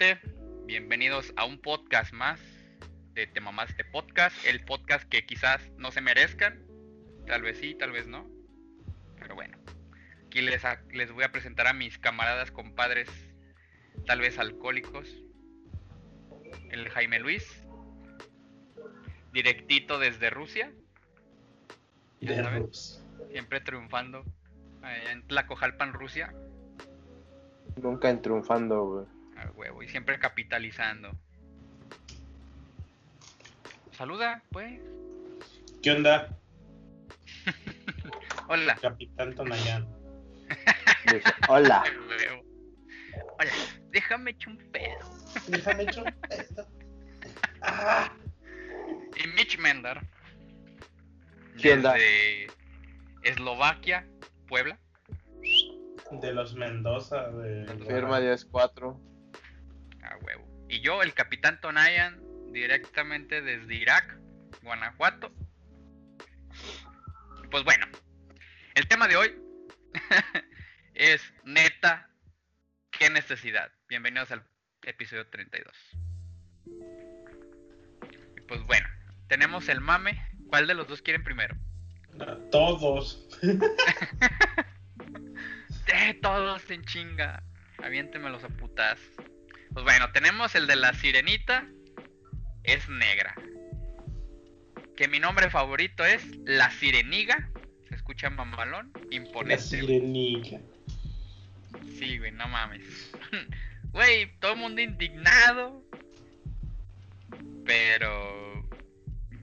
gente, bienvenidos a un podcast más de Te Mamaste Podcast, el podcast que quizás no se merezcan, tal vez sí, tal vez no, pero bueno, aquí les, a- les voy a presentar a mis camaradas compadres, tal vez alcohólicos, el Jaime Luis, directito desde Rusia, ya De saben, Rus. siempre triunfando allá en Tlacojalpan, Rusia, Nunca en triunfando, güey. A huevo, y siempre capitalizando. Saluda, pues. ¿Qué onda, Hola. Capitán Tonayán? Dice, hola. Hola, déjame echar un pedo. Déjame echar un pedo. Ah, Y Mitch Mendar. ¿Qué onda? Desde Eslovaquia, Puebla. de los Mendoza. De... Firma 10-4. A huevo. Y yo, el capitán Tonayan, directamente desde Irak, Guanajuato. Pues bueno, el tema de hoy es neta, qué necesidad. Bienvenidos al episodio 32. Y pues bueno, tenemos el mame. ¿Cuál de los dos quieren primero? Todos. ¡Eh, todos en chinga! Aviéntemelos a putas. Pues bueno, tenemos el de la sirenita. Es negra. Que mi nombre favorito es La Sireniga. Se escucha mamalón. La Imponente. sirenica. Sí, güey, no mames. Güey, todo el mundo indignado. Pero.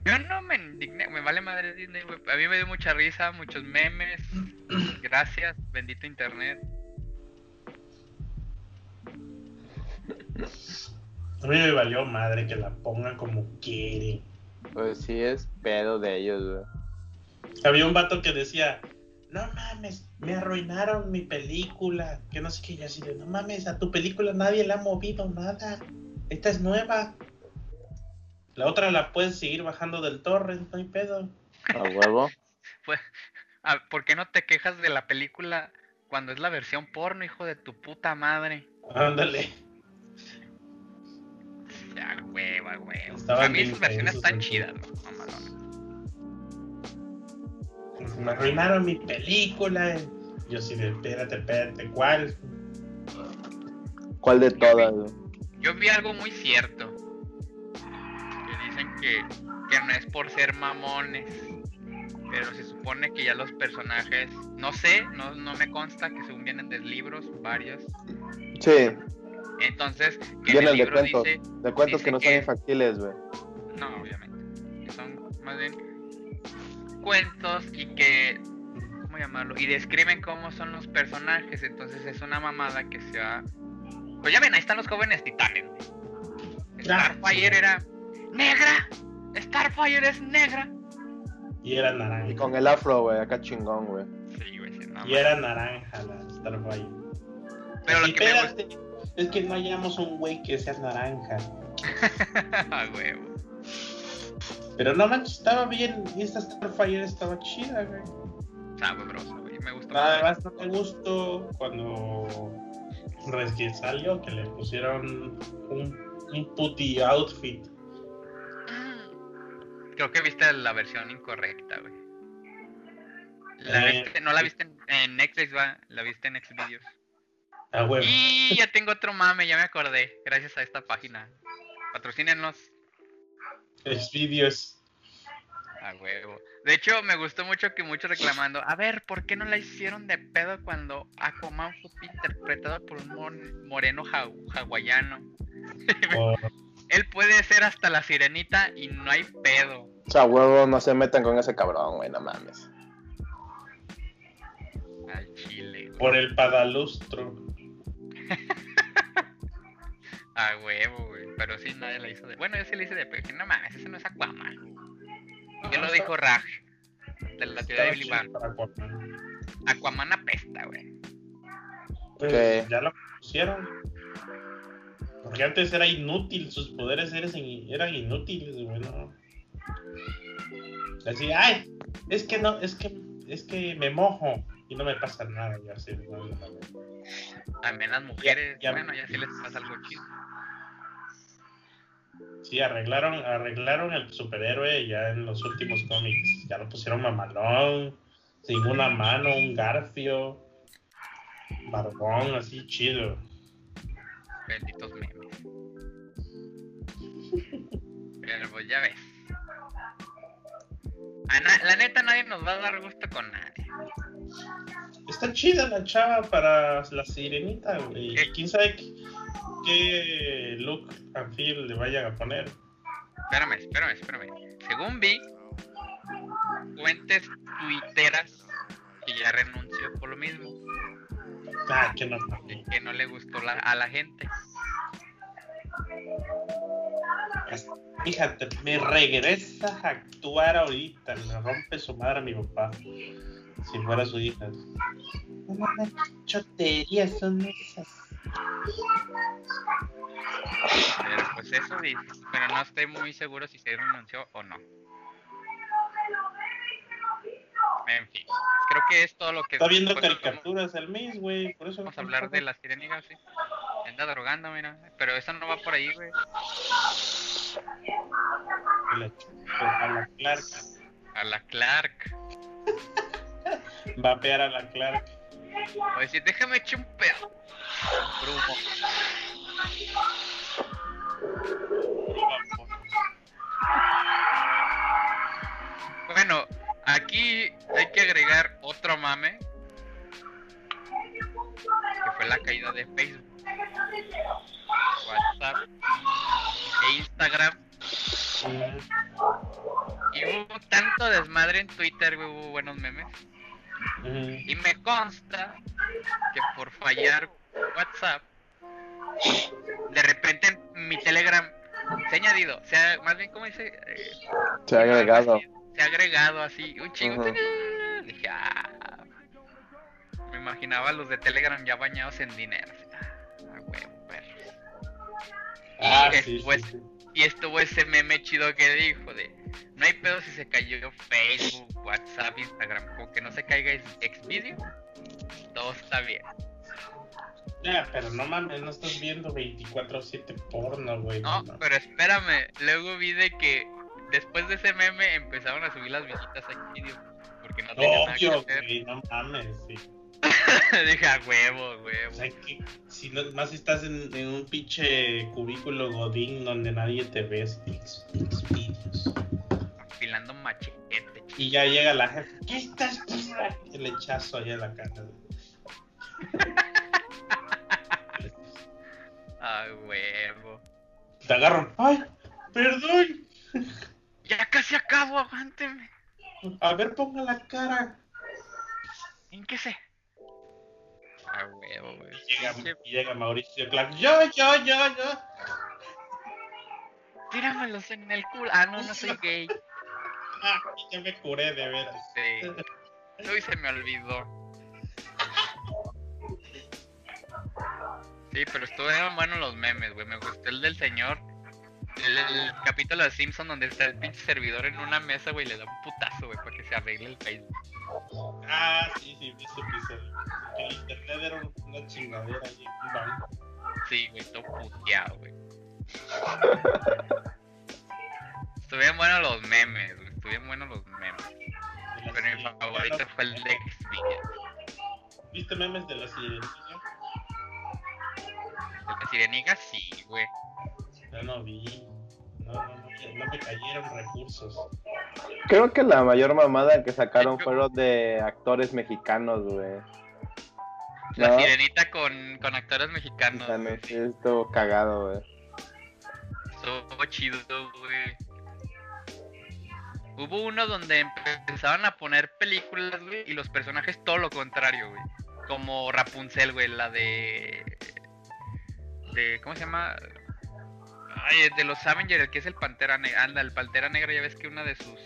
Yo no me indigné, me vale madre Disney, güey. A mí me dio mucha risa, muchos memes. Gracias, bendito internet. A mí me valió madre que la pongan como quiere. Pues sí es pedo de ellos, güey. Había un vato que decía, no mames, me arruinaron mi película. Que no sé qué, yo así de, no mames, a tu película nadie le ha movido nada. Esta es nueva. La otra la puedes seguir bajando del torrent, no hay pedo. A huevo. Pues, ah, ¿por qué no te quejas de la película cuando es la versión porno, hijo de tu puta madre? Ándale. Ya, hueva, hueva. Estaban A mí esas versiones están chidas, ¿no? Me arruinaron mi película. Yo sí de, espérate, espérate, ¿cuál? ¿Cuál de todas? Yo vi algo muy cierto. Que dicen que, que no es por ser mamones. Pero se supone que ya los personajes, no sé, no, no me consta que según vienen de libros, varios. Sí, Entonces, que vienen en el de libro cuentos. dice, De cuentos dice que no que- son infantiles, güey. no, obviamente, que son más bien cuentos y que, ¿cómo llamarlo? Y describen cómo son los personajes. Entonces es una mamada que se va. Pues ya ven, ahí están los jóvenes titanes. güey. Starfire era negra. Starfire es negra. Y era Y naranja. con el afro, güey, acá chingón, güey. Sí, güey, sí, no, Y era naranja la Starfire. Pero lo Y que me gusta. Es que no hallamos un güey que sea naranja. Ah, huevo. Pero no manches, estaba bien. Y esta Starfire estaba chida, güey. Sabroso, güey. Me gustó. Nada más. no me gustó cuando recién salió que le pusieron un, un putty outfit. Creo que viste la versión incorrecta, güey. La Eh, viste- no la viste en, en Netflix, va. La viste en Xvideos. Ah. Y ya tengo otro mame, ya me acordé. Gracias a esta página. Patrocínenos. Es vídeos. A huevo. De hecho, me gustó mucho que muchos reclamando. A ver, ¿por qué no la hicieron de pedo cuando Aquaman fue interpretado por un moreno ha- hawaiano? Por- Él puede ser hasta la sirenita y no hay pedo. O sea, huevo, no se metan con ese cabrón, güey, no mames. Al chile. güey. por el padalustro. A huevo, güey. Pero sí, nadie la hizo de. Bueno, yo sí la hice de. Dije, No mames, ese no es Aquaman. Ya lo dijo Raj. De la ciudad de Billy Aquaman. Apesta, güey. Pues ya lo pusieron. Porque antes era inútil, sus poderes eran, eran inútiles, güey, no. Así, ay, es que no, es que, es que me mojo y no me pasa nada, ya así, no, no, no. También las mujeres, ya- bueno, ya sí les pasa algo chido. Sí, arreglaron, arreglaron el superhéroe ya en los últimos cómics. Ya lo pusieron mamalón, sin una mano, un garfio, barbón, así chido. Benditos memes. Pero pues ya ves. A na- la neta nadie nos va a dar gusto con nadie. Está chida la chava para la sirenita, güey. ¿Quién sabe qué, look and feel le vayan a poner? Espérame, espérame, espérame. Según vi, fuentes tuiteras que ya renunció por lo mismo, Ah, que no. de que no le gustó la- a la gente. Fíjate, me regresa a actuar ahorita. Me rompe su madre a mi papá. Si fuera su hija. Qué choterías son esas. Pero pues eso dice. Pero no estoy muy seguro si se renunció o no. En fin, creo que es todo lo que... Está viendo pues, vamos- caricaturas el mes, güey. Por eso Vamos a hablar de la sireniga, sí. Anda drogando, mira. Pero eso no va por ahí, güey. A la Clark. A la Clark. Va a pegar a la Clark. Oye, sí, déjame echar un pedo. Bueno, aquí hay que agregar otro mame. Que fue la caída de Facebook, WhatsApp e Instagram. Y hubo tanto desmadre en Twitter, güey, hubo buenos memes. Y me consta que por fallar WhatsApp, de repente en mi Telegram se ha añadido, se ha, más bien como dice, Eh, Se ha agregado. se ha agregado así, un chingo. Ujú. Dije, ah, me imaginaba a los de Telegram ya bañados en dinero. Ah, huevo, perros. Ah, Y sí, después- sí, sí. Y estuvo ese meme chido que dijo de no hay pedo si se cayó Facebook, WhatsApp, Instagram, como que no se caiga Xvideo, todo está bien. Ya, pero no mames, no estás viendo 24-7 porno, güey. No, pero espérame, luego vi de que después de ese meme empezaron a subir las visitas a Xvideo, porque no tenían nada que hacer. güey, no mames, sí. Dije a huevo, O huevo. sea, que si no, más estás en, en un pinche cubículo godín donde nadie te ve, vídeos. Afilando machete. Y ya llega la jefa, ¿qué estás? El hechazo allá en la cara. A huevo. Te agarran, ¡ay! ¡Perdón! Ya casi acabo, aguánteme. A ver, ponga la cara. ¿En qué sé? A huevo, güey. Llega, llega Mauricio Clark, yo, yo, yo, yo. Tíramelos en el culo. Ah, no, no soy gay. Ah, ya me curé de veras. Sí. Uy, se me olvidó. Sí, pero estuvieron buenos los memes, güey. Me gustó el del señor. El, el capítulo de Simpson donde está el pinche servidor en una mesa, güey, le da un putazo, güey, para que se arregle el Facebook. Ah, sí, sí, vi ese episodio. El internet era una chingadera allí. Sí, güey, todo puteado, güey. Estuvieron buenos los memes, güey. Estuvieron buenos los memes. La Pero mi favorito fue el de Xvideos. ¿Viste memes de la sirenita? El de Sireniga, sí, güey. Yo no vi. No, no, no, no me cayeron recursos. Creo que la mayor mamada que sacaron fueron de actores mexicanos, güey. La No. sirenita con, con actores mexicanos. Sí, estuvo cagado, güey. Estuvo chido, güey. Hubo uno donde empezaban a poner películas, güey, y los personajes todo lo contrario, güey. Como Rapunzel, güey, la de... de ¿Cómo se llama? Ay, de los Avengers, el que es el Pantera Negra. Anda, el Pantera Negra, ya ves que una de sus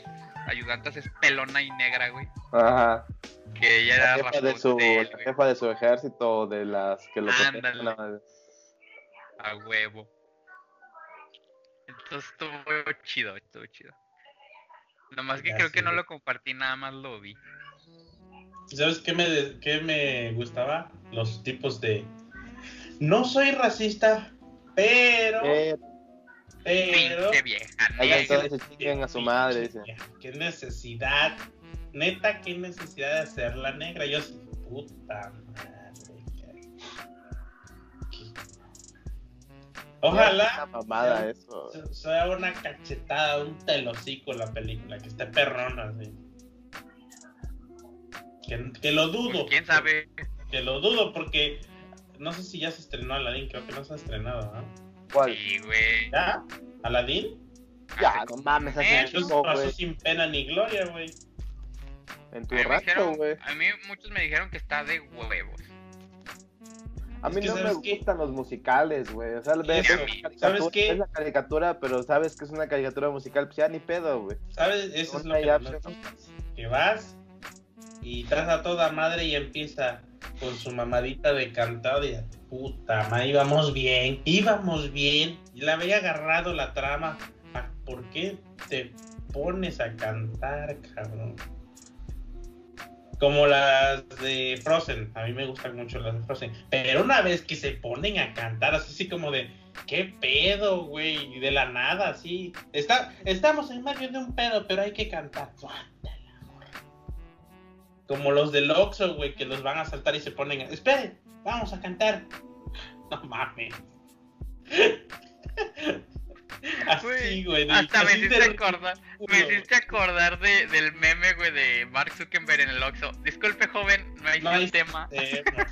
ayudantes es pelona y negra, güey. Ajá. Que ella La era jefa de su, la jefa de su ejército, de las que lo Ándale. A huevo. Entonces estuvo chido, estuvo chido. Nomás que Ya creo que no lo compartí, nada más lo vi. ¿Sabes qué me, qué me gustaba? Los tipos de. No soy racista, pero. Eh, Pero. Pinche vieja se chinguen a su madre, dice. Qué necesidad. Neta, qué necesidad de hacerla negra. Yo sí, puta madre. Ojalá. Una mamada eso. se- sea una cachetada, un telocico la película, que esté perrona, así. Que, que lo dudo. ¿Quién sabe? Que lo dudo porque no sé si ya se estrenó Aladdin, creo que no se ha estrenado, ¿no? ¿Cuál? Sí, güey. ¿Ya? ¿Aladdin? Ya, no mames, hace pasó güey. sin pena ni gloria, güey. En A tu dijeron, güey. a mí muchos me dijeron que está de huevos. A Es mí que, no me ¿sabes qué? gustan los musicales, güey. O sea, ves, ¿sabes caricatura, qué? ves la caricatura, pero sabes que es una caricatura musical, pues ya ni pedo, güey. ¿Sabes? Eso es lo que no. Que vas y estás a toda madre y empieza con su mamadita de tu puta madre, íbamos bien, íbamos bien. La había agarrado la trama. Ah, ¿Por qué te pones a cantar, cabrón? Como las de Frozen, a mí me gustan mucho las de Frozen, pero una vez que se ponen a cantar, así, como de, ¿qué pedo, güey? De la nada, así. Está, estamos en medio de un pedo, pero hay que cantar. Como los del Oxxo, güey, que los van a saltar y se ponen a... Esperen, vamos a cantar. No mames. Así, güey. Hasta me hiciste acordar, me hiciste acordar de, del meme, güey, de Mark Zuckerberg en el Oxxo. Disculpe, joven, no hay No hay tema. tema.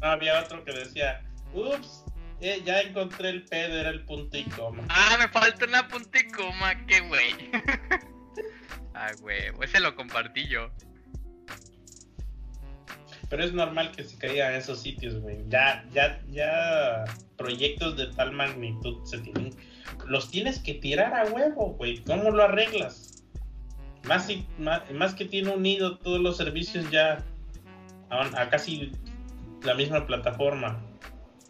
No, había otro que decía, ups, eh, ya encontré el pedo, era el punto y coma. Ah, me falta una punta y coma, qué güey. ah, güey, ese lo compartí yo. Pero es normal que se caigan esos sitios, güey. Ya, ya, ya proyectos de tal magnitud se tienen. Los tienes que tirar a huevo, güey. ¿Cómo lo arreglas? Más, si- más, más que tiene unido todos los servicios ya a casi la misma plataforma.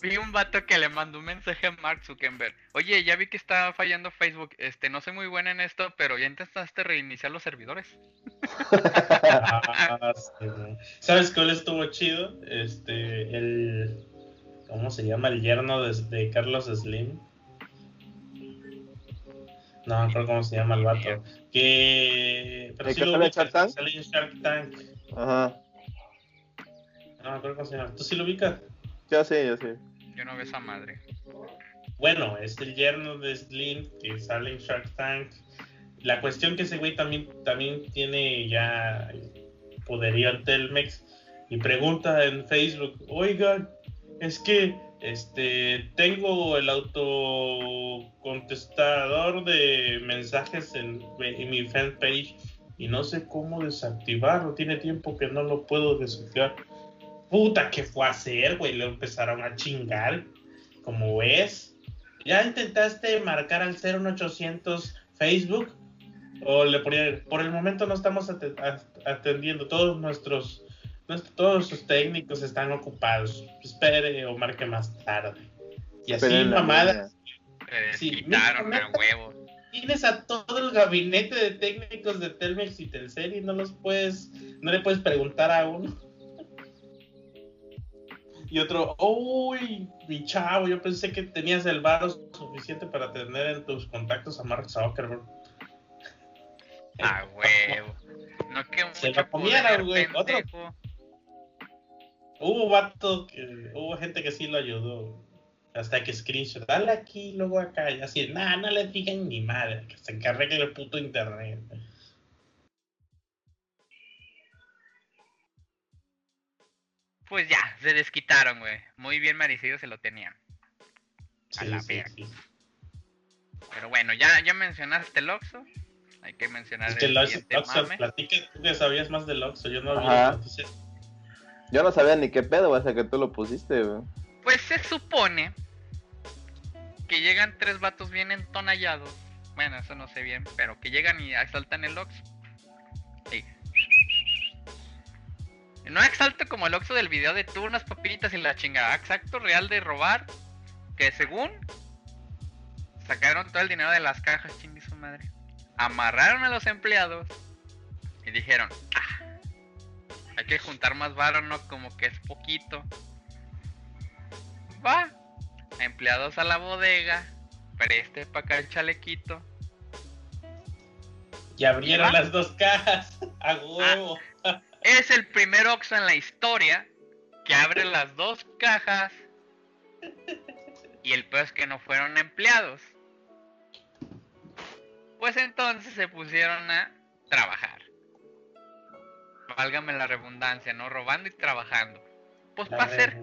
Vi un vato que le mandó un mensaje a Mark Zuckerberg. Oye, ya vi que está fallando Facebook. Este, no soy muy buena en esto, pero ya intentaste reiniciar los servidores. Ah, sí. ¿Sabes cuál estuvo chido? Este, el. ¿Cómo se llama? El yerno de, de Carlos Slim. No, no creo cómo se llama el vato. Que. Pero ¿El sí que lo sale en ubicas, Shark Tank? sale en Shark Tank. Ajá. No, no creo cómo se llama. ¿Tú sí lo ubicas? Yo sí, yo sí. Yo no veo esa madre. Bueno, es el yerno de Slim que sale en Shark Tank. La cuestión que ese güey también, también tiene ya poderío Telmex y pregunta en Facebook, oigan, es que este tengo el autocontestador de mensajes en, en mi fanpage y no sé cómo desactivarlo, tiene tiempo que no lo puedo desactivar. Puta, ¿qué fue a hacer, güey? Le empezaron a chingar, como ves. ¿Ya intentaste marcar al 01800 Facebook? O le ponían, por el momento no estamos atendiendo, todos nuestros, nuestros- todos sus técnicos están ocupados. Espere o marque más tarde. Y así, mamadas. Sí, a huevo. Tienes a todo el gabinete de técnicos de Telmex y Telcel y no los puedes, no le puedes preguntar a uno. Y otro, uy, mi chavo, yo pensé que tenías el varo suficiente para tener en tus contactos a Mark Zuckerberg. A huevo. No que Se mucho lo comieron, poder, güey. Otro. Hubo vato que, hubo gente que sí lo ayudó. Hasta que screenshot, dale aquí, luego acá, y así, nah, no le digan ni madre, que se encargue el puto internet. Pues ya, se desquitaron, güey. Muy bien merecido se lo tenían. A la verga. Pero bueno, ya, ya mencionaste el Oxxo. Hay que mencionar Es que el Oxxo, mame. platica, tú que sabías más del Oxxo, yo no las noticias. Yo no sabía ni qué pedo, hasta que tú lo pusiste, güey. Pues se supone que llegan tres vatos bien entonallados. Bueno, eso no sé bien, pero que llegan y asaltan el Oxxo. Sí. No exalto como el Oxxo del video de tú unas papitas y la chingada. Exacto, real de robar. Que según sacaron todo el dinero de las cajas, chingue su madre. Amarraron a los empleados y dijeron, ah, hay que juntar más varo, ¿no? Como que es poquito. Va. Empleados a la bodega. preste para acá el chalequito. Y abrieron las dos cajas. A huevo. Es el primer Oxxo en la historia que abre las dos cajas. Y el peor es que no fueron empleados. Pues entonces se pusieron a trabajar. Válgame la redundancia, ¿no? Robando y trabajando. Pues para hacer,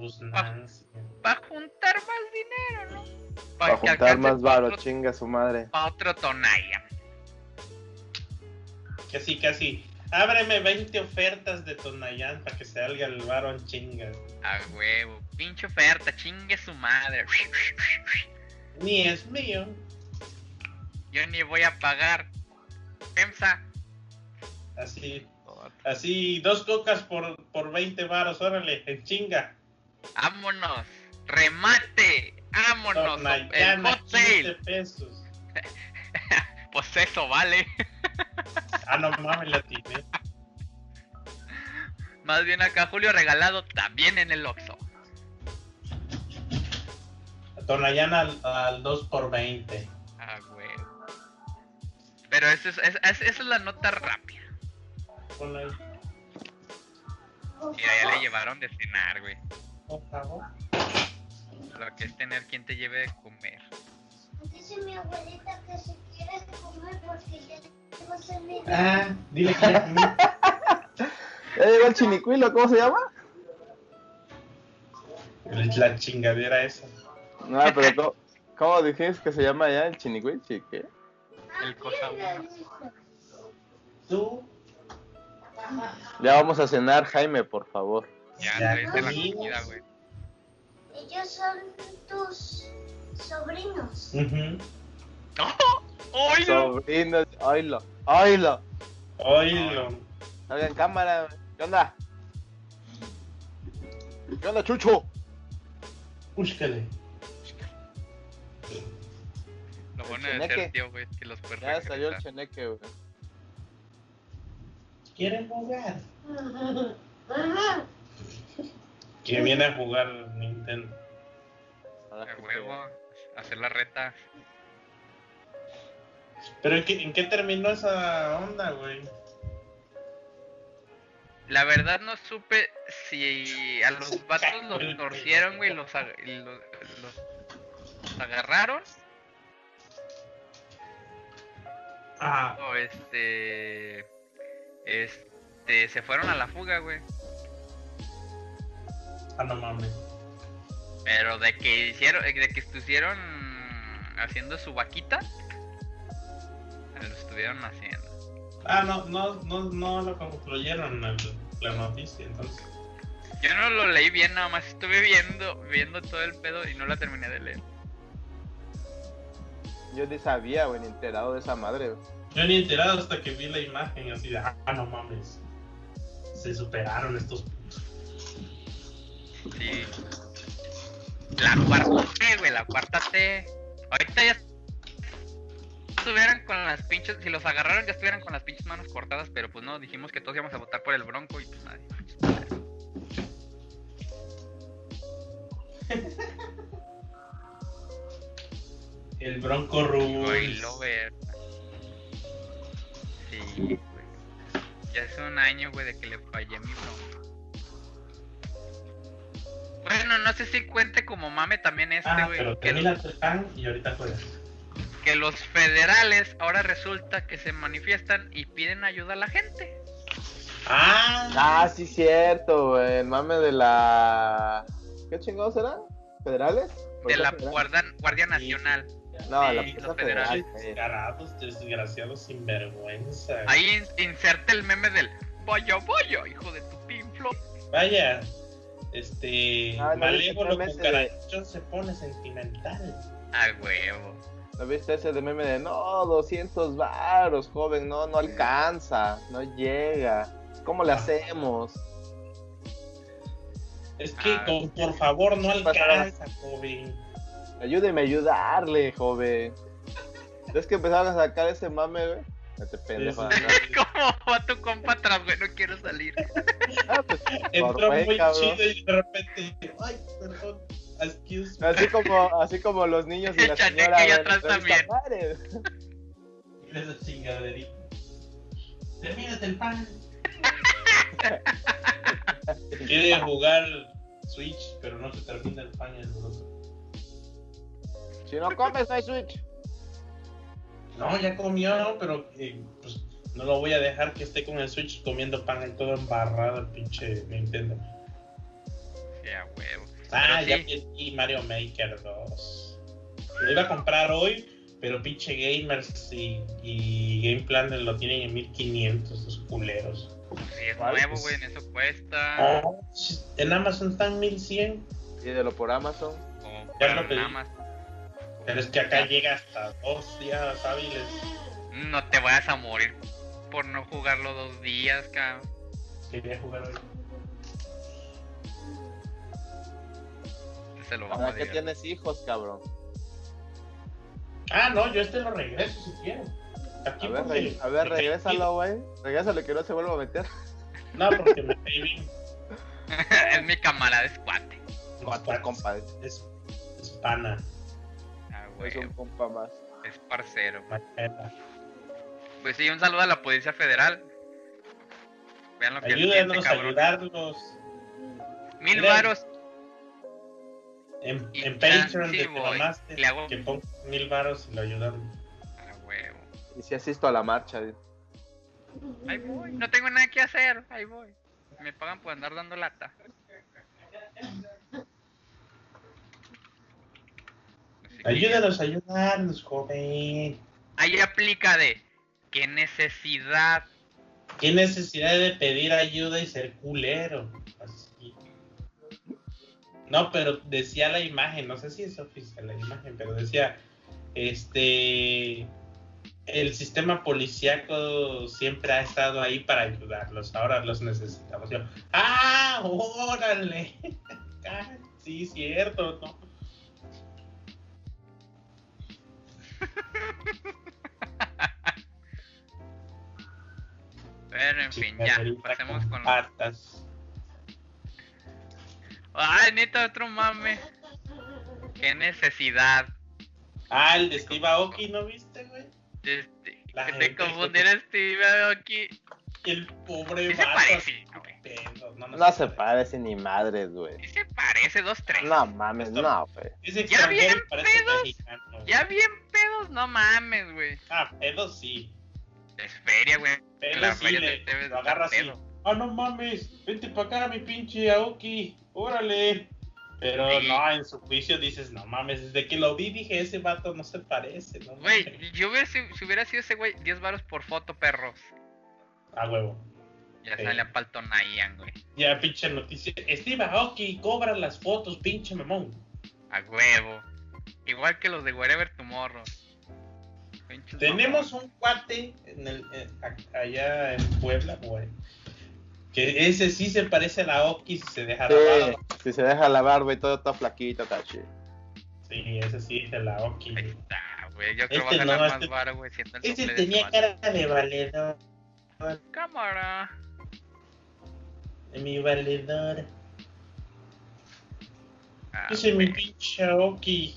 para juntar más dinero, ¿no? Para que juntar más pa' varo, otro- chinga su madre. pa' otro Tonaya. Casi, casi. Ábreme 20 ofertas de Tonayán para que se salga el varón chinga. A huevo, pinche oferta, chingue su madre. Ni es mío. Yo ni voy a pagar. FEMSA. Así, así, dos cocas por, por 20 varos, órale, en chinga. Vámonos. Remate. Vámonos. El Tonayán a hot 15 sale. pesos. Pues eso vale. Ah, no mames, la tiene. Más bien acá Julio regalado también en el Oxxo. Tonayán al, al 2 por 20. Ah, güey. Pero eso es, es- es- esa es la nota rápida. Ponlo ahí, Mira, ya le llevaron de cenar, güey. por favor. Lo que es tener quien te lleve de comer. Dice mi abuelita que si quieres comer porque ya tengo Ah, dile que ya comí. ¿Ya llegó el chinicuilo? ¿Cómo se llama? La chingadera esa. No, pero ¿cómo, cómo dijiste que se llama ya el chinicuichi? ¿Qué? El cosa. Tú, Ya vamos a cenar, Jaime, por favor. Ya, Ya la comida, güey. Ellos son tus sobrinos. ujú. ¡Oh! ¡Oilo! Sobrinos, oílo, oílo. oílo. Salga en cámara. ¿Qué onda? ¿Qué onda, Chucho? Búscale. Lo bueno de ser tío, güey, es que los puedes Ya salió el cheneque, güey. ¿Quieren jugar? Que viene a jugar Nintendo. A huevo, hacer la reta. Pero ¿en qué, en qué terminó esa onda, güey? La verdad no supe si a los vatos los torcieron, güey, los, ag- y los, los agarraron Ah, o este este se fueron a la fuga, güey. ah no mames. Pero de que hicieron, de que estuvieron haciendo su vaquita, lo estuvieron haciendo. Ah, no, no, no, no lo concluyeron el- la noticia, entonces. Yo no lo leí bien, nada más estuve viendo, viendo todo el pedo y no la terminé de leer. Yo ni sabía, güey, ni enterado de esa madre, güey. Yo ni enterado hasta que vi la imagen así de, ah, no mames. Se superaron estos putos. Sí. La cuarta T, güey, la cuarta T. Ahorita ya estuvieran con las pinches, si los agarraron ya estuvieran con las pinches manos cortadas, pero pues no, dijimos que todos íbamos a votar por el Bronco y pues nadie. El Bronco Rules. Sí, güey. Ya hace un año, güey, de que le fallé a mi Bronco. Bueno, no sé si cuente como mame también este, Ah, güey. pero que los- termina el pan y ahorita juegas. Que los federales ahora resulta que se manifiestan y piden ayuda a la gente. Ah, Ah, sí, cierto, güey. El mame de la. ¿Qué chingados era? ¿Federales? De ¿Policía la federal? guardia, guardia Nacional. No, sí, la federales. Federal. descarados, desgraciados, sinvergüenza. Ahí in- inserta el meme del vaya, vaya, hijo de tu pinflo. Vaya, este. Ah, no, malévolo de- cucarachón se pone sentimental. A huevo. ¿No viste ese de meme de no, 200 varos, joven? No, no alcanza, no llega. ¿Cómo le hacemos? Es que, Ah, con- por favor, no alcanza, joven. Ayúdeme a ayudarle, joven. Es que empezaron a sacar ese mame, güey. Este pendejo. Sí, sí, ¿no? ¿Cómo va tu compa atrás, güey? No quiero salir. Ah, pues, Entró muy cabrón. chido y de repente, ay, perdón. Así como, así como los niños y la señora. de atrás también. Juárez. Esa chingaderita. Termínate el pan. Quiere jugar Switch, pero no se termina el pan en. Si no comes, no hay Switch. No, ya comió, pero eh, pues no lo voy a dejar que esté con el Switch comiendo pan y todo embarrado el pinche Nintendo. Sí, a huevo. Ah, ya sí. Mario Maker 2. Lo iba a comprar hoy, pero pinche Gamers y, y Game Planner lo tienen en 1500, los culeros. Sí, es nuevo, Pues- güey, en eso cuesta. Oh, en Amazon están 1100, Pídelo por Amazon. Como ya lo pedí. más. pero es que acá llega hasta dos días hábiles. No te vayas a morir por no jugarlo dos días, cabrón. Quería jugar hoy. Se lo a que llegar. tienes hijos, cabrón. Ah, no, yo este lo regreso si quiero. Aquí A ver, re- a ver, regrésalo, güey. Regrésalo que no se vuelva a meter. No, porque me cae bien. es mi camarada, es cuate. Compas. Es, es pana. Ah, güey, Es un compa más. es parcero. Pues sí, un saludo a la Policía Federal. Vean lo que Ayúdenos a cabrón. ayudarlos. Mil varos. En, en Patreon sí Le hago- que pongan mil varos y lo ayudan. Ah, huevo. Y si asisto a la marcha. Ahí voy. No tengo nada que hacer. Ahí voy. Me pagan por andar dando lata. Ayúdenos a ayudarnos, joven. Ahí aplica de qué necesidad. ¿Qué necesidad de pedir ayuda y ser culero? No, pero decía la imagen, no sé si es oficial la imagen, pero decía, este, el sistema policíaco siempre ha estado ahí para ayudarlos, ahora los necesitamos. Yo, ah, órale. Ah, sí, cierto, ¿no? Pero en fin, ya. Pasemos con con. patas. Ay, neta, otro mame. Qué necesidad. Ah, el de Steve Aoki, ¿no viste, güey? Este, La que te a Steve aquí. El pobre Sí se parece, no, no No se parece ni madres, güey. Sí se parece, dos, tres. No mames, no, güey. Ya bien pedos. mexicano. Ya bien pedos, no mames, güey. Ah, pedo sí. Es feria, güey. Pedo La sí, feria le, lo de agarra así. pedo. Ah, no mames, vente para acá, mi pinche Aoki. Órale. Pero no, en su juicio dices, no mames, desde que lo vi dije, ese vato no se parece, no Güey, yo hubiera, si, si hubiera sido ese güey, 10 varos por foto, perros. A huevo. Ya sale a Paltonayan, güey. Ya, pinche noticia. Steve Aoki cobra las fotos, pinche mamón. A huevo. Igual que los de Wherever Tomorrow. Pinches Tenemos un cuate en el, eh, allá en Puebla, güey. Que ese sí se parece a la Aoki si se deja la Sí, barba. si se deja la barba y todo está flaquito, está chido. Sí, ese sí es de la Aoki. Ahí está, güey. Yo creo que Este va a ganar no, más este- varo, güey, siendo el Ese tenía cara de valedor. Cámara. De mi valedor. Ah, Ese es mi pinche Aoki.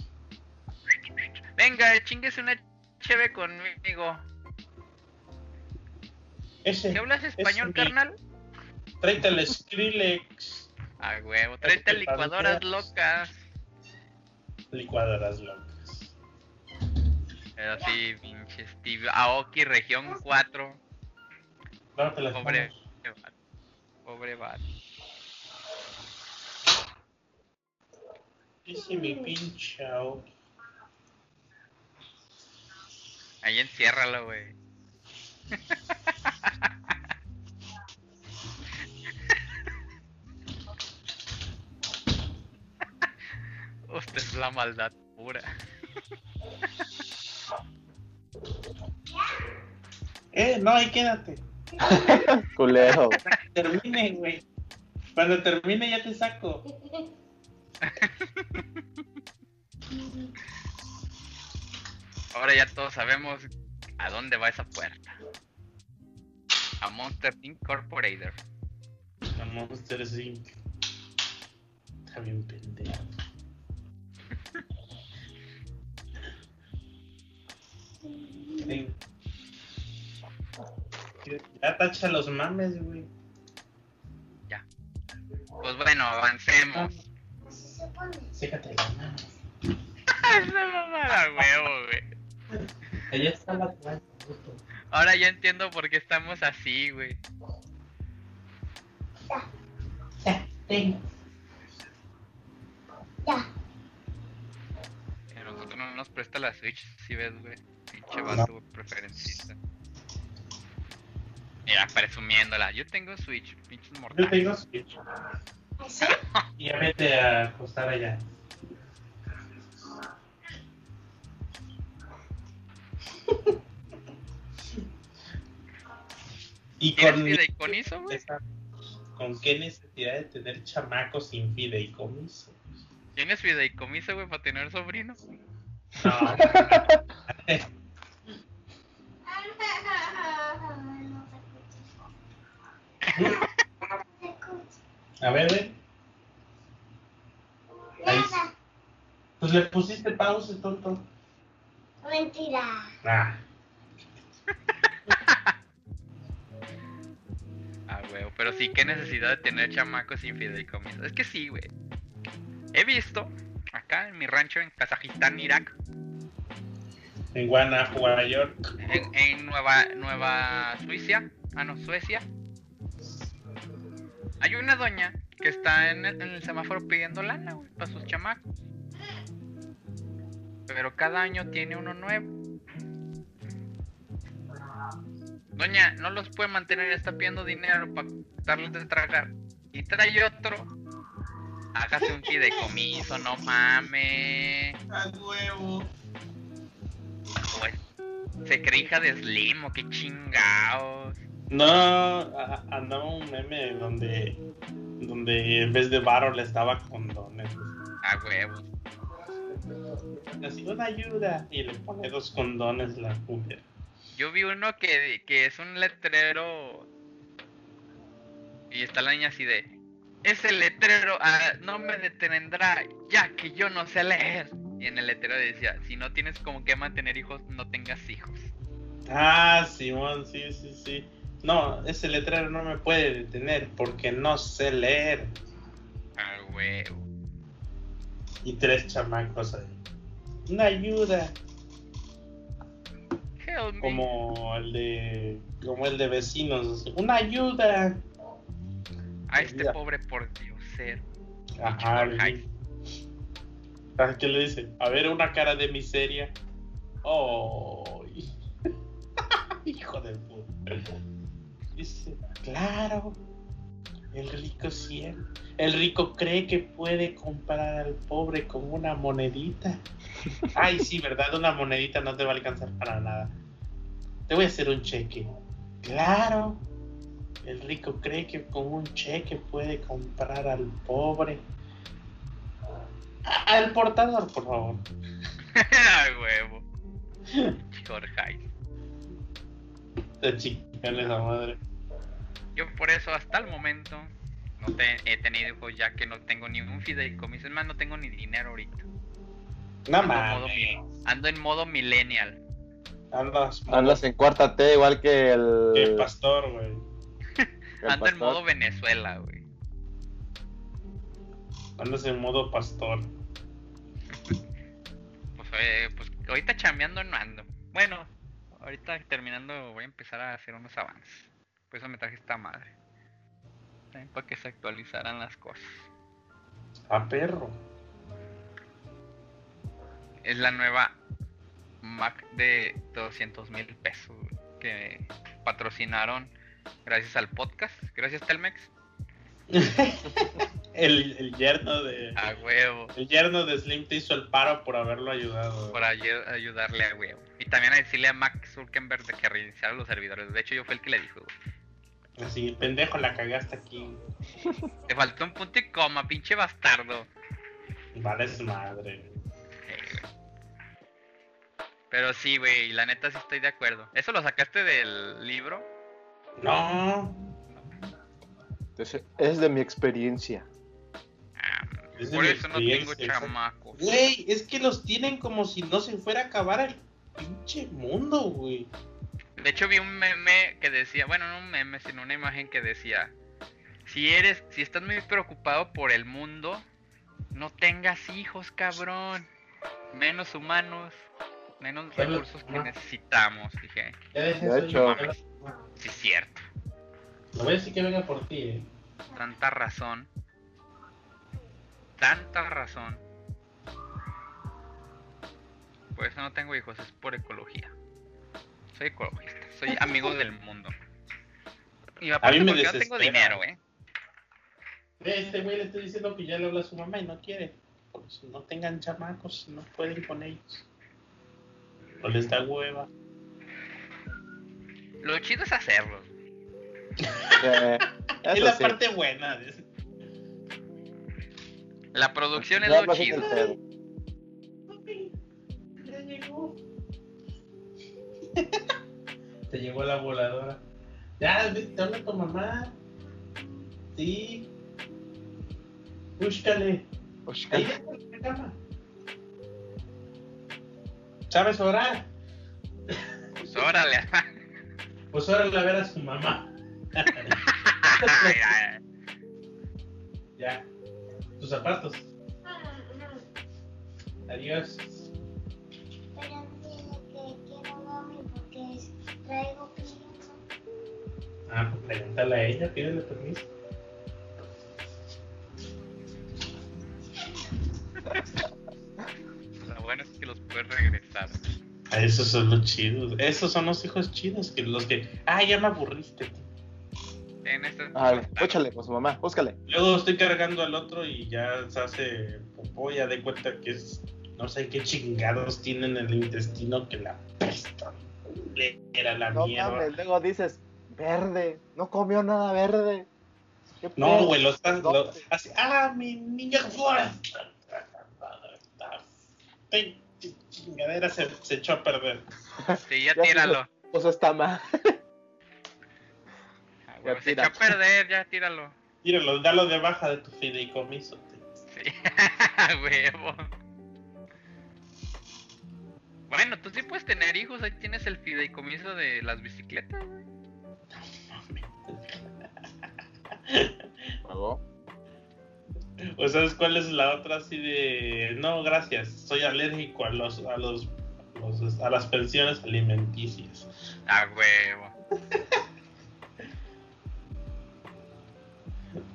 Venga, chingues una cheve conmigo. Ese. ¿Qué hablas español, carnal? Tráete el Skrillex. A huevo. Tráete te licuadoras locas. Licuadoras locas. Pero sí, pinche Steve Aoki, región 4. No te las Pobre vato. Pobre vato. Es mi pinche Aoki. Ahí enciérralo, güey. Usted es la maldad pura. Eh, no, ahí quédate. Culero. Termine, güey. Cuando termine ya te saco. Ahora ya todos sabemos a dónde va esa puerta. A Monster Incorporated. A Monster Inc. Está bien pendejo. Sí. Ya tacha los mames, güey. Pues bueno, avancemos. Se pone. Sécate las manos. Esa mamada, huevo, güey. Allá está la. Ahora ya entiendo por qué estamos así, güey. Ya, tengo. Ya. Que a nosotros no nos presta la Switch, si ves, güey. Pinche vato preferencista. Mira, presumiéndola. Yo tengo Switch, pinches Yo mortales. tengo Switch. ¿Así? Y ya vete a acostar allá. y ¿Tienes con, fideicomiso, güey? con qué necesidad de tener chamacos sin fideicomiso. ¿Tienes fideicomiso, güey, para tener sobrino? No, a ver, ve. Ahí. Nada. Pues le pusiste pausa, tonto. Mentira. Ah, Ah, güey, pero sí, qué necesidad de tener chamacos sin fideicomiso. Es que sí, güey. He visto acá en mi rancho en Kazajistán, Irak, en Guanajuato, York. en, en Nueva, Nueva Suiza, ah no, Suecia, hay una doña que está en el, en el semáforo pidiendo lana, güey, para sus chamacos. Pero cada año tiene uno nuevo. Doña, no los puede mantener, está pidiendo dinero para darles de tragar. Y trae otro. Hágase un fideicomiso, no mames. A huevo. Pues, se cree hija de Slim o qué chingados. No, andaba un meme donde, donde en vez de varo le estaba condones. A huevos. Así, una ayuda. Y le pone dos condones la mujer. Yo vi uno que, que es un letrero. Y está la niña así de. Ese letrero ah, no me detendrá, ya que yo no sé leer. Y en el letrero decía: Si no tienes como que mantener hijos, no tengas hijos. Ah, Simón, sí, sí, sí. No, ese letrero no me puede detener porque no sé leer. A huevo. Y tres chamacos ahí. Una ayuda. Help me. Como el de. Como el de vecinos. Una ayuda. A este pobre por Dios ser. Ajá. Jorge. ¿Sabes qué le dice? A ver, una cara de miseria. Oh. Hijo de puta. Dice, claro. El rico siempre. El rico cree que puede comprar al pobre con una monedita. Ay, sí, ¿verdad? Una monedita no te va a alcanzar para nada. Te voy a hacer un cheque. Claro. El rico cree que con un cheque puede comprar al pobre. A- Al portador, por favor. A huevo. Jorge. De chicarle esa madre. Yo por eso hasta el momento no te- he tenido hijos ya que no tengo ni un fideicomiso. Es más, no tengo ni dinero ahorita. No Ando, en modo, mames. ando en modo millennial. Andas, Andas en cuarta T igual que el. que pastor, güey. Ando en modo Venezuela, güey. Andas en modo pastor. Pues, eh, pues ahorita chambeando no ando. Bueno, ahorita terminando voy a empezar a hacer unos avances. Por eso me traje esta madre. También para que se actualizaran las cosas. A perro. Es la nueva Mac de 200 mil pesos que patrocinaron gracias al podcast. Gracias Telmex. el, el yerno de. A huevo. El yerno de Slim te hizo el paro por haberlo ayudado. Por ayu- ayudarle a huevo. Y también a decirle a Max Zuckerberg de que reiniciara los servidores. De hecho, yo fui el que le dijo. güey. Así, pendejo, la cagaste aquí. Te faltó un punto y coma, pinche bastardo. Vale, es madre. Sí. Pero sí, güey, la neta sí estoy de acuerdo. ¿Eso lo sacaste del libro? No. Entonces, es de mi experiencia. Ah, Es por eso no tengo chamacos. Güey, es que los tienen como si no se fuera a acabar el pinche mundo, güey. De hecho vi un meme que decía, bueno, no un meme, sino una imagen que decía, si eres, si estás muy preocupado por el mundo, no tengas hijos, cabrón. Menos humanos, menos recursos que necesitamos, dije. De hecho. Sí, cierto. Lo voy a decir que venga por ti, eh. Tanta razón. Tanta razón. Por eso no tengo hijos, es por ecología. Soy ecologista, soy amigo del mundo. Y aparte me porque no tengo desespera. dinero, eh. Este güey le estoy diciendo que ya le habla a su mamá y no quiere. Pues no tengan chamacos, no pueden con ellos. No les da hueva. Lo chido es hacerlo. Eh, Es la sí. parte buena. de- La producción es Ya lo chido. Te llegó la voladora. Ya, te habla tu mamá. Sí. Búscale. Cama. ¿Sabes orar? Pues órale. Pues órale a ver a su mamá. Ya. Tus zapatos. Adiós. Pero que quiero mami porque traigo. Ah, pues pregúntale a ella, pídele permiso. Lo bueno es que los puedes regresar. Esos son los chidos. Esos son los hijos chidos. Que los que. Ah, ya me aburriste. En este Ah, échale con su mamá, búscale. Luego estoy cargando al otro y ya se hace popó. Ya de cuenta que es. No sé qué chingados tienen en el intestino que la pesta. Era la No mierda. mames, luego dices, verde, no comió nada verde. ¿Qué No, güey, lo estás. Así, ah, mi. Pinche Chingadera se, se echó a perder. Sí, ya Ya tíralo. Pues está mal. Ah, huevo, se echó a perder, ya tíralo. Míralo, dalo de baja de tu fideicomiso. Sí, huevo. Bueno, tú sí puedes tener hijos, ahí tienes el fideicomiso de las bicicletas, güey. Luego, ¿O sabes cuál es la otra así de no gracias, soy alérgico a los a los, los- a las pensiones alimenticias. A huevo.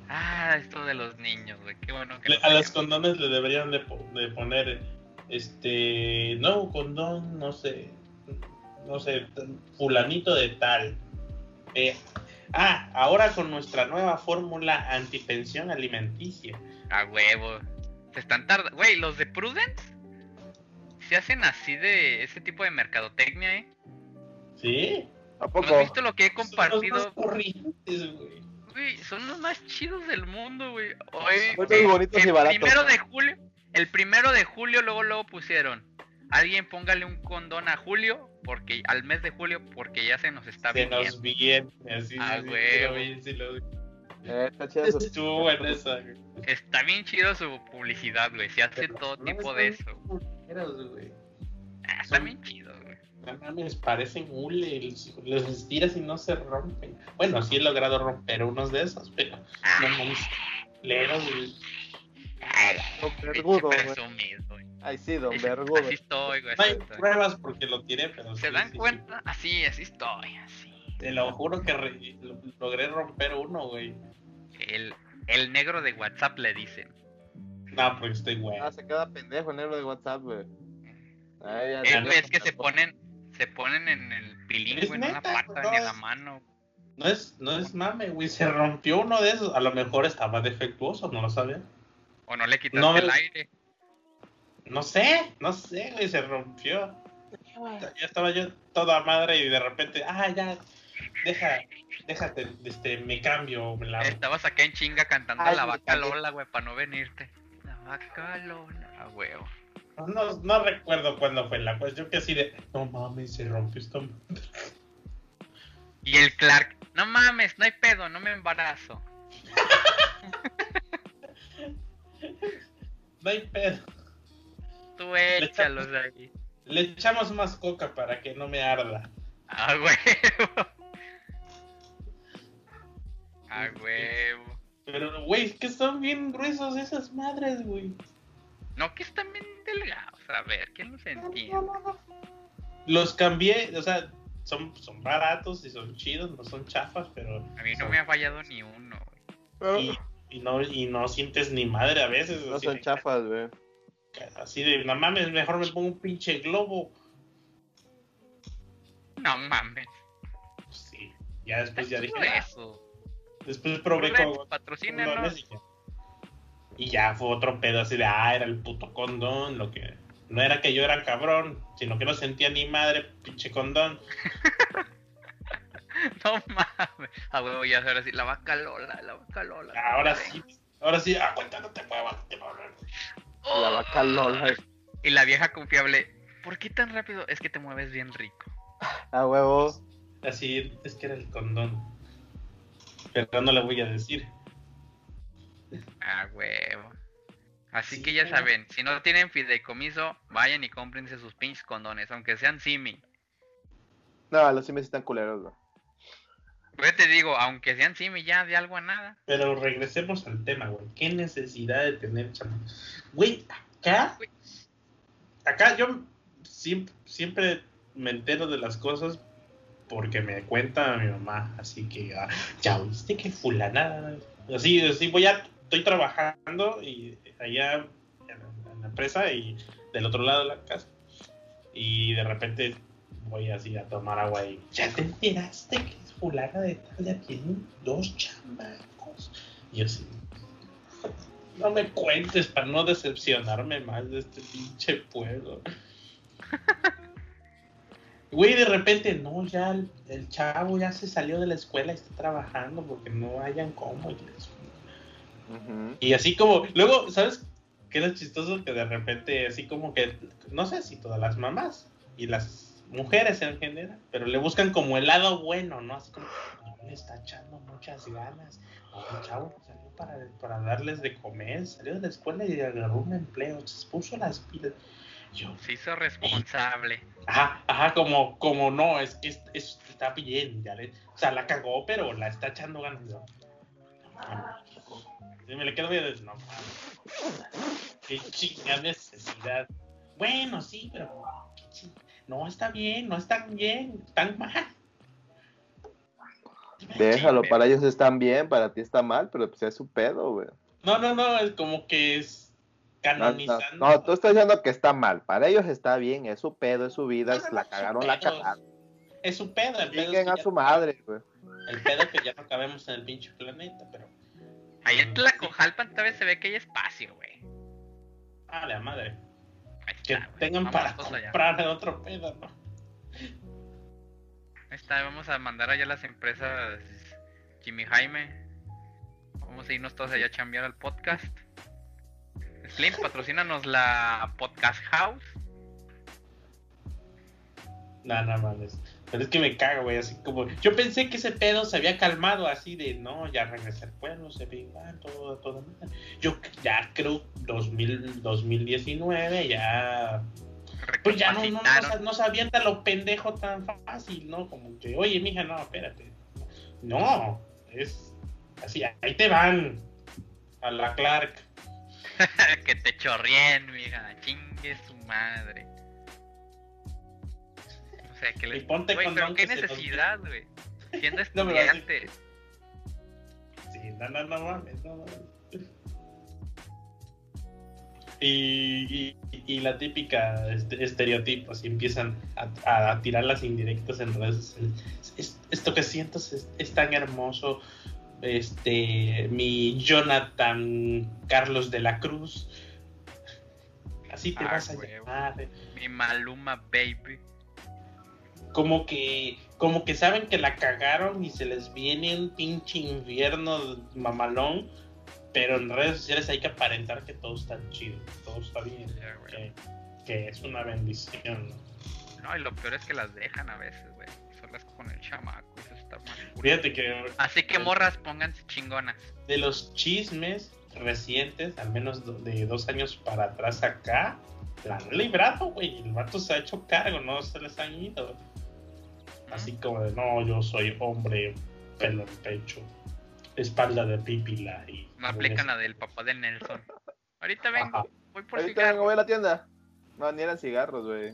Ah, esto de los niños, güey. Qué bueno que Le- no a los condones le deberían de, po- de poner este nuevo condón, no sé, no sé, fulanito de tal. Eh, ah, ahora con nuestra nueva fórmula antipensión alimenticia. A huevo. Se están tardando. Güey, los de Prudence se hacen así de ese tipo de mercadotecnia, ¿eh? ¿Sí? ¿a ¿No poco? has visto lo que he Son los más compartido? corrientes, güey. Güey, son los más chidos del mundo, güey. Son Hoy, muy bonitos y el baratos. primero de julio, el primero de julio, luego, luego pusieron. Alguien póngale un condón a Julio, porque al mes de julio, porque ya se nos está Se viniendo. nos viene, así, Ah, sí, sí, güey. Sí. Eh, está chido su- Estuvo buena esa, güey. Está bien chido su publicidad, güey. Se hace Pero todo no tipo de eso. culeros, güey. Ah, está son- bien chido, güey. No mames, parecen hule, los, los estiras y no se rompen. Bueno, sí he logrado romper unos de esos, pero no mames, leros, güey. Don Pinche Vergudo, güey. Ay, sí, don Vergudo. Así estoy, güey. No así hay estoy. pruebas porque lo tiré, pero ¿Se sí, dan sí, sí. cuenta? Así, así estoy, así. Te lo juro que re- lo- logré romper uno, güey. El, el negro de WhatsApp le dicen. No, porque estoy güey. Ah, se queda pendejo el negro de WhatsApp, güey. Ay, ya, Eh, es que se ponen, se ponen en el pilín, en una neta, pata no ni en la es- mano. No es, no es mame, güey. Se rompió uno de esos. A lo mejor estaba defectuoso, no lo sabía. O no le quitaste No, el- aire. No sé, no sé, güey. Se rompió. Ya estaba yo toda madre y de repente, ah, ya, deja, déjate, este, me cambio, me lavo. Estabas acá en chinga cantando Ay, la vaca. Lola, güey, para no venirte. La vaca Lola, huevo. No, no recuerdo cuándo fue la cuestión que así de, no mames, se rompió esta madre". Y el Clark, no mames, no hay pedo, no me embarazo. No hay pedo. Tú échalos ahí. Le echamos más coca para que no me arda. A huevo. A huevo. Pero, güey, es que son bien gruesos esas madres, güey. No, que están bien delgados. A ver, ¿quién los entiende? Los cambié, o sea, son, son baratos y son chidos, no son chafas, pero. A mí no son- me ha fallado ni uno, güey. Y, y no, y no sientes ni madre a veces. No son de- chafas, güey. Así de, no mames, mejor me pongo un pinche globo. No mames. Pues sí, ya después ya dije, "Ah". eso. Después probé con patrocínanos. y ya. Y ya fue otro pedo así de, ah, era el puto condón, lo que... No era que yo era cabrón, sino que no sentía ni madre, pinche condón. No mames. A huevo, ya ahora sí. La vaca Lola, la vaca Lola. Ahora sí, ahora sí, ah, cuenta, no te muevas, te muevas. Oh. La vaca Lola. Y la vieja confiable. ¿Por qué tan rápido? Es que te mueves bien rico. A huevo. Así, es que era el condón. Pero no le voy a decir. Ah, huevo. Así Sí, que ya saben, si no tienen fideicomiso, vayan y cómprense sus pinches condones, aunque sean simi. No, los simis están culeros, güey. Yo te digo, aunque sean simi ya de algo a nada. Pero regresemos al tema, güey. ¿Qué necesidad de tener chama? Güey, acá. Acá yo siempre, siempre me entero de las cosas porque me cuenta mi mamá. Así que, ah, ya oíste que fulana. Así, así voy a. Estoy trabajando y allá en, en la empresa y del otro lado de la casa. Y de repente voy así a tomar agua y. ¿Ya te enteraste que es fulana de tal? Ya tiene dos chamacos. Y yo así. No me cuentes para no decepcionarme más de este pinche pueblo. Güey, de repente, no, ya el, el chavo ya se salió de la escuela y está trabajando porque no hayan cómo. Y, y así como, luego, ¿sabes qué es lo chistoso? Que de repente, así como que, no sé si todas las mamás y las mujeres en general, pero le buscan como el lado bueno, ¿no? Así como, no le está echando muchas ganas. El chavo salió para, para darles de comer, salió de la escuela y agarró un empleo, se puso las pilas. Yo, Se hizo responsable. Ajá, ajá, como, como no, es que es- es- está bien, ya le, o sea, la cagó, pero la está echando ganas. No me le quedo viendo, no. Qué chinga necesidad. Bueno, sí, pero qué ching- no está bien, no están bien, están mal. Déjalo, Sí, para ellos están bien, para ti está mal, pero pues es su pedo, güey. No, no, no, es como que es No, no, canonizando. no, tú estás diciendo que está mal. Para ellos está bien, es su pedo, es su vida, No, la cagaron, la cagaron. Es su pedo, el pedo, es que a su madre, güey. el pedo que ya no cabemos en el pinche planeta, pero. Ahí en Tlacojalpan todavía se ve que hay espacio, güey. Ah, la madre. Que tengan Vamos para allá. comprar otro pedo, ¿no? Ahí está, vamos a mandar allá a las empresas Jimmy Jaime. Vamos a irnos todos allá a chambear al podcast. Slim, patrocínanos la Podcast House. No, no mames. Pero es que me cago, güey. Así como. Yo pensé que ese pedo se había calmado así de no, ya regresé al pueblo, se ve igual, todo, todo. mal". Yo ya creo 2000, 2019, ya. Pues ya no, no, no, no se avienta lo pendejo tan fácil, ¿no? Como que, oye, mija, no, espérate. No, es así, ahí te van. A la Clark. que te chorrien, mija. Chingue su madre. O sea, que Y les... ponte Güey, pero qué necesidad, güey. Siendo No a- estudiantes. Sí, no, no, no mames, no mames. Y, y, y la típica este, estereotipo, así empiezan a, a- a tirar las indirectas en redes. Es- esto que siento es, es tan hermoso. Este, mi Jonathan Carlos de la Cruz. Así te Ah, vas a huevo. llamar. Mi Maluma Baby. como que como que saben que la cagaron y se les viene un pinche infierno mamalón, pero en redes sociales hay que aparentar que todo está chido, todo está bien, que, que es una bendición. ¿no? No, y lo peor es que las dejan a veces, güey. Solas con el chamaco. Está. Fíjate que Así que morras, pónganse chingonas. de los chismes recientes, al menos de dos años para atrás acá, la han librado, güey. El vato se ha hecho cargo, no se les han ido. Así como de, no, yo soy hombre, pelo en pecho, espalda de pipila y... Me aplican la del papá de Nelson. Ahorita vengo, Ajá. voy por Ahorita vengo, cigarros. voy a la tienda. No, ni eran cigarros, güey.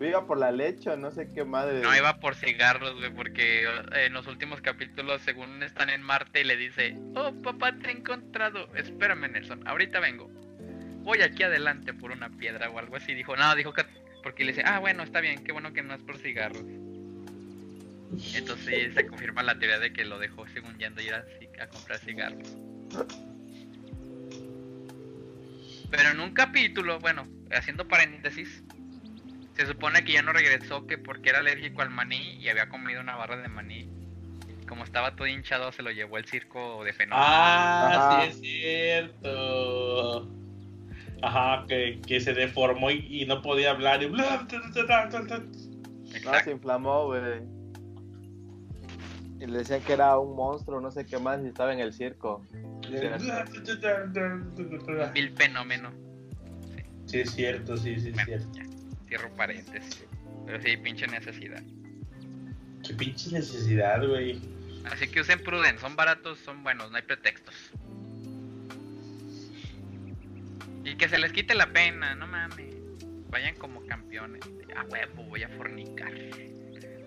Iba por la leche o no sé qué madre. No iba por cigarros, güey, porque eh, en los últimos capítulos, según están en Marte, y le dice, oh, papá, te he encontrado. Espérame, Nelson, ahorita vengo. Voy aquí adelante por una piedra o algo así. Dijo, no, dijo que... Porque le dice, ah, bueno, está bien, qué bueno que no es por cigarros. Entonces se confirma la teoría de que lo dejó según yendo a ir a comprar cigarros. Pero en un capítulo, bueno, haciendo paréntesis, se supone que ya no regresó que porque era alérgico al maní y había comido una barra de maní. Como estaba todo hinchado, se lo llevó el circo de fenómeno. Ah, Ajá. sí es cierto. Ajá, que, que se deformó y, y no podía hablar. Y... bla. No, se inflamó, güey. Y le decían que era un monstruo, no sé qué más, y estaba en el circo. Vil fenómeno. Sí, es cierto, sí, sí, es Bueno, cierto. ya, cierro paréntesis. Pero sí, pinche necesidad. Qué pinche necesidad, güey. Así que usen prudence, son baratos, son buenos, no hay pretextos. Y que se les quite la pena, no mames. Vayan como campeones. A huevo, voy a fornicar.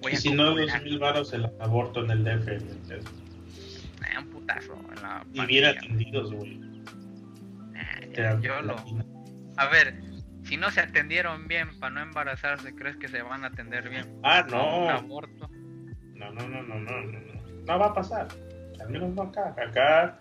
Voy Y a si no, dos mil varos el aborto en el DF. güey. Eh, un putazo en la Y bien atendidos, güey. Dan yo lo... A ver, si no se atendieron bien para no embarazarse, ¿crees que se van a atender bien? Ah, Un no. aborto. No, no, no, no, no, no, no. No va a pasar. Al menos no acá. Acá,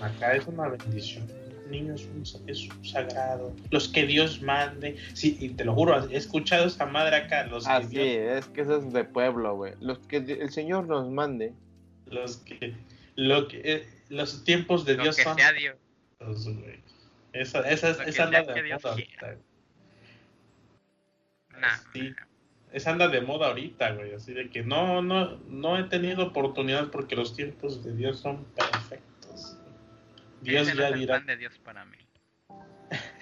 acá es una bendición. El niño es un, es un sagrado. Los que Dios mande. Sí, y te lo juro, he escuchado esa madre acá. Los que, Ah, sí, Dios- es que eso es de pueblo, güey. Los que el Señor nos mande. los que, lo que, eh, los tiempos de Lo Dios que son. sea Dios. güey. Esa, esa, esa anda de moda quiera. ahorita. Nah, Sí. Esa anda de moda ahorita, güey. Así de que no, no, no he tenido oportunidad porque los tiempos de Dios son perfectos. Dios ese no ya el dirá. plan de Dios para mí.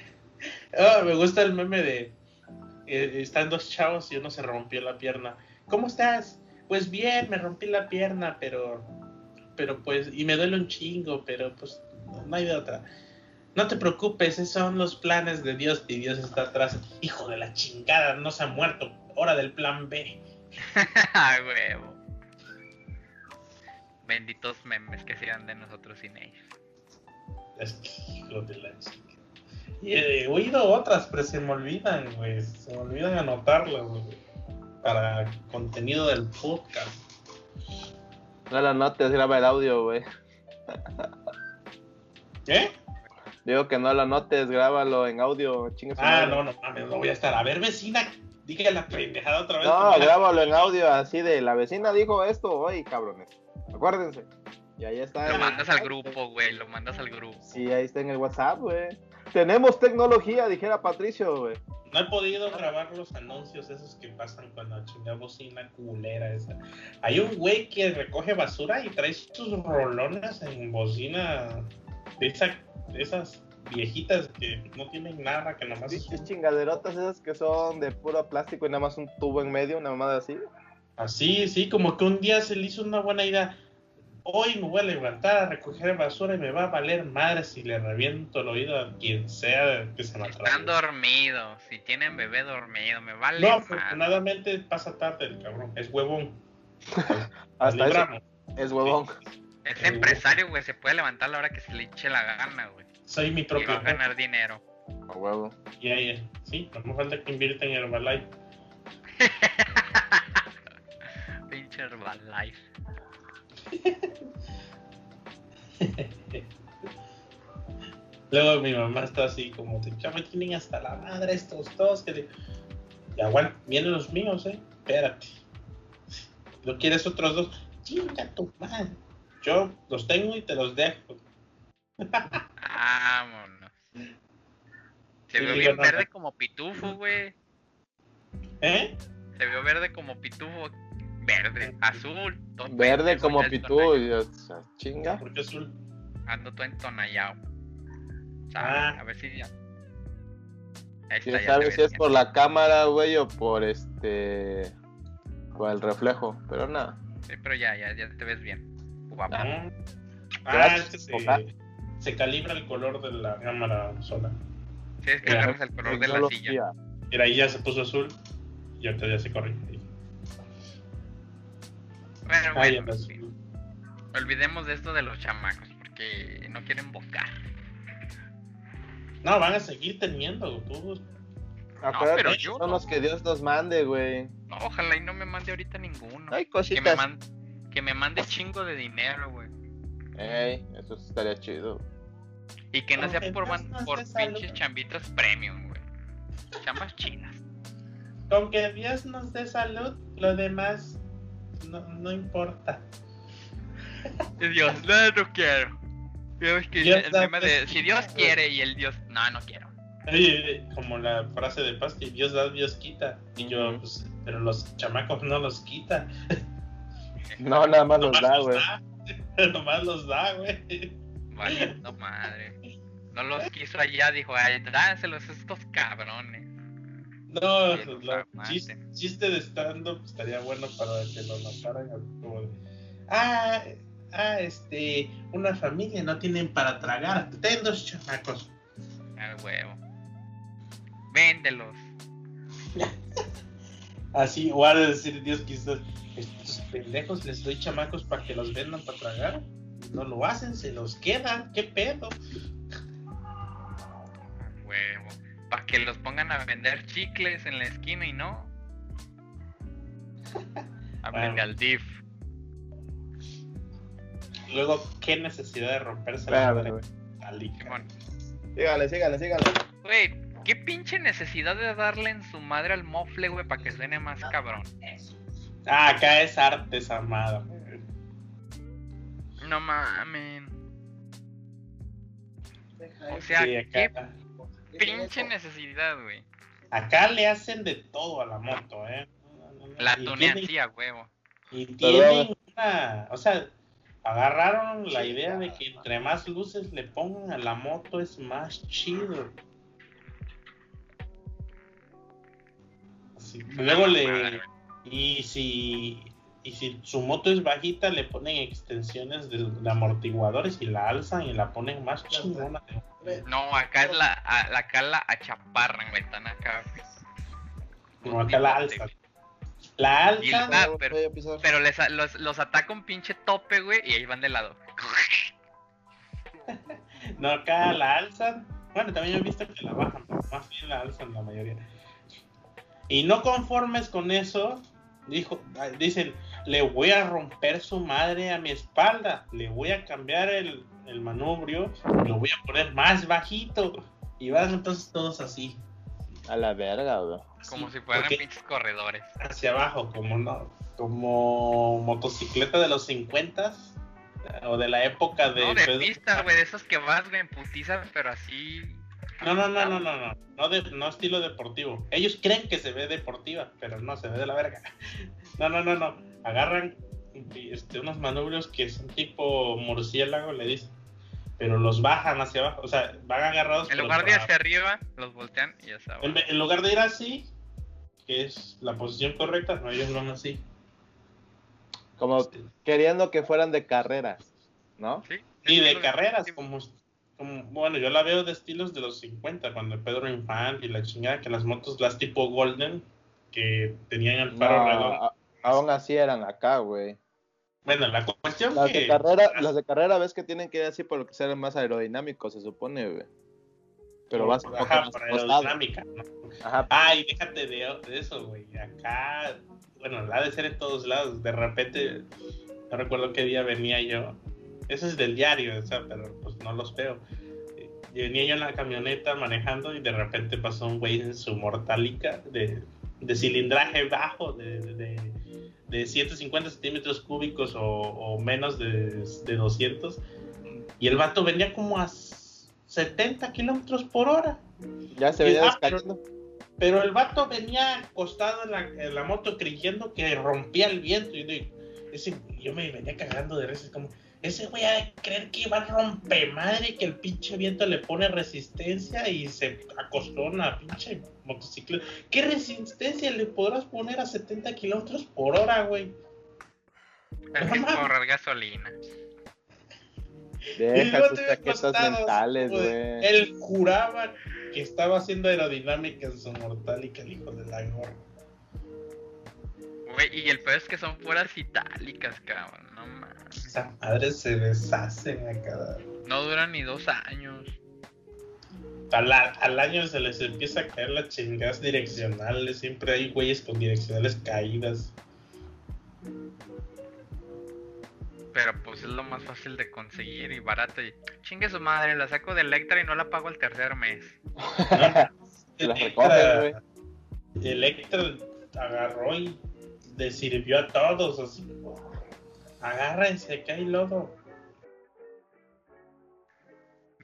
Ah, me gusta el meme de eh, están dos chavos y uno se rompió la pierna. ¿Cómo estás? Pues bien, me rompí la pierna, pero pero pues y me duele un chingo, pero pues no hay de otra. No te preocupes, esos son los planes de Dios y Dios está atrás. Hijo de la chingada, no se ha muerto. Hora del plan B. Huevo. Benditos memes que sean de nosotros sin ellos. Es que, hijo de la chingada. Y he oído otras, pero se me olvidan, güey. Se me olvidan anotarlas, güey. Para contenido del podcast. No la notes, graba el audio, güey. ¿Eh? Digo que no lo notes, grábalo en audio, chingue su Ah, madre. no, no mames, no voy a estar. A ver, vecina, dígale la pendejada otra vez. No, grábalo en audio así de la vecina dijo esto hoy, cabrones. Acuérdense. Y ahí está. Lo mandas al grupo, güey. Lo mandas al grupo. Sí, ahí está en el WhatsApp, güey. Tenemos tecnología, dijera Patricio, güey. No he podido grabar los anuncios esos que pasan con la chingada bocina culera esa. Hay un güey que recoge basura y trae sus rolones en bocina de, esa, esas viejitas que no tienen nada, que Pinches un- chingaderotas esas que son de puro plástico y nada más un tubo en medio, una mamada así. Así, sí, como que un día se le hizo una buena idea. Hoy me voy a levantar a recoger basura y me va a valer madre si le reviento el oído a quien sea que se me Están dormidos. Si tienen bebé dormido, me vale. No, madre. afortunadamente pasa tarde el cabrón, es huevón. Hasta es huevón. Es empresario, güey. Se puede levantar a la hora que se le eche la gana, güey. Soy mi Y propio va a jefe. ganar dinero. A huevo. Ya, ya. Sí, no me falta que invierta en Herbalife. Pinche Herbalife. Luego mi mamá está así como de, ya me tienen hasta la madre estos dos. Que de... Y aguanta, vienen los míos, eh. Espérate. ¿No quieres otros dos? Chinga tu madre. Yo los tengo y te los dejo. Vámonos. Se Sí, vio bien verde como pitufo, güey. ¿Eh? Se vio verde como pitufo. Verde, azul. todo Verde como ya pitú. entonayado. y yo, o sea, chinga. Porque azul. Ando todo entonallado. Ah. A ver si ya. Ahí ¿Quién está, ya sabe si es por la cámara, güey, o por este. por el reflejo? Pero nada. Sí, pero ya, ya, ya te ves bien. Guapo. Ah, Ah, que papá. Se, calibra el color de la cámara sola. Sí, es que agarras el color de la silla. Mira, ahí ya se puso azul y ahorita ya se corrige. Bueno, bueno, no sí. olvidemos de esto de los chamacos, porque no quieren bocar. No, van a seguir teniendo. Tú, Acuérdate, pero yo son no. los que Dios nos mande, güey. No, ojalá y no me mande ahorita ninguno. Hay que, me cositas. man- que me mande chingo de dinero, güey. Ey, eso estaría chido. Y que no sea por, man- por pinches chambitas premium, güey. Chambas chinas. con que Dios nos dé salud, lo demás no, no importa. Dios, no, no quiero. Ves que Dios el meme de si Dios quiere y el Dios, no, no quiero. Como la frase de Pasti, Dios da, Dios quita. Y yo, pues, pero los chamacos no los quita. No, nada más los da, güey. da. Nomás los da, güey. Vale, no madre. No los quiso allá, dijo, ay, dánselos a estos cabrones. No, aguante. chiste, chiste de stand-up estaría bueno para que lo notaran. Como de, ah, ah, este, una familia no tienen para tragar. Ten dos chamacos. Al huevo. Véndelos. Así, o de decir Dios quizás, estos pendejos les doy chamacos para que los vendan para tragar. No lo hacen, se los quedan. ¿Qué pedo? Al huevo. Para que los pongan a vender chicles en la esquina y no. Háblenle Bueno. al DIF. Luego, ¿qué necesidad de romperse la madre? güey. Calica. Simón. Síganle, síganle, síganle. Güey, qué pinche necesidad de darle en su madre al mofle, güey, para que suene más cabrón. Ah, acá es arte esa madre. No mamen. O sea, Sí, qué pinche necesidad, güey. acá le hacen de todo a la moto, ¿eh? La a huevo. Y Pero- tienen una, o sea, agarraron la idea de que entre más luces le pongan a la moto es más chido. Así, luego le y si y si su moto es bajita le ponen extensiones de, de amortiguadores y la alzan y la ponen más chingona. No, acá es la, a- la acá la achaparran, güey, están acá. Como acá la alzan. La alzan, Ah, pero-. Pero les, los, los ataca un pinche tope, güey, y ahí van de lado. no acá la alzan. Bueno, también he visto que la bajan, pero más bien la alzan la mayoría. Y no conformes con eso, dijo, dicen, le voy a romper su madre a mi espalda, le voy a cambiar el, el manubrio, lo voy a poner más bajito. Y van entonces todos así. A la verga, güey. Como si fueran pinches corredores. hacia abajo, como no, como motocicleta de los 50 o de la época de No, de Pedro- pista, güey, de esos que vas, güey, en putiza, pero así. No, no, no, no, no, no, no, de, no estilo deportivo. Ellos creen que se ve deportiva, pero no, se ve de la verga. No, no, no, no. Agarran este, unos manubrios que son tipo murciélago, le dicen. Pero los bajan hacia abajo, o sea, van agarrados. En lugar de hacia arriba, los voltean y ya sabes. en, en lugar de ir así, que es la posición correcta, no, ellos van así. Como Este, queriendo que fueran de carreras, ¿no? Sí, Y de carreras, como, como, bueno, yo la veo de estilos de los 50, cuando Pedro Infante y la chingada, que las motos, las tipo Golden, que tenían el faro No, redondo. Aún así eran acá, güey. Bueno, la cuestión Las que... de carrera, las de carrera ves que tienen que ir así por lo que sea más aerodinámico, se supone, güey. Pero vas Ajá, por aerodinámica, ¿no? Ajá, Ay, déjate de, de eso, güey. Acá, bueno, la ha de ser en todos lados. De repente, no recuerdo qué día venía yo. Eso es del diario, o sea, pero pues no los veo. Eh, Venía yo en la camioneta manejando y de repente pasó un güey en su mortálica de, de cilindraje bajo, de, de, de 150 centímetros cúbicos o, o menos de, de 200. Y el vato venía como a 70 kilómetros por hora. ya se veía Ah, pero- descayendo. Pero el vato venía acostado en la, en la moto creyendo que rompía el viento. Y ese- yo me venía cagando de risa. Como, ese güey de creer que va a romper madre, que el pinche viento le pone resistencia y se acostó a una pinche motocicleta. ¿Qué resistencia le podrás poner a 70 kilómetros por hora, güey? Es que es por ahorrar gasolina. Deja tus mentales, güey. güey. Él juraba que estaba haciendo aerodinámica en su mortal y que el hijo de la gorra. Güey, y el peor es que son puras itálicas, cabrón. No mames. Esa madre se deshacen a cada. No duran ni dos años. Al, al año se les empieza a caer las chingadas direccionales. Siempre hay güeyes con direccionales caídas. Pero pues es lo más fácil de conseguir y barato. Y chingue su madre, la saco de Electra y no la pago el tercer mes. Güey. Electra agarró y le sirvió a todos. Así. Agárrense, que hay lodo.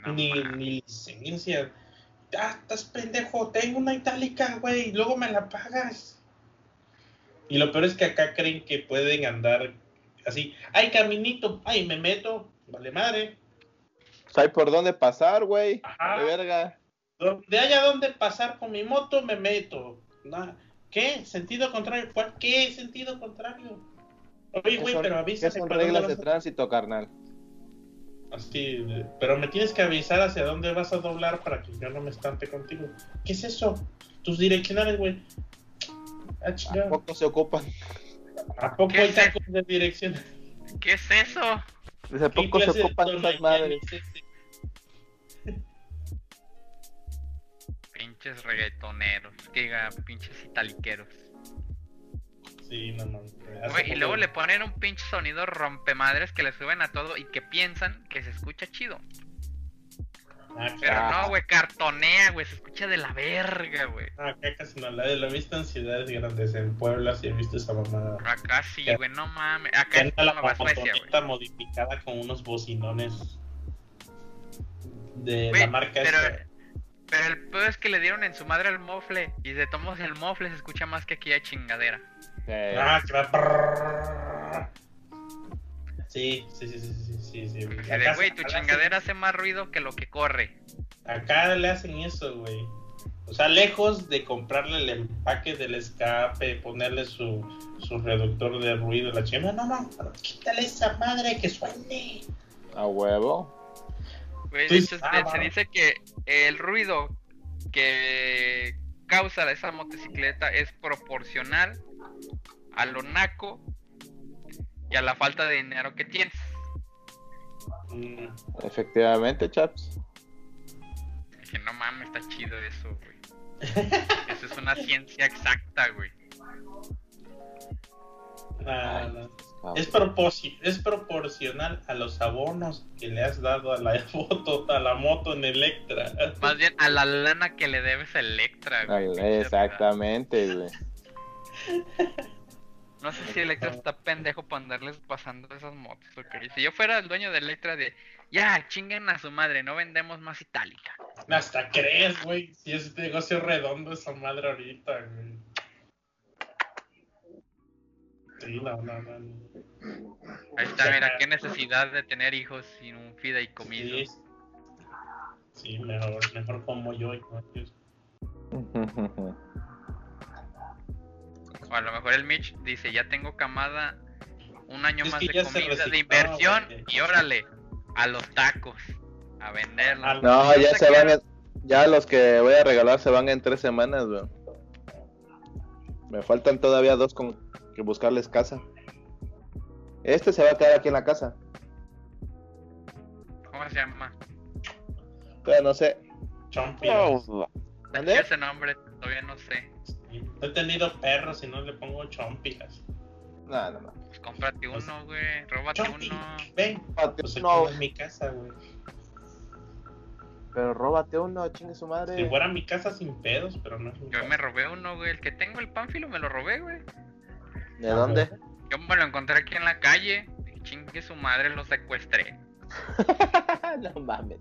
No ni, ni licencia. Ah, estás pendejo, tengo una itálica, güey, y luego me la pagas. Y lo peor es que acá creen que pueden andar así. Ay, caminito, ay, me meto, vale madre. Hay por dónde pasar, güey. De verga. Donde haya donde pasar con mi moto, me meto. ¿Qué? ¿Sentido contrario? ¿Cuál? ¿Qué sentido contrario? Oye, ¿Qué güey, pero ¿Qué avísame. son reglas de a- tránsito, carnal? Así, de- pero me tienes que avisar hacia dónde vas a doblar para que yo no me estampe contigo. ¿Qué es eso? Tus direccionales, güey. Ah, ¿A poco se ocupan? ¿A poco ¿Qué hay es tacos de dirección? ¿Qué es eso? ¿Desde ¿Qué poco se ocupan esas madres? Pinches reggaetoneros. Que diga, pinches italiqueros. Sí, no mames. Hace Güey, y luego le ponen un pinche sonido rompemadres que le suben a todo y que piensan que se escucha chido. Ah, Pero claro. no, güey, cartonea, güey, se escucha de la verga, güey. Ah, acá casi no. La, la he visto en ciudades grandes, en Puebla, sí he visto esa mamada. Acá sí, güey, no mames. Acá es la motoneta modificada con unos bocinones de la marca pero, esta. pero el peor es que le dieron en su madre al mofle. Y de tomos el mofle se escucha más que aquí hay chingadera. Eh, Ah, que va. Sí, sí, sí, sí, sí, sí, Acá- güey, tu chingadera hace más ruido que lo que corre. Acá le hacen eso, güey. O sea, lejos de comprarle el empaque del escape, ponerle su, su reductor de ruido, la chingada. No, no, quítale esa madre que suene. a huevo. Güey, Tú de dices, hecho, ah, se- dice que el ruido que causa esa motocicleta es proporcional a lo naco y a la falta de dinero que tienes. Mm, Efectivamente, chaps. Dije, no mames, está chido eso, güey. Eso es una ciencia exacta, güey. no, no. Es, proporci- es proporcional a los abonos que le has dado a la foto, a la moto en Electra. Más bien a la lana que le debes a Electra, güey. Ay, pinche Exactamente, güey. No sé si Electra está pendejo para andarles pasando esas motos. ¿o qué? Si yo fuera el dueño de Electra, de ya, chinguen a su madre, no vendemos más itálica. Hasta crees, güey, si es negocio redondo esa madre ahorita, güey. Sí, no, no, no. no. Ahí está, mira, qué necesidad de tener hijos sin un fideicomiso. Sí, sí, mejor, mejor como yo. y no ellos. O a lo mejor el Mitch dice, ya tengo camada un año Es más de comida, de inversión, güey. y órale, a los tacos, a venderlos. Al- No, ya se van. en- Ya los que voy a regalar se van en tres semanas, güey. Me faltan todavía dos con que buscarles casa. Este se va a quedar aquí en la casa. ¿Cómo se llama? Pero no sé. Chompiras. ¿Dónde? Ese nombre todavía no sé. No he tenido perros y no le pongo chompiras. No, no, no. Pues cómprate uno, güey, róbate Chompi, uno. ven. Pues aquí No, no es mi casa, güey. pero róbate uno, chingue su madre. Si fuera mi casa sin pedos, pero no es mi Yo casa. me robé uno, güey, el que tengo el pánfilo me lo robé, güey. ¿De dónde? Yo me lo encontré aquí en la calle, y chingue su madre, lo secuestré. no mames.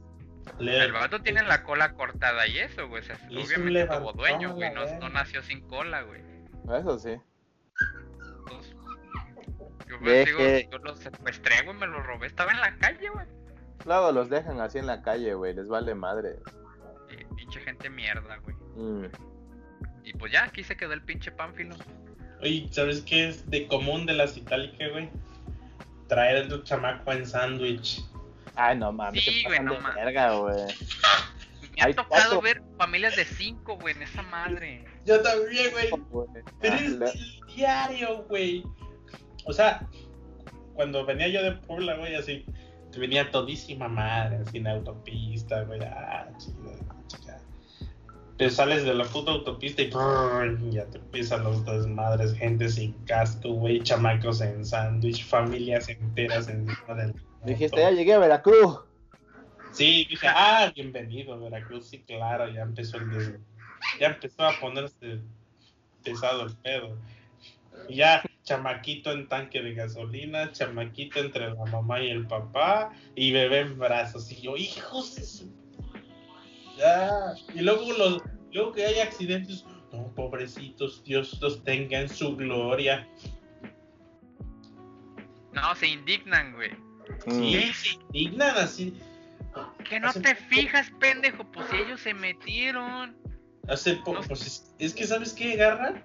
Le- El vato tiene la cola cortada y eso, güey, o sea, obviamente tuvo levantón, dueño, güey, no, nació sin cola, güey. Eso sí. Entonces, yo pues, digo, Deje- yo lo secuestré, güey, me lo robé. Estaba en la calle, güey. Luego los dejan así en la calle, güey. Les vale madre. Pinche gente mierda, güey. Mm. Y pues ya, aquí se quedó el pinche pánfilo. Oye, ¿sabes qué es de común de las itálicas, güey? Traer a tu chamaco en sándwich. Ay, no mames. Sí, güey, no mames. verga, güey. Me ha Hay tocado cuatro. ver familias de cinco, güey, en esa madre. Yo también, güey. Pero Ah, es del diario, güey. O sea, cuando venía yo de Puebla, güey, así, venía todísima madre, así en autopista, güey. Ah, chido, chica. Te sales de la puta autopista y brrr, ya te empiezan los desmadres, gente sin casco, güey, chamacos en sándwich, familias enteras encima del. Dijiste, ya llegué a Veracruz. Sí, dije, ah, bienvenido, Veracruz, sí, claro, ya empezó el des- ya empezó a ponerse pesado el pedo. Y ya, chamaquito en tanque de gasolina, chamaquito entre la mamá y el papá, y bebé en brazos. Y yo, hijos de su... Ya. Y luego, los, luego que hay accidentes, no, pobrecitos, Dios los tenga en su gloria. No, se indignan, güey. Mm. Sí, se indignan así. Que no Hace te fijas, pendejo, pues si ellos se metieron. Hace poco, pues es, es que sabes qué agarran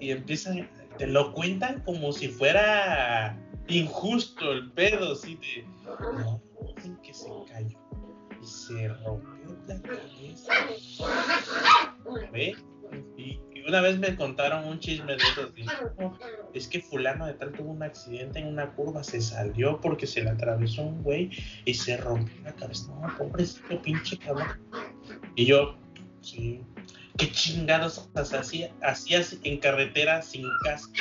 y empiezan, te lo cuentan como si fuera injusto el pedo, así de, no, dicen que se cayó y se rompió la cabeza. ¿Ve? Y una vez me contaron un chisme de esos, de, "No, es que fulano de tal tuvo un accidente en una curva, se salió porque se le atravesó un güey y se rompió la cabeza. No, pobrecito pinche cabrón. Y yo, sí, qué chingados hacía- hacías en carretera sin casco.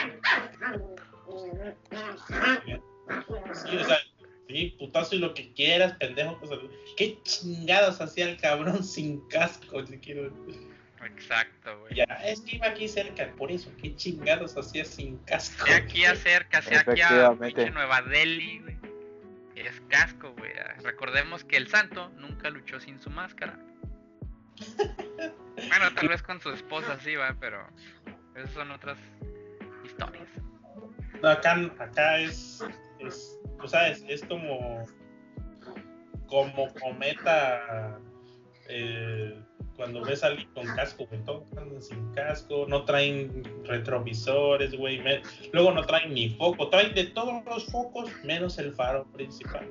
Sí, o sea, sí, putazo y lo que quieras, pendejo. pues, qué chingados hacía el cabrón sin casco. Exacto, güey. Ya, es que iba aquí cerca, por eso, qué chingados hacía sin casco. Sea aquí acerca, sea aquí a Efectivamente. pinche Nueva Delhi, güey. Es casco, güey. Recordemos que el santo nunca luchó sin su máscara. Bueno, tal vez con su esposa sí, va, pero esas son otras historias. No, acá, acá es, es, o sea, es, es como, como cometa eh, cuando ves a alguien con casco, güey, todos andan sin casco, no traen retrovisores, güey, luego no traen ni foco, traen de todos los focos menos el faro principal.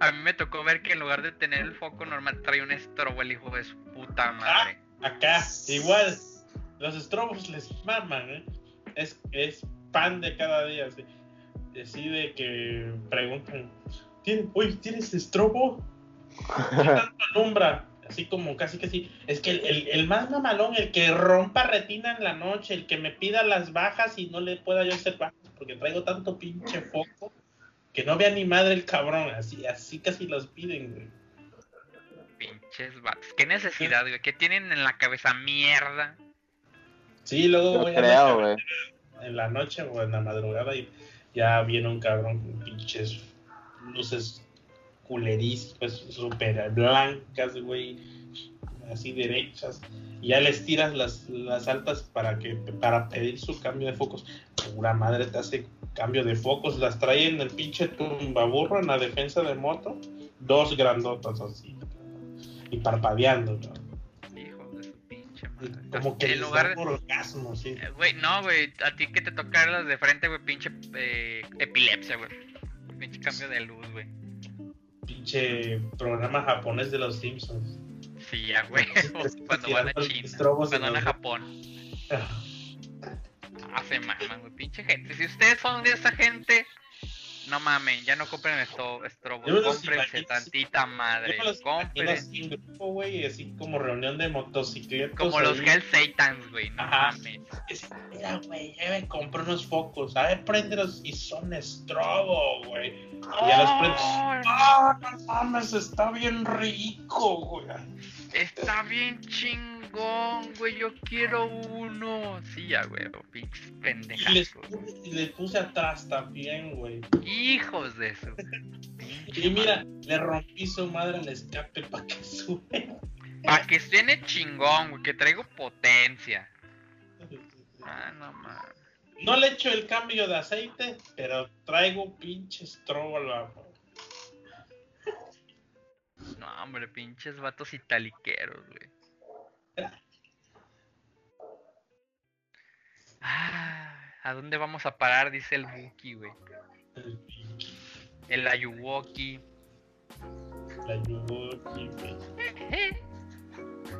A mí me tocó ver que en lugar de tener el foco normal trae un estrobo el hijo de su puta madre. Acá, igual, los estrobos les maman, ¿eh? Es, es pan de cada día, así, así de que preguntan, ¿Tien, oye, ¿tienes estrobo? ¿Qué tanto alumbra? Así como casi que sí. Es que el, el- el más mamalón, el que rompa retina en la noche, el que me pida las bajas y no le pueda yo hacer bajas porque traigo tanto pinche foco que no vea ni madre el cabrón. Así, así casi los piden, güey. Pinches vatos. ¿Qué necesidad, güey? ¿Qué tienen en la cabeza? Mierda. Sí, luego a la creo, güey. en la noche o en la madrugada y ya viene un cabrón con pinches luces culerísimas, súper blancas, güey, así derechas. Y ya les tiras las, las altas para que para pedir su cambio de focos. Pura madre te hace cambio de focos, las trae en el pinche tumbaburro en la defensa de moto, dos grandotas así. Y parpadeando, ¿no? Como que en lugar por orgasmo, sí. Eh, Güey, no, güey. A ti que te toca las de frente, güey. Pinche eh, epilepsia, güey. Pinche cambio de luz, güey. Pinche programa japonés de los Simpsons. Sí, ya, güey. Cuando van a China. Cuando van a Japón. Hace maman, güey. Pinche gente. Si ustedes son de esa gente, no mamen. Ya no compren esto, los Cómprense tantita madre. Compren. grupo, güey, así como reunión de motocicletas. Como los. Hell Satans, güey. No Ajá. Es- Mira, güey, ya me compré unos focos. A ver, préndelos y son estrobo, güey. Y ya los prendes. ¡Ay! ¡Ah, no mames! Está bien rico, güey. Está bien chingón, güey. Yo quiero uno. Sí, ya, güey. Pinches puse- y les puse atrás también, güey. Hijos de eso. Y mira, le rompí su madre al escape para que sube. Para que suene chingón, güey. Que traigo potencia. Ah, no mames. No le echo el cambio de aceite, pero traigo pinche estrobola. No, hombre, pinches vatos italiqueros, güey. Ah, ¿A dónde vamos a parar? Dice el Buki, güey. El pinche, El Ayuwoki. güey.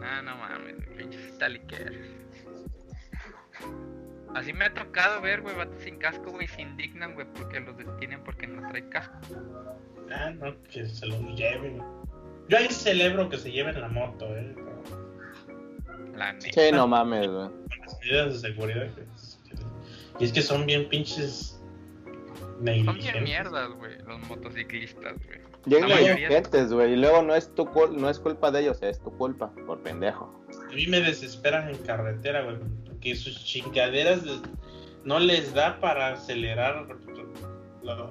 Ah, no mames, pinches italiqueros. Así me ha tocado ver, güey, vatos sin casco, güey, se indignan, güey, porque los detienen porque no trae casco. Ah, no, que se lo lleven. Yo ahí celebro que se lleven la moto, eh. La neta. Sí, no mames, güey. Con las medidas de seguridad. Y es que son bien pinches Son bien mierdas, güey, los motociclistas, güey. La mayoría- negligentes, güey. Y luego no es tu cul- no es culpa de ellos, es tu culpa, por pendejo. A mí me desesperan en carretera, güey. Porque sus chingaderas no les da para acelerar.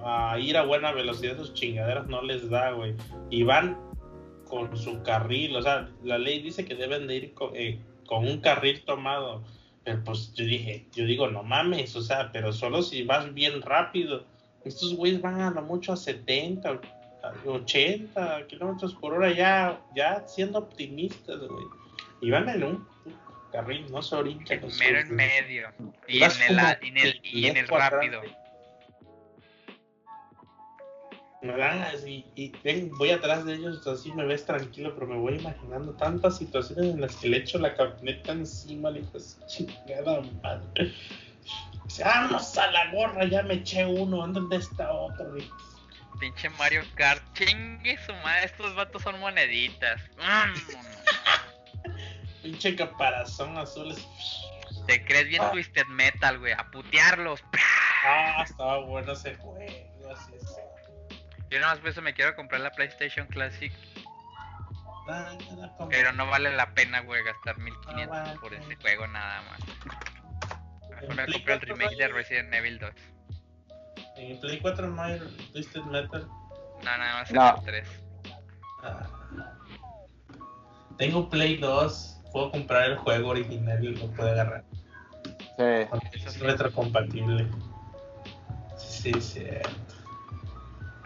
A ir a buena velocidad, sus chingaderas no les da, güey. Y van con su carril. O sea, la ley dice que deben de ir con, eh, con un carril tomado. Pero pues yo dije, yo digo, no mames, o sea, pero solo si vas bien rápido. Estos güeyes van a lo mucho a 70, a 80 kilómetros por hora, ya, ya siendo optimistas, güey. Y van en un carril, no se orincan. Mero en medio. Y en el, en y en el atrás, Me dan así, y ven, voy atrás de ellos, así me ves tranquilo, pero me voy imaginando tantas situaciones en las que le echo la camioneta encima, le digo, "Esa chingada madre. Vamos a la gorra, ya me eché uno, ¿dónde está otro? Pinche Mario Kart. Chingue su madre, estos vatos son moneditas. Pinche caparazón azul. Te crees bien Ah. Twisted Metal, güey. A putearlos. Ah, estaba bueno ese juego, así es. Yo nada más por eso me quiero comprar la PlayStation Classic. Pero no vale la pena, güey, gastar 1500 Ah, por bueno. ese juego nada más. Mejor me compré el 4 remake de no Resident Evil 2. En Play 4 no hay Twisted Metal. No, nada más No. el 3. Ah. Tengo Play 2, puedo comprar el juego original y lo puedo agarrar. Sí. Porque es retrocompatible. Sí, sí, sí.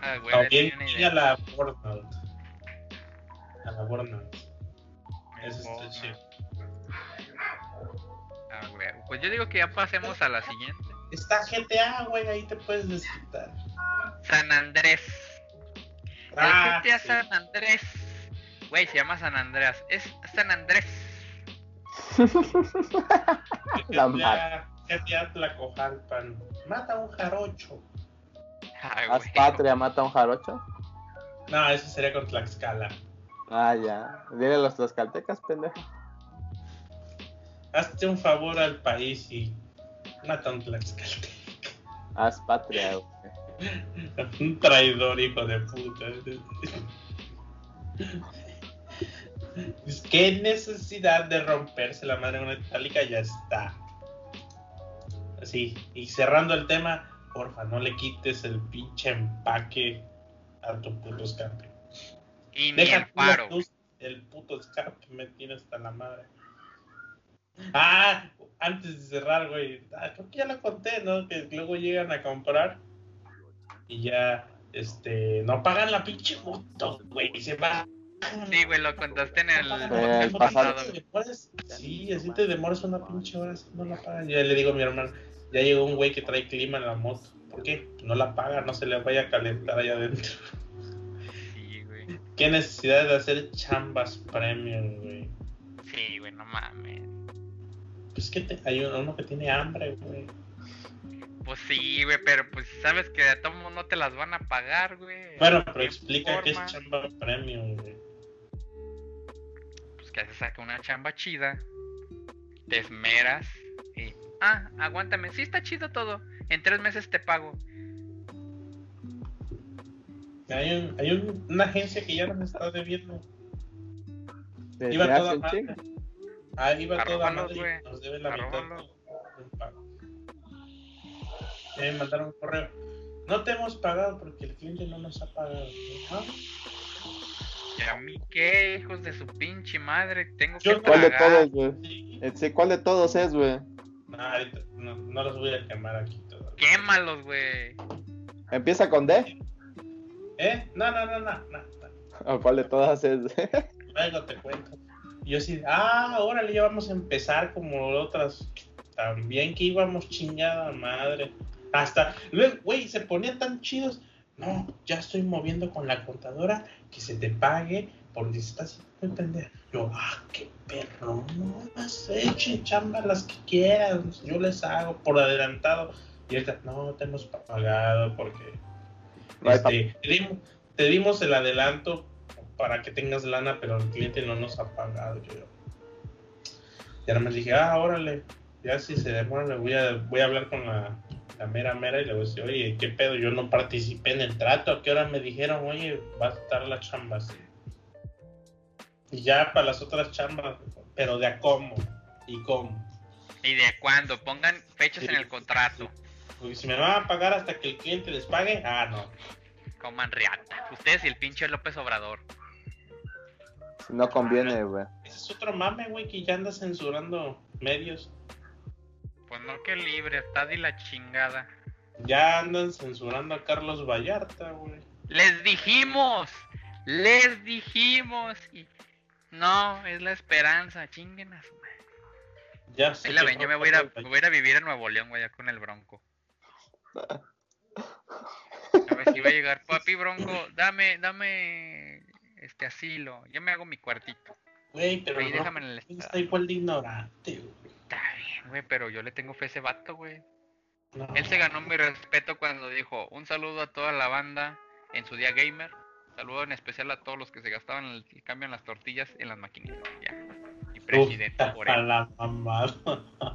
Ah, güey, También a la Burnout. A la Burnout. Eso está chido. Ah, güey. Pues yo digo que ya pasemos a la siguiente. Está GTA, güey, ahí te puedes desquitar. San Andrés. El Ah, GTA sí. San Andrés. Güey, se llama San Andreas. Es San Andrés. La GTA, GTA Tlacojalpan. Mata a un jarocho. Ay, Haz patria, mata a un jarocho. No, eso sería con Tlaxcala. Ah, ya. Dile a los tlaxcaltecas, pendejo. Hazte un favor al país y mata a un Tlaxcalte. Haz patria, güey. Un traidor, hijo de puta. Es que necesidad de romperse la madre con una itálica ya está. Así, y cerrando el tema, porfa, no le quites el pinche empaque a tu puto escape. Y ni Deja el las faro. luces, el puto escape me tiene hasta la madre. Ah, antes de cerrar, güey, ah, creo que ya lo conté, ¿no? Que luego llegan a comprar y ya, este, no pagan la pinche moto, güey, y se va. Sí, güey, lo contaste en el Eh, el pasado. Sí, así te demoras una pinche hora si no la pagan. Ya le digo a mi hermano, ya llegó un güey que trae clima en la moto. ¿Por qué? No la paga, no se le vaya a calentar allá adentro. Sí, güey. Qué necesidad de hacer chambas premium, güey. Sí, güey, no mames. Pues que te- hay uno que tiene hambre, güey. Pues sí, güey, pero pues sabes que a todo mundo no te las van a pagar, güey. Bueno, En pero explica qué es chamba premium, güey. Pues que se saca una chamba chida, te esmeras. Ah, aguántame, sí está chido todo. En tres meses te pago. Hay, un, hay un- una agencia que ya nos está debiendo. Iba toda madre. Ah, iba toda madre nos debe la mitad pago. Me mandaron un correo. No te hemos pagado porque el cliente no nos ha pagado. ¿Y a mí qué, hijos de su pinche madre? Tengo Yo- que ¿Cuál de pagar. todos, güey? Sí, ¿Cuál de todos es, güey? No, los voy a quemar aquí todavía. Quémalos, güey. Empieza con D. ¿Eh? No, no, no, no, no. no. ¿O cuál de todas es? Luego te cuento. Yo sí, ah, órale, ya vamos a empezar como otras. También que íbamos chingada madre. Hasta, luego, güey, se ponían tan chidos. No, ya estoy moviendo con la contadora que se te pague muy pendejo. Yo, ah, qué perro, no más echen chamba las que quieran, yo les hago por adelantado. Y ahorita, no, te hemos pagado porque No este, te, dimos, te dimos el adelanto para que tengas lana, pero el cliente no nos ha pagado. Yo, y ahora me dije, ah, órale, ya si se demora, le voy a, voy a hablar con la, la mera mera y le voy a decir, oye, ¿qué pedo? Yo no participé en el trato, ¿a qué hora me dijeron, oye, va a estar la chamba así? Y ya para las otras chambas, pero de a cómo y cómo. ¿Y de cuándo? Pongan fechas en el contrato. Porque si me van a pagar hasta que el cliente les pague, ah, no. Coman riata. Ustedes y el pinche López Obrador. Si no conviene, güey. Ese es otro mame, güey, que ya anda censurando medios. Pues no que libre, está de la chingada. Ya andan censurando a Carlos Vallarta, güey. Les dijimos, les dijimos. Y no, es la esperanza, chinguen a su madre. Ya sé Ahí la ven, yo me voy a, ir a, me voy a ir a vivir a Nuevo León, güey, ya con el Bronco. A ver si va a llegar, papi Bronco, dame, dame este asilo, yo me hago mi cuartito. Güey, pero Ahí no, déjame en el está igual de ignorante, güey. Está bien, güey, pero yo le tengo fe a ese vato, güey. No. Él se ganó mi respeto cuando dijo un saludo a toda la banda en su día gamer. Saludo en especial a todos los que se gastaban el, el cambio en las tortillas en las maquinitas. Ya. Mi presidente Puta por él. la.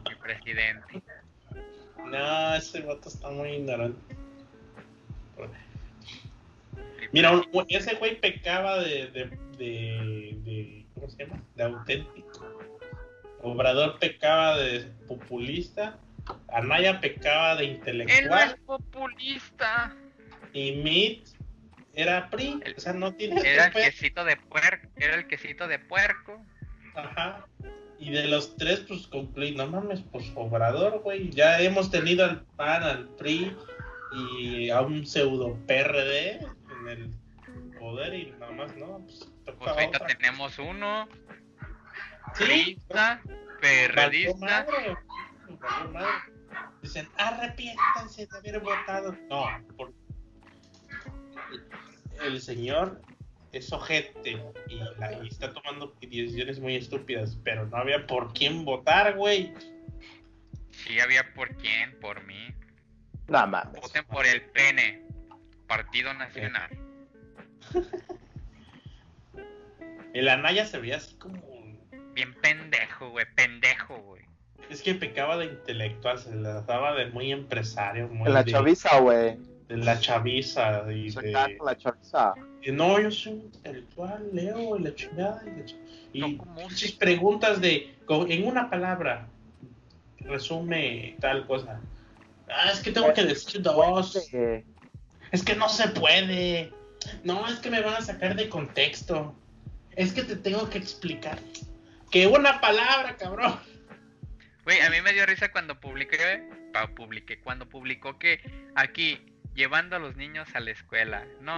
Mi presidente. No, ese vato está muy ignorante. Mi Mira, un- ese güey pecaba de, de, de, de- ¿Cómo se llama? De auténtico. Obrador pecaba de populista. Anaya pecaba de Él no intelectual. es populista. Y Meat era PRI. El- O sea, no tiene Era el quesito de puerco. Era el quesito de puerco. Ajá. Y de los tres, pues concluí, no mames, pues Obrador, güey. Ya hemos tenido al PAN, al PRI y a un pseudo PRD en el poder y nada más, ¿no? Pues Pues ahorita otra. tenemos uno. Sí, Priista, valió perredista. madre, madre. Dicen, arrepiéntanse de haber votado. No, por... el señor es ojete y, la- y está tomando decisiones muy estúpidas, pero no había por quién votar, güey. Sí, había por quién, por mí. No mames. Voten por el PN, Partido Nacional. El Anaya se veía así como. Bien pendejo, güey, pendejo, güey. Es que pecaba de intelectual, se la daba de muy empresario, muy En la de, chaviza, güey. De la chaviza y de. La chaviza. no, yo soy un intelectual, leo y la chingada. Y, y si- preguntas de. En una palabra, resume tal cosa. Ah, es que tengo que decir dos. Es que no se puede. No, es que me van a sacar de contexto. Es que te tengo que explicar. Que una palabra, cabrón. Güey, a mí me dio risa cuando publiqué, pa- publiqué, cuando publicó que aquí, llevando a los niños a la escuela. No,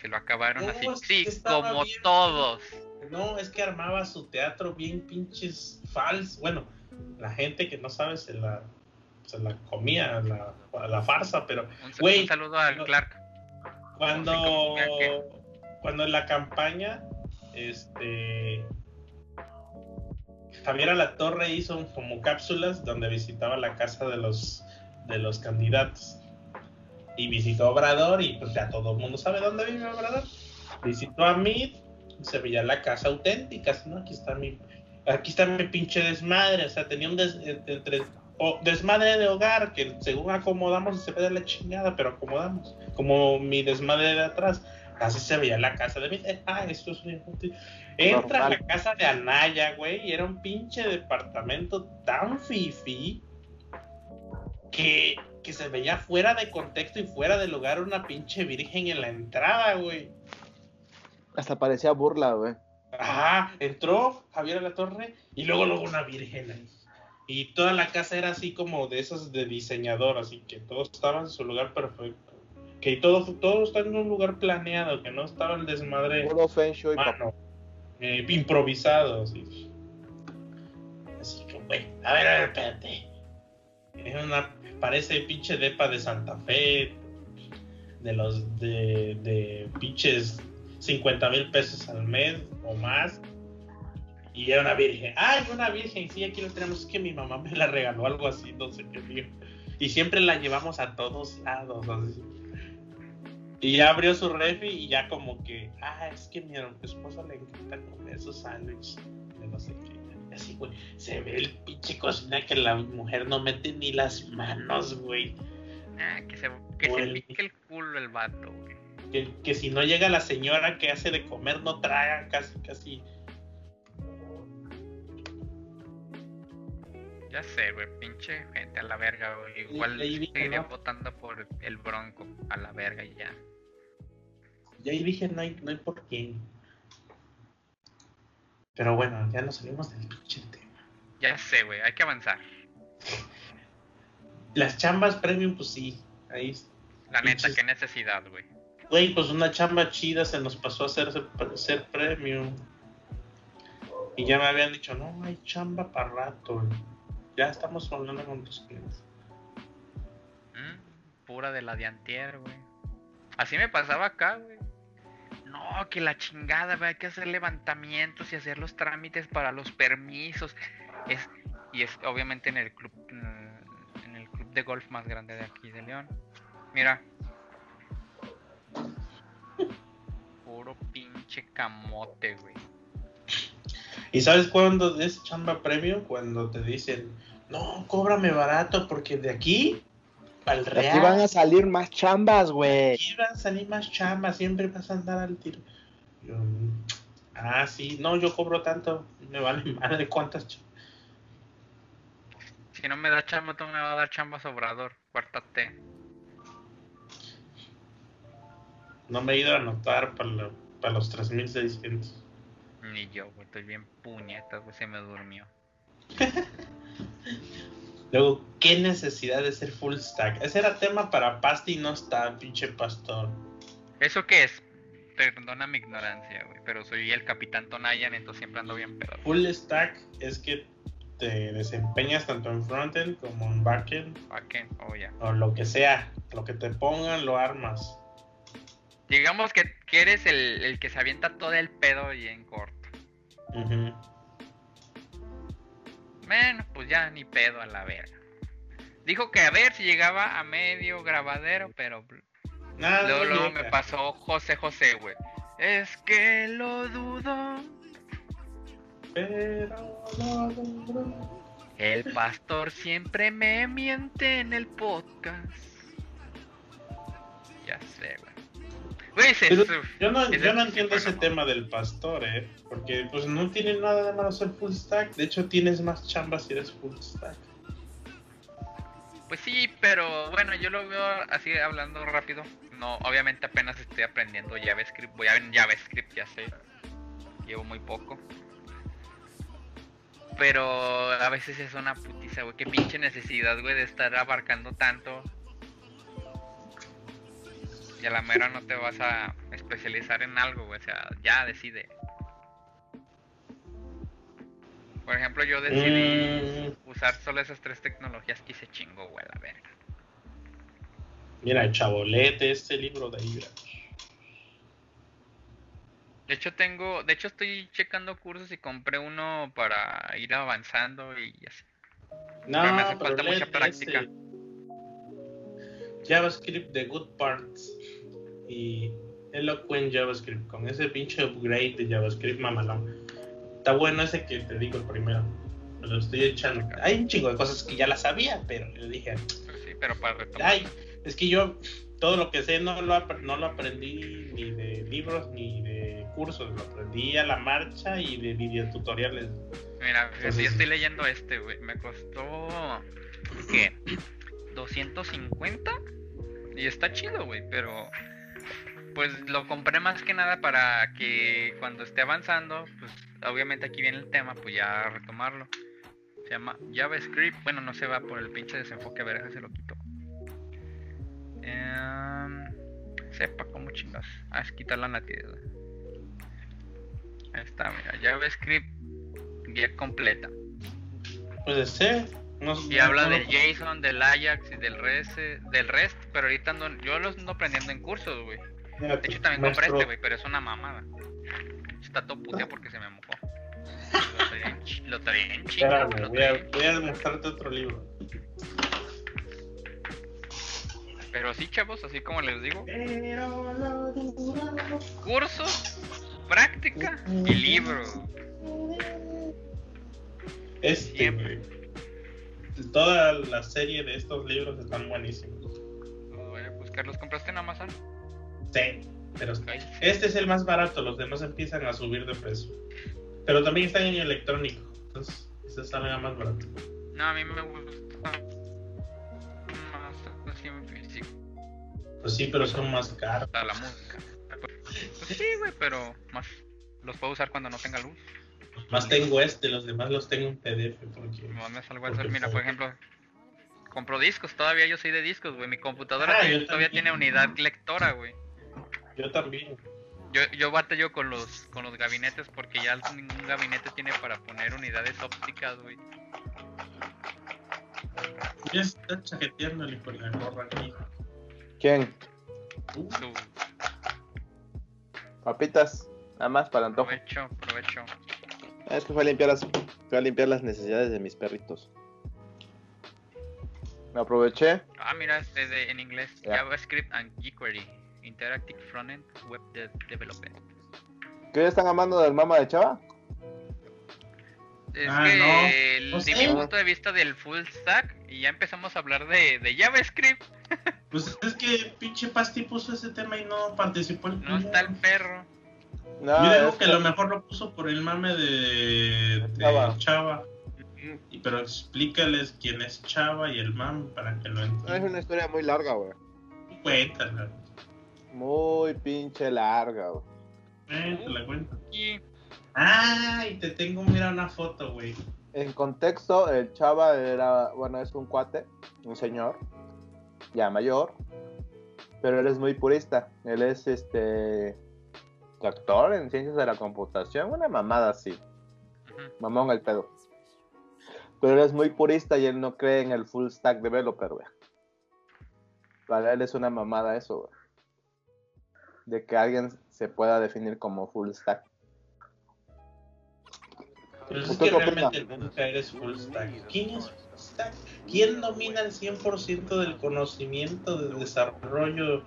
se lo acabaron No, así. Sí, como bien. todos. No, es que armaba su teatro bien pinches fals. Bueno, la gente que no sabe se la, se la comía la, la farsa, pero Un, saludo al Clark. cuando, cuando en la campaña, este Javier Alatorre hizo como cápsulas donde visitaba la casa de los de los candidatos. Y visitó a Obrador y pues ya todo el mundo sabe dónde vive Obrador. Visitó a Mid, se veía la casa auténtica, ¿no? Aquí está mi aquí está mi pinche desmadre, o sea, tenía un des- entre- o- desmadre de hogar que según acomodamos se ve de la chingada, pero acomodamos. Como mi desmadre de atrás, así se veía la casa de Mid. Eh, ah, esto es un. Entra a la casa de Anaya, güey, y era un pinche departamento tan fifi que, que se veía fuera de contexto y fuera de lugar una pinche virgen en la entrada, güey. hasta parecía burla, güey. Ajá, entró Javier a la torre y luego luego una virgen ahí. Y toda la casa era así como de esas de diseñador, así que todos estaban en su lugar perfecto. Que todo, todo está en un lugar planeado, que no estaba el desmadre mano, eh, improvisado, así. Así que, güey, a ver, a ver, espérate. Es una, parece pinche depa de Santa Fe, de los de, de pinches 50 mil pesos al mes o más. Y era una virgen. ¡Ay, una virgen! Sí, aquí lo tenemos. Es que mi mamá me la regaló algo así, no sé qué digo. Y siempre la llevamos a todos lados. así. Y ya abrió su refi y ya como que, ah, es que mi esposa le encanta comer sus sándwiches. de No sé qué. Y Así, güey. Se ve el pinche cocina que la mujer no mete ni las manos, güey. Ah, que se, que se Güey. pique el culo el vato, güey. Que, que si no llega la señora que hace de comer, no traga casi, casi. Ya sé, güey, pinche gente a la verga, güey. Igual dije, seguiría ¿no? votando por el Bronco a la verga y ya. Y ahí dije, no hay, no hay por quién. Pero bueno, ya nos salimos del pinche tema. Ya sé, güey, hay que avanzar. Las chambas premium, pues sí. Ahí, La neta, Pinches- qué necesidad, güey. güey, pues una chamba chida se nos pasó a hacer ser premium. Y ya me habían dicho, no, hay chamba para rato. Ya estamos hablando con tus clientes. Mm, pura de la de antier, güey. Así me pasaba acá, güey. No, que la chingada, güey, hay que hacer levantamientos y hacer los trámites para los permisos. Es, y es obviamente en el club, en el club de golf más grande de aquí de León. Mira. Puro pinche camote, güey. ¿Y sabes cuándo es chamba premium? Cuando te dicen, no, cóbrame barato porque de aquí al De real. Aquí van a salir más chambas, güey. Aquí van a salir más chambas, siempre vas a andar al tiro. Yo, ah, sí, no, yo cobro tanto, me vale madre cuántas chambas. Si no me da chamba, tú me vas a dar chamba sobrador. Cuártate. No me he ido a anotar para, para los 3600. Ni yo, güey, estoy bien puñetas, güey, se me durmió. Luego, ¿qué necesidad de ser full stack? Ese era tema para Pasti y no está, pinche pastor. ¿Eso qué es? Perdona mi ignorancia, güey, pero soy el capitán Tonayan, entonces siempre ando bien pedo. Full stack es que te desempeñas tanto en frontend como en backend ¿Para qué? Oh, ya. o lo que sea. Lo que te pongan lo armas. Digamos que, que eres el, el que se avienta todo el pedo y en corto. Ujú. Bueno, pues ya ni pedo a la verga. Dijo que a ver si llegaba a medio grabadero, pero Nada, luego, me pasó José José, güey. Es que lo dudo. Pero lo logró. El pastor siempre me miente en el podcast. Ya sé, güey. Se- yo no, yo no entiendo ese como- tema del pastor, ¿eh? Porque pues no tiene nada de malo ser full stack. De hecho, tienes más chambas si eres full stack. Pues sí, pero bueno, yo lo veo así hablando rápido. No, obviamente apenas estoy aprendiendo JavaScript. Voy a ver JavaScript, ya sé. Llevo muy poco. Pero a veces es una putiza, güey. Qué pinche necesidad, güey, de estar abarcando tanto. Y a la mera no te vas a especializar en algo, güey. O sea, ya decide. Por ejemplo, yo decidí Mm, usar solo esas tres tecnologías y se chingó, güey, a la verga. mira, el chabolete, este libro de Ibra. De hecho tengo, de hecho estoy checando cursos y compré uno para ir avanzando y así. No, Pero me hace pero falta mucha práctica. ese. JavaScript The Good Parts y Eloquent JavaScript con ese pinche upgrade de JavaScript mamalón. Está bueno ese que te digo el primero. Me lo estoy echando. Hay un chingo de cosas que ya las sabía, pero yo dije, Pues sí, pero para retomar. ay, es que yo todo lo que sé no lo, no lo aprendí ni de libros ni de cursos, lo aprendí a la marcha y de videotutoriales. Mira, Entonces- yo estoy leyendo este, güey. Me costó ¿qué? 250 y está chido, güey, pero pues lo compré más que nada para que cuando esté avanzando, pues obviamente aquí viene el tema, pues ya retomarlo. Se llama JavaScript. Bueno, no se va por el pinche desenfoque, a ver, se lo quito. Em, sepa cómo chingas. Ah, es quitar la natividad. Ahí está, mira, JavaScript guía completa. Puede ser. No, Y no- habla no- del JSON, del Ajax y del REST, del REST, pero ahorita ando, yo los ando aprendiendo en cursos, güey. De hecho también compré Maestro, este, güey, pero es una mamada. Está todo puteado porque se me mojó. Lo traía en chi- Lo traía en chinga, güey, Espérame, lo voy a, voy a mostrarte otro libro. Pero sí, chavos, así como les digo, cursos, práctica y libro. Este, Siempre. Toda la serie de estos libros están buenísimos. Los voy a buscar. ¿Los compraste en Amazon? Sí, pero este es el más barato, los demás empiezan a subir de precio. Pero también están en electrónico, entonces ese sale más barato. No, a mí me gusta más así en físico, Pues sí, pero son más caros. la música. Pues sí, güey, pero más los puedo usar cuando no tenga luz. Más tengo este, los demás los tengo en PDF porque... Nomás me salgo a Porque hacer, mira, por ejemplo, compro discos, todavía yo soy de discos, güey. Mi computadora Ah, todavía también. tiene unidad lectora, güey. Yo también. Yo, yo batallo con los, con los gabinetes porque ya ningún gabinete tiene para poner unidades ópticas, güey. Ya está chaqueteándole con la gorra aquí. ¿Quién? Uh, Su Papitas. Nada más para antojo. provecho, provecho. Es que fue a limpiar las, fue a limpiar las necesidades de mis perritos. Me aproveché. Ah, mira, este de, en inglés. Ya. JavaScript and jQuery. Interactive Frontend Web de- Development. ¿Qué están amando del mama de Chava? Es Ah, que no. el- No mi punto de vista del full stack y ya empezamos a hablar de, de JavaScript. Pues es que pinche Pasti puso ese tema y no participó el No está el perro. No, Yo digo es que a lo mejor lo puso por el mame de, de Chava. Chava. Y- Pero explícales quién es Chava y el mame para que lo es entiendan. una historia muy larga, güey. Cuéntala. Muy pinche larga, güey. Eh, te la cuento. Y Ay, te tengo, mira una foto, güey. En contexto, el Chava era, bueno, es un cuate, un señor, ya mayor, pero él es muy purista. Él es este doctor en ciencias de la computación, una mamada así, mamón el pedo. Pero él es muy purista y él no cree en el full stack developer, güey. Para él es una mamada eso, güey. De que alguien se pueda definir como full stack. Pero es ¿Usted que realmente nunca eres full stack. ¿Quién es full stack? ¿Quién domina el 100% del conocimiento de desarrollo,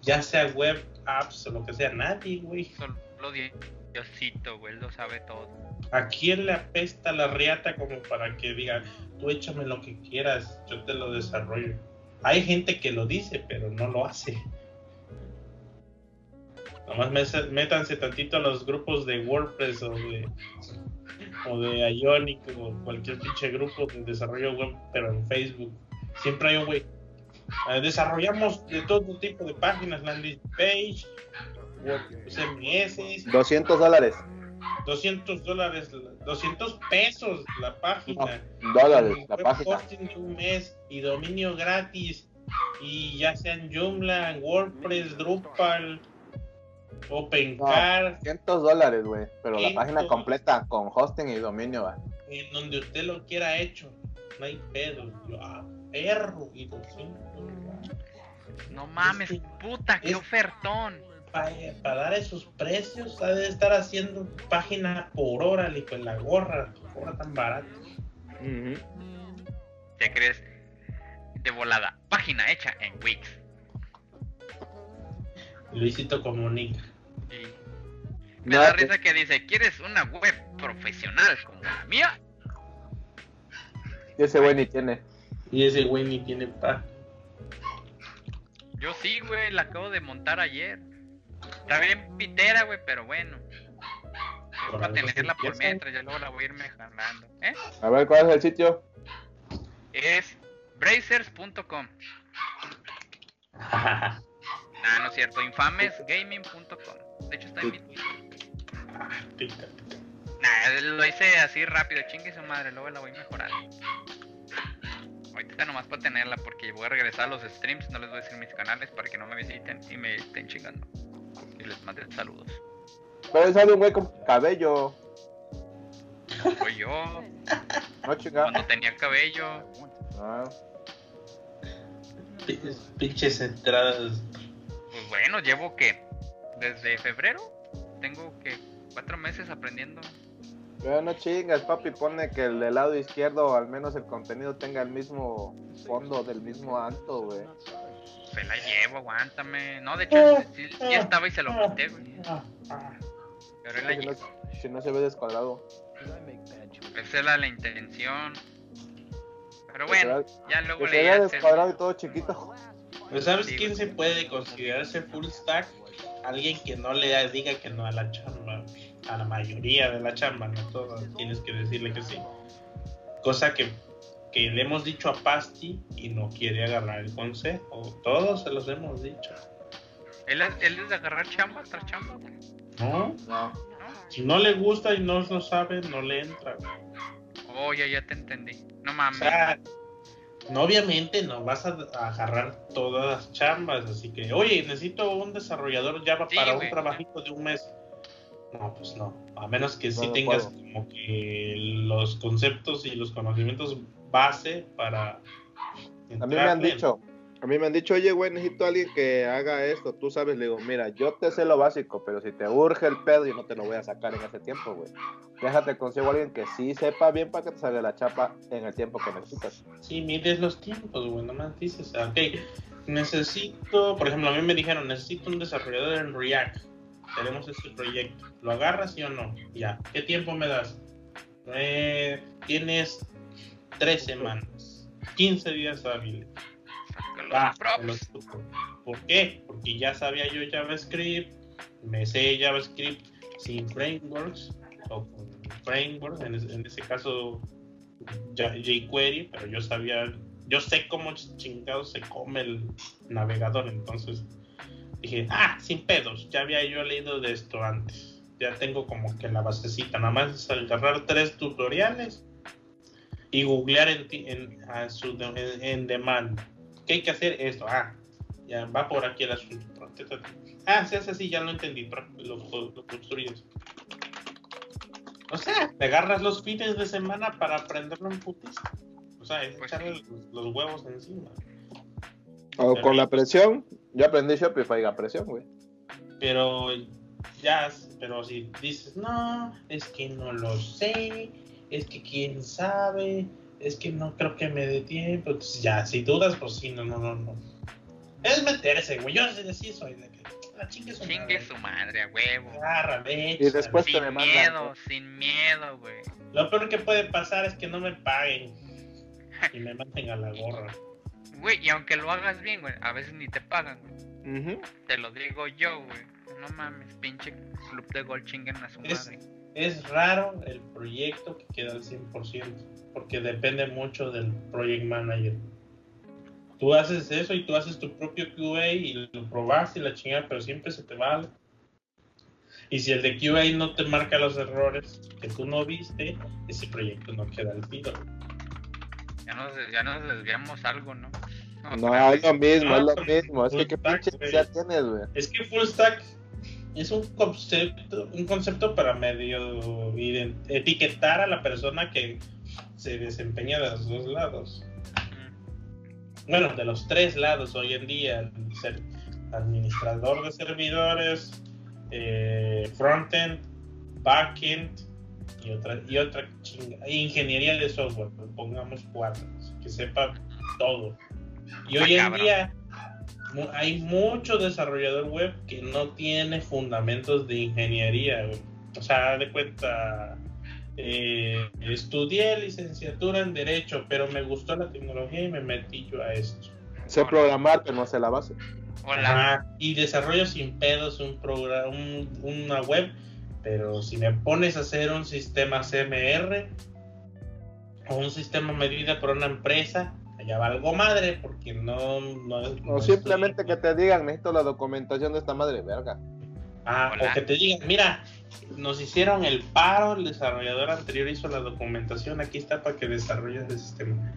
ya sea web, apps o lo que sea? Nadie, güey. solo Di- Diosito, güey, lo sabe todo. ¿A quién le apesta la riata como para que diga, tú échame lo que quieras, yo te lo desarrollo? Hay gente que lo dice, pero no lo hace. Nomás métanse tantito a los grupos de WordPress o de, o de Ionic o cualquier pinche grupo de desarrollo web, pero en Facebook. Siempre hay un güey. eh, desarrollamos de todo tipo de páginas, landing page, Word- CMS, 200 dólares. 200 dólares, 200 pesos la página. Dólares, la página. de un mes y dominio gratis. Y ya sea en Joomla, WordPress, Drupal, OpenCard, 200 dólares, güey. Pero la 500. página completa con hosting y dominio, va. en donde usted lo quiera hecho. No hay pedo. Yo, ah, perro. Y 200 No mames, que- puta, qué es- ofertón. para dar esos precios, ha de estar haciendo página por hora, le con la gorra, cobra tan barato. ¿Te crees? De volada. Página hecha en Wix. Luisito comunica. Me No, da risa que dice, ¿quieres una web profesional como la mía? Y ese güey ni tiene. Y ese güey ni tiene pa. Yo sí, güey, la acabo de montar ayer. Está bien pitera, güey, pero bueno. Es para tenerla por mientras, ya luego la voy a irme jalando. ¿Eh? A ver, ¿cuál es el sitio? Es brazers.com. Ah, no es cierto, infamesgaming.com. De hecho está en mi Ah, Nah, lo hice así rápido, chingue su madre, luego la voy mejorando. Ahorita nomás para tenerla porque voy a regresar a los streams, no les voy a decir mis canales para que no me visiten y me estén chingando. Y les manden saludos. Pero sale un güey con cabello. Soy yo, No chinga. cuando tenía cabello. Ah, Pi- Pinches entradas. Pues bueno, llevo que desde febrero tengo que cuatro meses aprendiendo. pero no chingas, papi. Pone que el del lado izquierdo, al menos el contenido tenga el mismo fondo del mismo alto, güey. Se la llevo, aguántame. No, de hecho, sí, sí estaba y se lo quité, güey. Pero él la Si no, si no se ve descuadrado. Esa era la intención. Pero bueno, ya luego Que se leí vea hacer- descuadrado y todo chiquito. Pero ¿sabes Sí, quién se puede considerarse full stack? Alguien que no le diga que no a la chamba. A la mayoría de la chamba, no todas. Tienes que decirle que sí. Cosa que, que le hemos dicho a Pasti y no quiere agarrar el consejo. Todos se los hemos dicho. Él, es- él es de agarrar chamba tras chamba. ¿No? No. ¿no? Si no le gusta y no lo sabe, no le entra. Oh, ya, ya te entendí. No O mames. sea, no, obviamente no vas a, agarrar todas las chambas, así que, oye, necesito un desarrollador Java Sí, para un trabajito de un mes. No, pues no. A menos que sí No, no tengas puedo. como que los conceptos y los conocimientos base para. A mí me han dicho, a mí me han dicho, oye, güey, necesito a alguien que haga esto. Tú sabes, le digo, mira, yo te sé lo básico, pero si te urge el pedo, yo no te lo voy a sacar en ese tiempo, güey. Déjate consigo a alguien que sí sepa bien para que te salga la chapa en el tiempo que necesitas. Sí, mides los tiempos, güey, nomás dices, ok, necesito, por ejemplo, a mí me dijeron, necesito un desarrollador en React, tenemos este proyecto, ¿lo agarras sí o no? Ya, ¿qué tiempo me das? Eh, tienes tres semanas, 15 días hábiles. ¿Por qué? Porque ya sabía yo JavaScript, me sé JavaScript sin frameworks o con frameworks, en, ese- en ese caso jQuery, pero yo sabía, yo sé cómo chingados se come el navegador, entonces dije, ah, sin pedos, ya había yo leído de esto antes, ya tengo como que la basecita, nada más es agarrar tres tutoriales y googlear en, en, a su de- en, en demanda. ¿Qué hay que hacer? Esto, ah, ya va por aquí el asunto. Ah, se hace así, ya lo entendí, lo, lo- lo construyes. O sea, te agarras los fines de semana para aprenderlo en putiza. O sea, es Pues echarle sí. los, los huevos encima. O con la presión, yo aprendí Shopify a presión, güey. Pero ya, pero si dices, no, es que no lo sé, es que quién sabe, es que no creo que me dé tiempo, entonces ya, si dudas, pues sí, no, no, no, no. Es meterse, güey, yo así sí soy de que la chingue su Chingue madre. su madre, a huevo. Y después te Sin me mandan. miedo, sin miedo, güey. Lo peor que puede pasar es que no me paguen y me manden a la gorra. Güey, y aunque lo hagas bien, güey, a veces ni te pagan, güey. Te lo digo yo, güey. No mames, pinche club de gol chinguen a su Es- madre. Es raro el proyecto que queda al 100%, porque depende mucho del project manager. Tú haces eso y tú haces tu propio QA y lo probas y la chingada, pero siempre se te va. algo. Y si el de QA no te marca los errores que tú no viste, ese proyecto no queda al tiro. Ya nos, ya nos desviamos algo, ¿no? No, es lo mismo, es lo pues, mismo. Es que qué pinche ya tienes, güey. Es que full stack es un concepto, un concepto para medio etiquetar a la persona que se desempeña de los dos lados. Bueno, de los tres lados hoy en día, ser administrador de servidores, eh, frontend, backend y otra, y otra chinga, ingeniería de software, pongamos cuatro, que sepa todo. Y hoy en día hay mucho desarrollador web que no tiene fundamentos de ingeniería. güey. O sea, de cuenta, eh, estudié licenciatura en Derecho, pero me gustó la tecnología y me metí yo a esto. Sé programar, pero no sé la base. Hola. Y desarrollo sin pedos un programa, un- una web, pero si me pones a hacer un sistema CMR o un sistema medida por una empresa, allá va algo madre porque no... no, no O simplemente que te digan, necesito la documentación de esta madre, verga. Ah, Hola. o que te digan, mira, nos hicieron el paro, el desarrollador anterior hizo la documentación, aquí está para que desarrolles el sistema.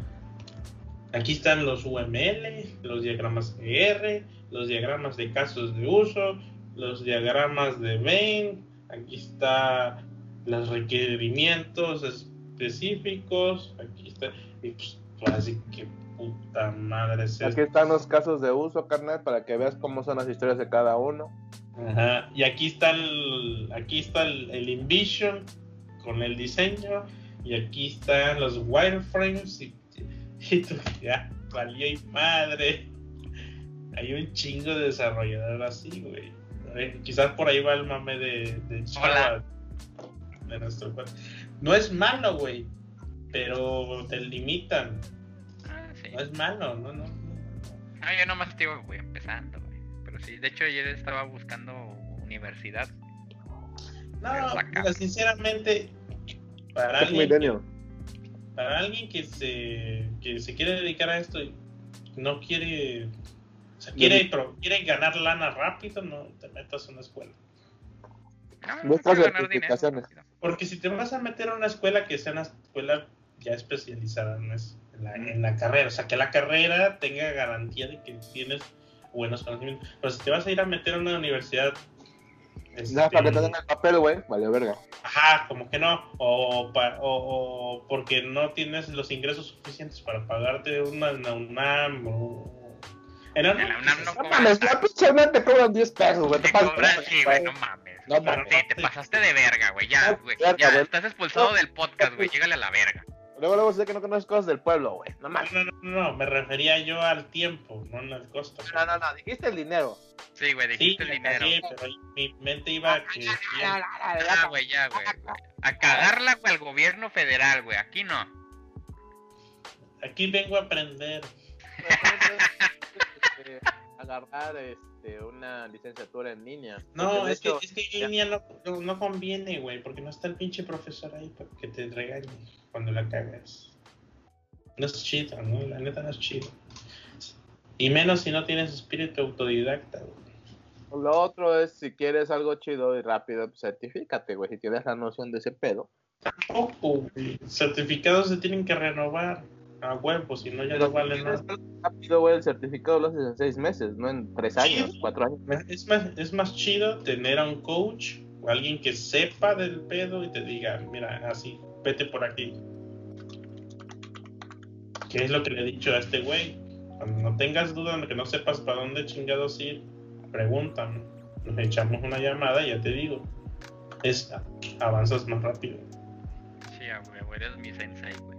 Aquí están los UML, los diagramas R, los diagramas de casos de uso, los diagramas de Venn, aquí está los requerimientos específicos, aquí está, y pues, así que puta madre es Aquí están los casos de uso, carnal, para que veas cómo son las historias de cada uno. Ajá, Y aquí está el, aquí está el, el InVision con el diseño y aquí están los wireframes y, y tú ya valió y madre. Hay un chingo de desarrollador así, güey. Eh, Quizás por ahí va el mame de, de Chava, de nuestro. No es malo, güey, pero te limitan. Ah, sí. No es malo, no, no. no. Ah, yo nomás estoy güey, empezando, güey. Pero sí, de hecho ayer estaba buscando universidad. No, sinceramente, para Es alguien, milenio. para alguien que se, que se quiere dedicar a esto y no quiere, sea, quiere, pero quiere ganar lana rápido, no te metas a una escuela. No, no dinero. Porque si te vas a meter a una escuela que sea una escuela ya especializada en, es- en la, en la carrera, o sea, que la carrera tenga garantía de que tienes buenos conocimientos. Pero si te vas a ir a meter a una universidad... Nada, para que te este, den el papel, güey. Vale, verga. Ajá, como que no, o, pa- o, o porque no tienes los ingresos suficientes para pagarte una, una UNAM o... En En la UNAM no cobran mames, la pinche UNAM te cobran 10 pesos, güey. Te Te pagan cobran, por- sí, güey, no mames. No mames. sí, te pasaste de verga, güey. Ya, No, güey. Ya, güey. estás expulsado del podcast, güey. Llégale a la verga. Luego, luego sé que no conoces cosas del pueblo, güey. No No, mames. no, no, no, me refería yo al tiempo, no al costo. No, no, no, dijiste el dinero. Sí, güey, Sí, dijiste el dinero. cagué, pero mi mente iba a que... Ah, güey, ya, güey. güey. A cagarla, güey, al gobierno federal, güey. Aquí no. Aquí vengo a aprender. Agarrar este, una licenciatura en línea. No, es que, es que ya- en línea no, no, no conviene, güey, porque no está el pinche profesor ahí para que te regañe cuando la cagas. No es chido, ¿no? La neta no es chido. Y menos si no tienes espíritu autodidacta, güey. Lo otro es, si quieres algo chido y rápido, pues certifícate, güey. Si tienes la noción de ese pedo. Tampoco, güey. Certificados se tienen que renovar a huevo, si no ya no quieres nada. rápido, güey, el certificado lo haces en seis meses, no en tres años, Sí. cuatro años. Es más, es más chido tener a un coach o alguien que sepa del pedo y te diga, mira, así, vete por aquí. ¿Qué es lo que le he dicho a este güey? Cuando no tengas duda de que no sepas para dónde chingados ir, pregúntame. Nos echamos una llamada y ya te digo. Es, avanzas más rápido. Sí, ah, güey, eres mi sensei, güey.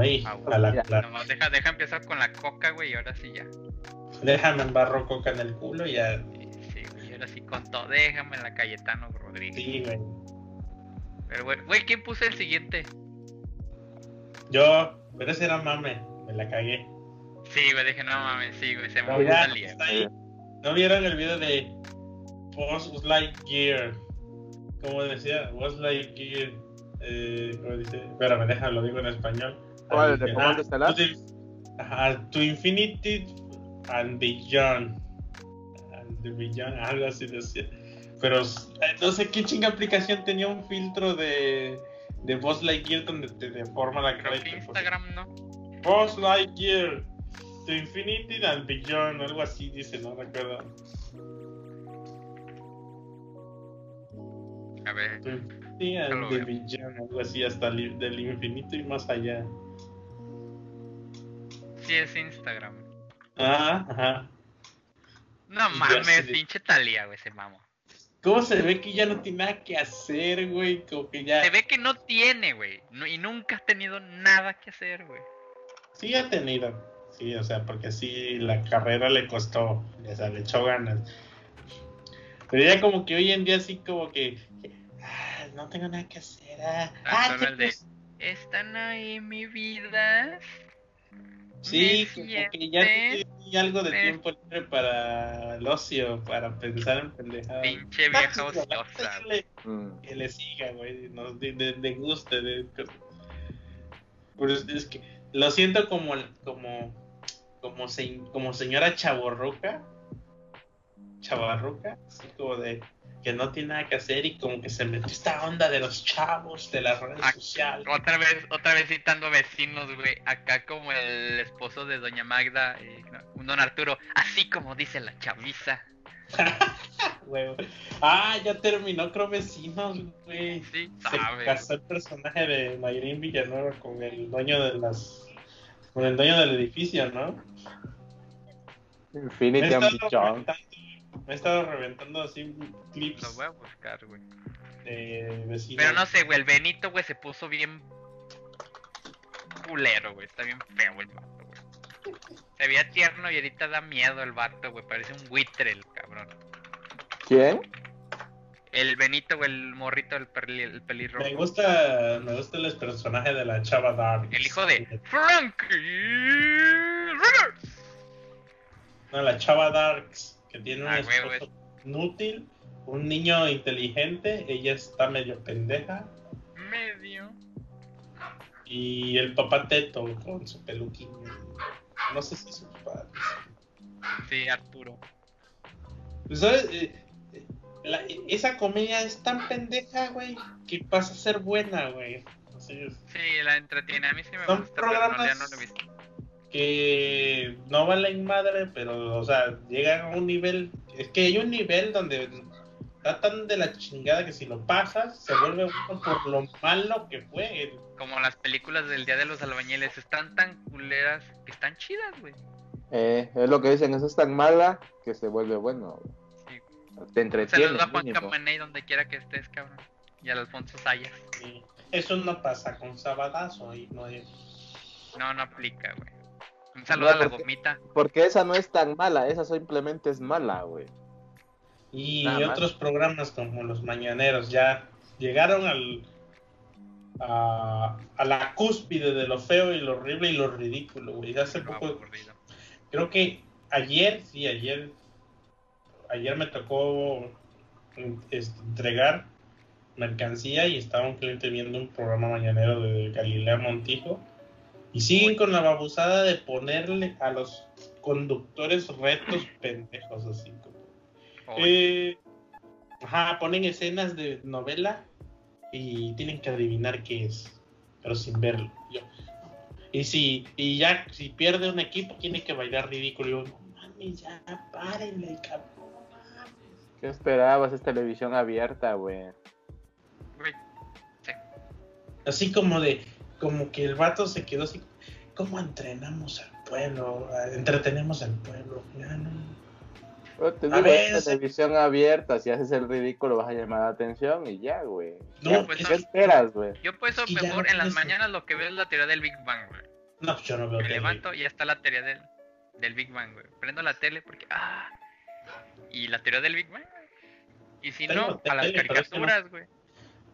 Ahí, Ah, a la, la- Nomás deja, deja empezar con la coca, güey, y ahora sí ya. déjame embarro coca en el culo y ya. Sí, güey, ahora sí con todo. Déjame en la Cayetano Rodríguez. Sí, güey. Pero, güey, güey, ¿quién puso el siguiente? Yo, pero ese era mame, me la cagué. Sí, güey, dije, no mames, sí, güey, se me gusta está ahí. ¿No vieron el video de Buzz Lightyear? Como decía, Buzz Lightyear. Eh, ¿Cómo dice? Espérame, déjalo, lo digo en español. ¿Cuál, de Comando ah, Estelar? Ajá, to Infinity and Beyond. And the Beyond, algo así decía. Pero eh, no sé qué chinga aplicación tenía un filtro de, de Buzz Lightyear donde te deforma la cara. Creo Instagram no. Buzz Lightyear, to Infinity and Beyond, algo así dice, no recuerdo. A ver, the veo. Beyond, algo así, hasta del infinito y más allá. Sí es Instagram. Ah, ajá. No mames, pinche Talía, güey, se mamo. ¿Cómo se ve que ya no tiene nada que hacer, güey? Como que ya. Se ve que no tiene, güey. no- y nunca has tenido nada que hacer, güey. Sí ha tenido. Sí, o sea, porque sí, la carrera le costó. O sea, le echó ganas. Pero ya como que hoy en día sí como que... ah, no tengo nada que hacer. Ah, Ah, ah, son ¿qué el de- pues? Están ahí mi vida. Sí, como que ya tiene algo de tiempo libre para el ocio, para pensar en pendejadas. Pinche vieja ociosa. Mm. que le siga, güey, no, de, de, de guste, de, pero es, es que lo siento como, como, como, se, como señora chaborruca. Chavarruca, así como de que no tiene nada que hacer y como que se metió esta onda de los chavos, de las redes sociales. Otra vez, otra vez citando vecinos, güey. Acá como el esposo de Doña Magda, eh, don Arturo. Así como dice la chaviza. Ah, ya terminó, creo, vecinos, güey. Sí, Se sabe. casó el personaje de Mayrín Villanueva con el dueño de las. con el dueño del edificio, ¿no? Infinity reventando, me he estado reventando así clips Los voy a buscar, güey. Pero no sé, güey. El Benito, güey, se puso bien culero, güey. Está bien feo el vato, güey. Se veía tierno y ahorita da miedo el vato, güey. Parece un buitre el cabrón. ¿Quién? El Benito, güey, el morrito, el, perli- el pelirrojo. Me gusta, me gusta el personaje de la chava Dark. El hijo de Frankie Rivers. No, la chava Darks, que tiene un Ah, güey, esposo inútil, un niño inteligente, ella está medio pendeja, Medio. y el papá Teto con su peluquín. No sé si es su papá. Sí, Arturo. Pues, ¿sabes? Eh, eh, la- esa comedia es tan pendeja, güey, que pasa a ser buena, güey. Así es. Sí, la entretiene. A mí sí me Son gusta, pero no, ya programas- no lo he visto. Que no valen madre, pero, o sea, llegan a un nivel. Es que hay un nivel donde está tan de la chingada que si lo pasas, se vuelve bueno por lo malo que fue. Como las películas del Día de los Albañiles. Están tan culeras que están chidas, güey. Eh, es lo que dicen, eso es tan mala que se vuelve bueno. Sí. Te Se entretiene. los da Juan. Camaney donde quiera que estés, cabrón. Y al Alfonso Sayas. Y eso no pasa con Sabadazo y no es. No, no aplica, güey. Un saludo No, a la porque- gomita. Porque esa no es tan mala, esa simplemente es mala, güey. Y Nada más. otros programas como los mañaneros ya llegaron al. A, a la cúspide de lo feo y lo horrible y lo ridículo, güey. Hace poco aburrido. creo que ayer, sí, ayer, ayer me tocó este, entregar mercancía y estaba un cliente viendo un programa mañanero de Galilea Montijo y siguen con la babusada de ponerle a los conductores retos pendejos así como eh, ajá, ponen escenas de novela y tienen que adivinar qué es, pero sin verlo. Yo, y si, y ya, si pierde un equipo, tiene que bailar ridículo. Y yo, no mames, ya, párenle, cabrón. no mames". ¿Qué esperabas? Es televisión abierta, güey. güey. Sí. Así como de, como que el vato se quedó así, ¿cómo entrenamos al pueblo? Entretenemos al pueblo. Ya no. Pero te A digo, ver, es televisión abierta, si haces el ridículo vas a llamar la atención y ya, güey. No, ¿Qué, pues ¿qué no. esperas, güey? Yo por eso Es que ya mejor no en las mañanas lo que veo es la teoría del Big Bang, güey. No, yo no veo Me levanto y ya está la teoría del, del Big Bang, güey. Prendo la tele porque. ¡Ah! Y la teoría del Big Bang. Y si Tengo no, a las tele, pero es que no. caricaturas, güey.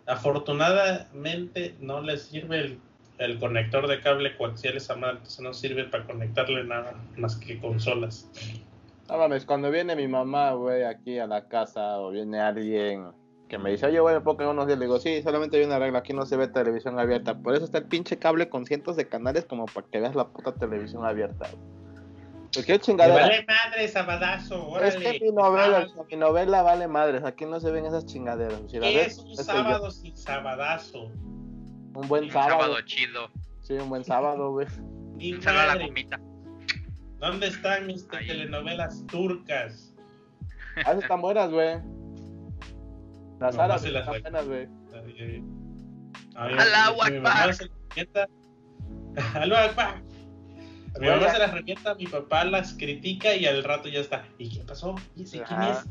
Afortunadamente no le sirve el, el conector de cable coaxial esa madre, entonces no sirve para conectarle nada más que consolas. No mames, cuando viene mi mamá, güey, aquí a la casa o viene alguien que me dice, oye, güey, me puedo quedar unos días, le digo, sí, solamente hay una regla, aquí no se ve televisión abierta. Por eso está el pinche cable con cientos de canales como para que veas la puta televisión abierta. güey. ¿Qué Me chingadera? vale madre, sabadazo, Es órale. que mi novela, Sábado. mi novela vale madres, aquí no se ven esas chingaderas. Si la ¿Qué ves, es un yo- sábado sin sabadazo? Un buen Un sábado. sábado chido. Sí, un buen sábado, güey. Un saludo a la gomita. ¿Dónde están mis Ahí. telenovelas turcas? Ah, están buenas, güey. Las No, árabes no las están buenas, güey. A mi- Allahu mi mamá Akbar. se las revienta. Allahu Akbar. A mi mamá se las revienta, mi papá las critica y al rato ya está. ¿Y qué pasó? ¿Y ese quién es?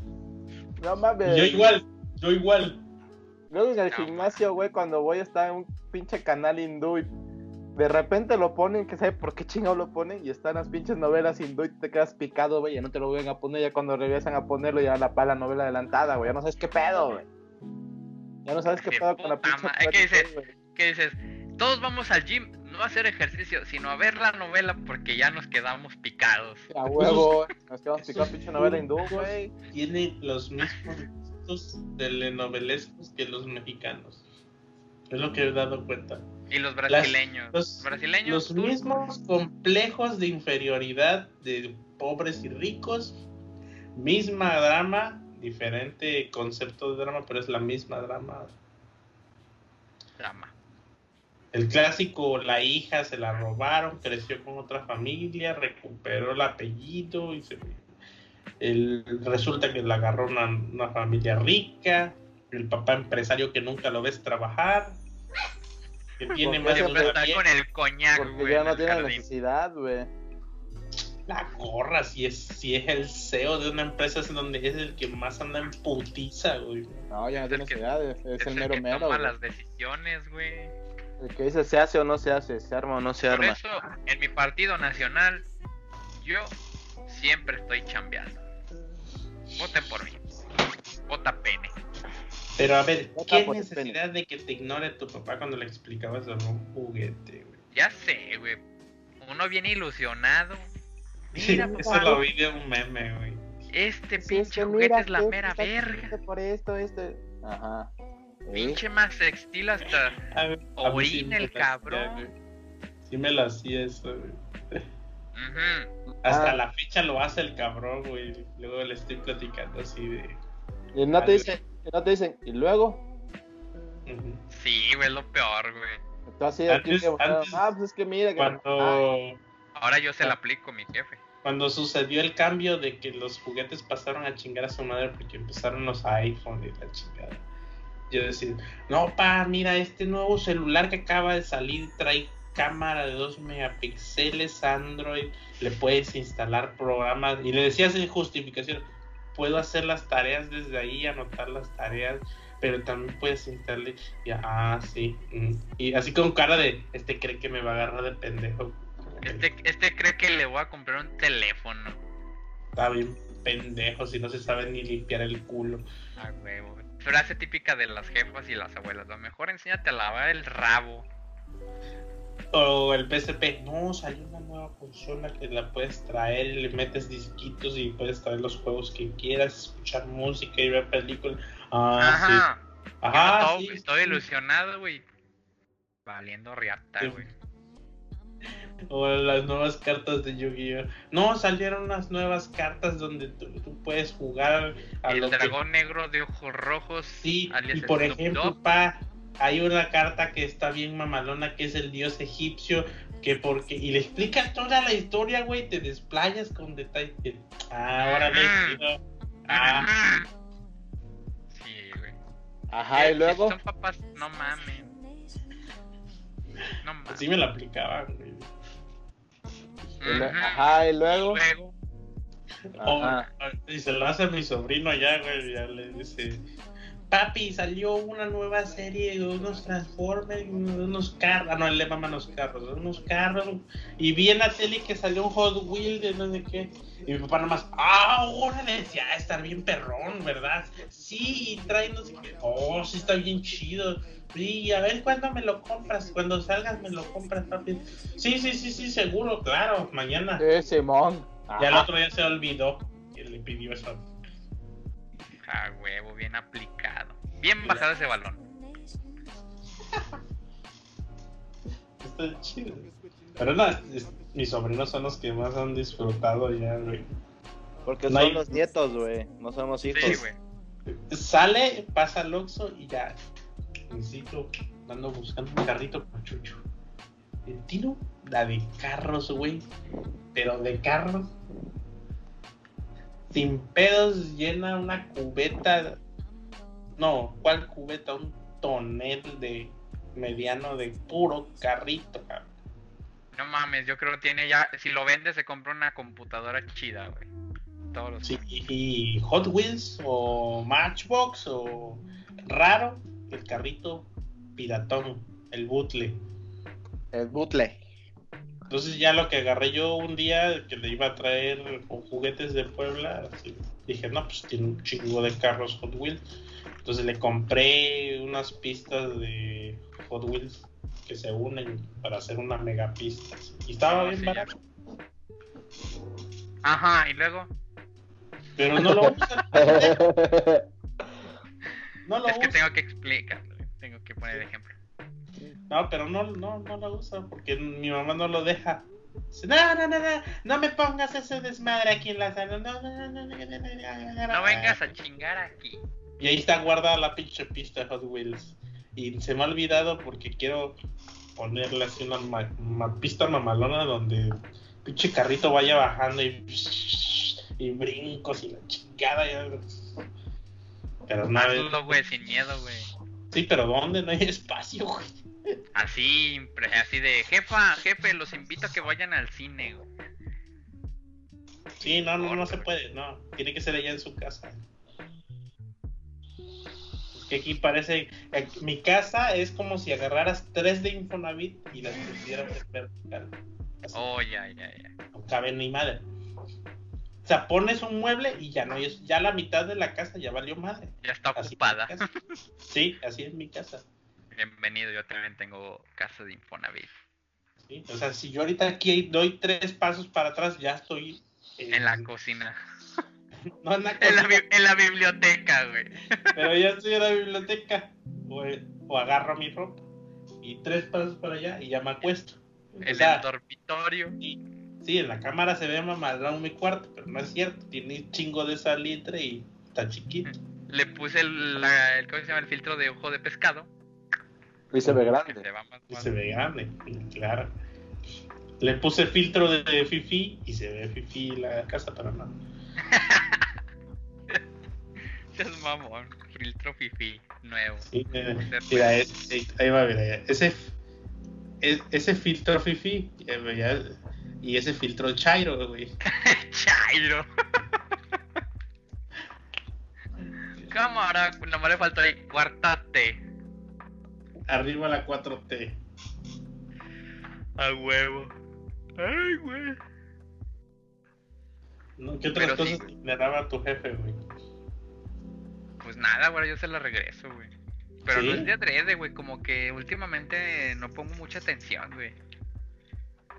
No mames. Yo igual, yo igual. Luego en el No, gimnasio, güey, cuando voy está en un pinche canal hindú y de repente lo ponen, que sabe por qué chingado lo ponen, y están las pinches novelas hindú y te quedas picado, güey, ya no te lo vuelven a poner, ya cuando regresan a ponerlo ya la para la novela adelantada, güey, ya no sabes qué pedo, güey. Ya no sabes qué pedo con la pinche ma- ¿qué dices? güey. ¿Qué dices? Todos vamos al gym, no a hacer ejercicio, sino a ver la novela porque ya nos quedamos picados. A huevo, nos quedamos picados pinche novela hindú, güey. Tiene los mismos gustos telenovelescos que los mexicanos. Es lo que he dado cuenta. Y los Las- brasileños. los, brasileños. los tú- mismos complejos de inferioridad de pobres y ricos, misma drama, diferente concepto de drama, pero es la misma drama. Drama. El clásico, la hija se la robaron, creció con otra familia, recuperó el apellido y se... el- resulta que la agarró una, una familia rica, el papá empresario que nunca lo ves trabajar, que tiene más de está con el coñac, Porque güey. ya no tiene jardín. necesidad, güey. la gorra si es, si es el CEO de una empresa es donde es el que más anda en putiza, güey. No, ya no Es tiene necesidad, es, el el mero que mero. toma güey. las decisiones, güey. El que dice se hace o no se hace, se arma o no se Por arma. eso, en mi partido nacional, yo siempre estoy chambeando. Voten por mí. Vota pene. Pero a ver, ¿qué el necesidad de que te ignore tu papá cuando le explicabas sobre un juguete, güey? Ya sé, güey. Uno viene ilusionado. Mira, Eso papá, lo vi de un meme, güey. este Sí, es pinche que juguete mira es la mera verga. Por esto, esto. Ajá. ¿Eh? Pinche más sextil hasta. A ver, Orina el hacía, cabrón. güey. Sí me lo hacía eso, güey. Ujú. Hasta Ah. la fecha lo hace el cabrón, güey. Luego le estoy platicando así de... Y no te dicen, y no te dicen, y luego. Sí, güey, es lo peor, güey. Antes- aquí, antes- ah, pues es que mira que ah, Cuando... Ahora yo Ah. se la aplico a mi jefe. Cuando sucedió el cambio de que los juguetes pasaron a chingar a su madre porque empezaron los iPhone y la chingada. Yo decía, no, pa, mira, este nuevo celular que acaba de salir trae cámara de 2 megapíxeles, Android, le puedes instalar programas. Y le decías en justificación, puedo hacer las tareas desde ahí, anotar las tareas, pero también puedes instalarle. Y, ah, sí. mm". Y así con cara de, este cree que me va a agarrar de pendejo. Este, este cree que le voy a comprar un teléfono. Está bien pendejo si no se sabe ni limpiar el culo. Ah, huevo. Frase típica de las jefas y las abuelas. Lo mejor enséñate a lavar el rabo. O el PSP, no, salió una nueva consola que la puedes traer y le metes disquitos y puedes traer los juegos que quieras, escuchar música y ver películas. Ah, Ajá. sí. Ajá, todo- sí, estoy sí. ilusionado, güey. Valiendo riata, güey. O las nuevas cartas de Yu-Gi-Oh! No, salieron unas nuevas cartas donde tú, tú puedes jugar a El que- dragón negro de ojos rojos. Sí, y por ejemplo, pa, hay una carta que está bien mamalona que es el dios egipcio, que porque, y le explicas toda la historia, güey, te desplayas con detalle. Ah, ahora le. Ah, Sí, güey. Ajá, y Si luego, Son papás, no mames. No mames. así me la aplicaba, güey. y ajá, y luego, Luego, O- ajá. y se lo hace a mi sobrino ya, güey, ya le dice, papi, salió una nueva serie de unos Transformers, unos carros, ah, no, él le maman los carros, unos carros, y vi en la tele que salió un Hot Wheel de no sé qué, y mi papá nomás, ah, órale, decía, ah, está bien perrón, ¿verdad? Sí, y trae no sé qué, oh, sí está bien chido, sí, a ver cuándo me lo compras, cuando salgas me lo compras, papi, sí, sí, sí, sí, seguro, claro, mañana. Sí, Simón. Ya el Ajá. otro día se olvidó que le pidió eso. Ah, huevo, bien aplicado. Bien bajado ese balón. Está chido. Pero no, es- mis sobrinos son los que más han disfrutado ya, güey. Porque No son hay- los nietos, güey. No somos hijos. Sí, güey. Sale, pasa al Oxxo y ya. Necesito, ando buscando un carrito para Chucho. El tiro, la de carros, güey. Pero de carros. Sin pedos, llena una cubeta. No, ¿cuál cubeta? Un tonel de mediano de puro carrito, cabrón. No mames, yo creo que tiene ya. Si lo vende, se compra una computadora chida, güey. Todos los. Sí, y Hot Wheels o Matchbox o raro, el carrito piratón, el bootle. El butle. Entonces ya lo que agarré yo un día que le iba a traer con juguetes de Puebla, así, dije, no, pues tiene un chingo de carros Hot Wheels. Entonces le compré unas pistas de Hot Wheels que se unen para hacer una mega pista. Y estaba Ah, bien sí, barato, Ajá, y luego. pero no lo usan. No lo Es que tengo que explicarlo. Tengo que poner ejemplo. No, pero no, no, no lo uso porque mi mamá no lo deja. No, no, no, no, no me pongas ese desmadre aquí en la sala. No, no, no, no, no, no, no, no, No vengas a chingar aquí. Y ahí está guardada la pinche pista de Hot Wheels. Y se me ha olvidado porque quiero ponerle así una ma- ma- pista mamalona donde pinche carrito vaya bajando y, y brincos y la chingada. ya. Pero nada, Hazlo, güey, sin miedo, güey. sí, pero ¿dónde? No hay espacio, güey. Así, así de, jefa, jefe, los invito a que vayan al cine, güey. Sí, no, no, no se puede, no. Tiene que ser allá en su casa. Es que aquí parece. eh, Mi casa es como si agarraras tres de Infonavit y las pusieras en vertical. Así, Oh, ya, ya, ya. No cabe ni madre. O sea, pones un mueble y ya no, ya la mitad de la casa ya valió madre. Ya está Así es ocupada. casa. Sí, así es mi casa. Bienvenido, yo también tengo casa de Infonavit. ¿sí? O sea, si yo ahorita aquí doy tres pasos para atrás, ya estoy En la cocina. No, en la En la, cocina. en la biblioteca, güey. Pero ya estoy en la biblioteca. O, o agarro mi ropa. Y tres pasos para allá y ya me acuesto. O En sea, el dormitorio. sí, sí, en la cámara se ve mamalón mi cuarto, pero no es cierto. Tiene un chingo de salitre y está chiquito. Le puse el, la- el, ¿cómo se llama? el filtro de ojo de pescado. Y se ve grande. se va más Y más- se ve grande, claro. Le puse filtro de, de Fifi y se ve Fifi la casa, pero no. Seas mamón. Filtro fifi nuevo. Sí, eh, mira, es- eh, ahí va, mira, ese, es- ese filtro Fifi eh, ya- y ese filtro Chairo, güey. Chairo. Cámara, nomás le faltó ahí, cuartate. Arriba la 4T. A huevo. Ay, güey. ¿no? ¿Qué otras Pero cosas sí. le daba tu jefe, güey? Pues nada, güey, yo se la regreso, güey. Pero no es de adrede, güey, como que últimamente no pongo mucha atención, güey.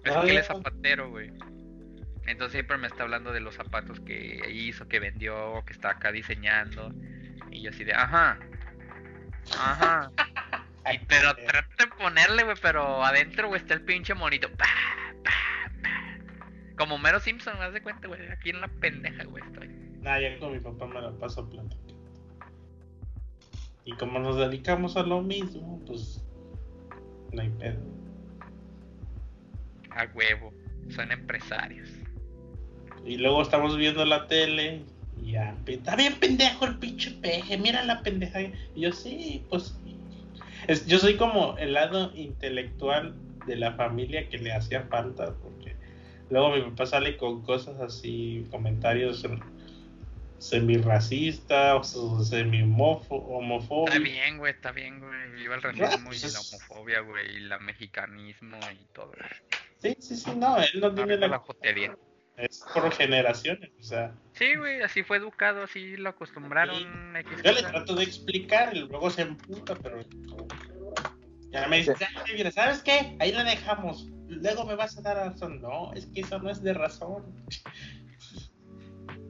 Es Ah, que él es zapatero, güey. Entonces siempre me está hablando de los zapatos que hizo, que vendió, que está acá diseñando. Y yo así de, ajá. Ajá. Y, pero eh, trata de ponerle, güey, pero adentro, güey, está el pinche monito. Pa, pa, pa. Como Mero Simpson, me das de cuenta, güey. Aquí en la pendeja, güey, estoy. Nah, ya con mi papá me la paso platicando. Y como nos dedicamos a lo mismo, pues no hay pedo. A huevo. Son empresarios. Y luego estamos viendo la tele y ya, está bien pendejo el pinche peje, mira la pendeja. Y yo sí, pues. Es- yo soy como el lado intelectual de la familia que le hacía falta, porque luego mi papá sale con cosas así, comentarios semi-racistas, semi-homofóbicos. Está bien, güey, está bien, güey. Viva el racismo y la homofobia, güey, y la mexicanismo y todo. Sí, sí, sí, no, él no tiene la... la. Es por generaciones, o sea... Sí, güey, así fue educado, así lo acostumbraron. X Yo le trato de explicar y luego se emputa, pero. Ya me dice, "Ya, mira, ¿sabes qué? Ahí la dejamos. Luego me vas a dar razón. No, es que eso no es de razón.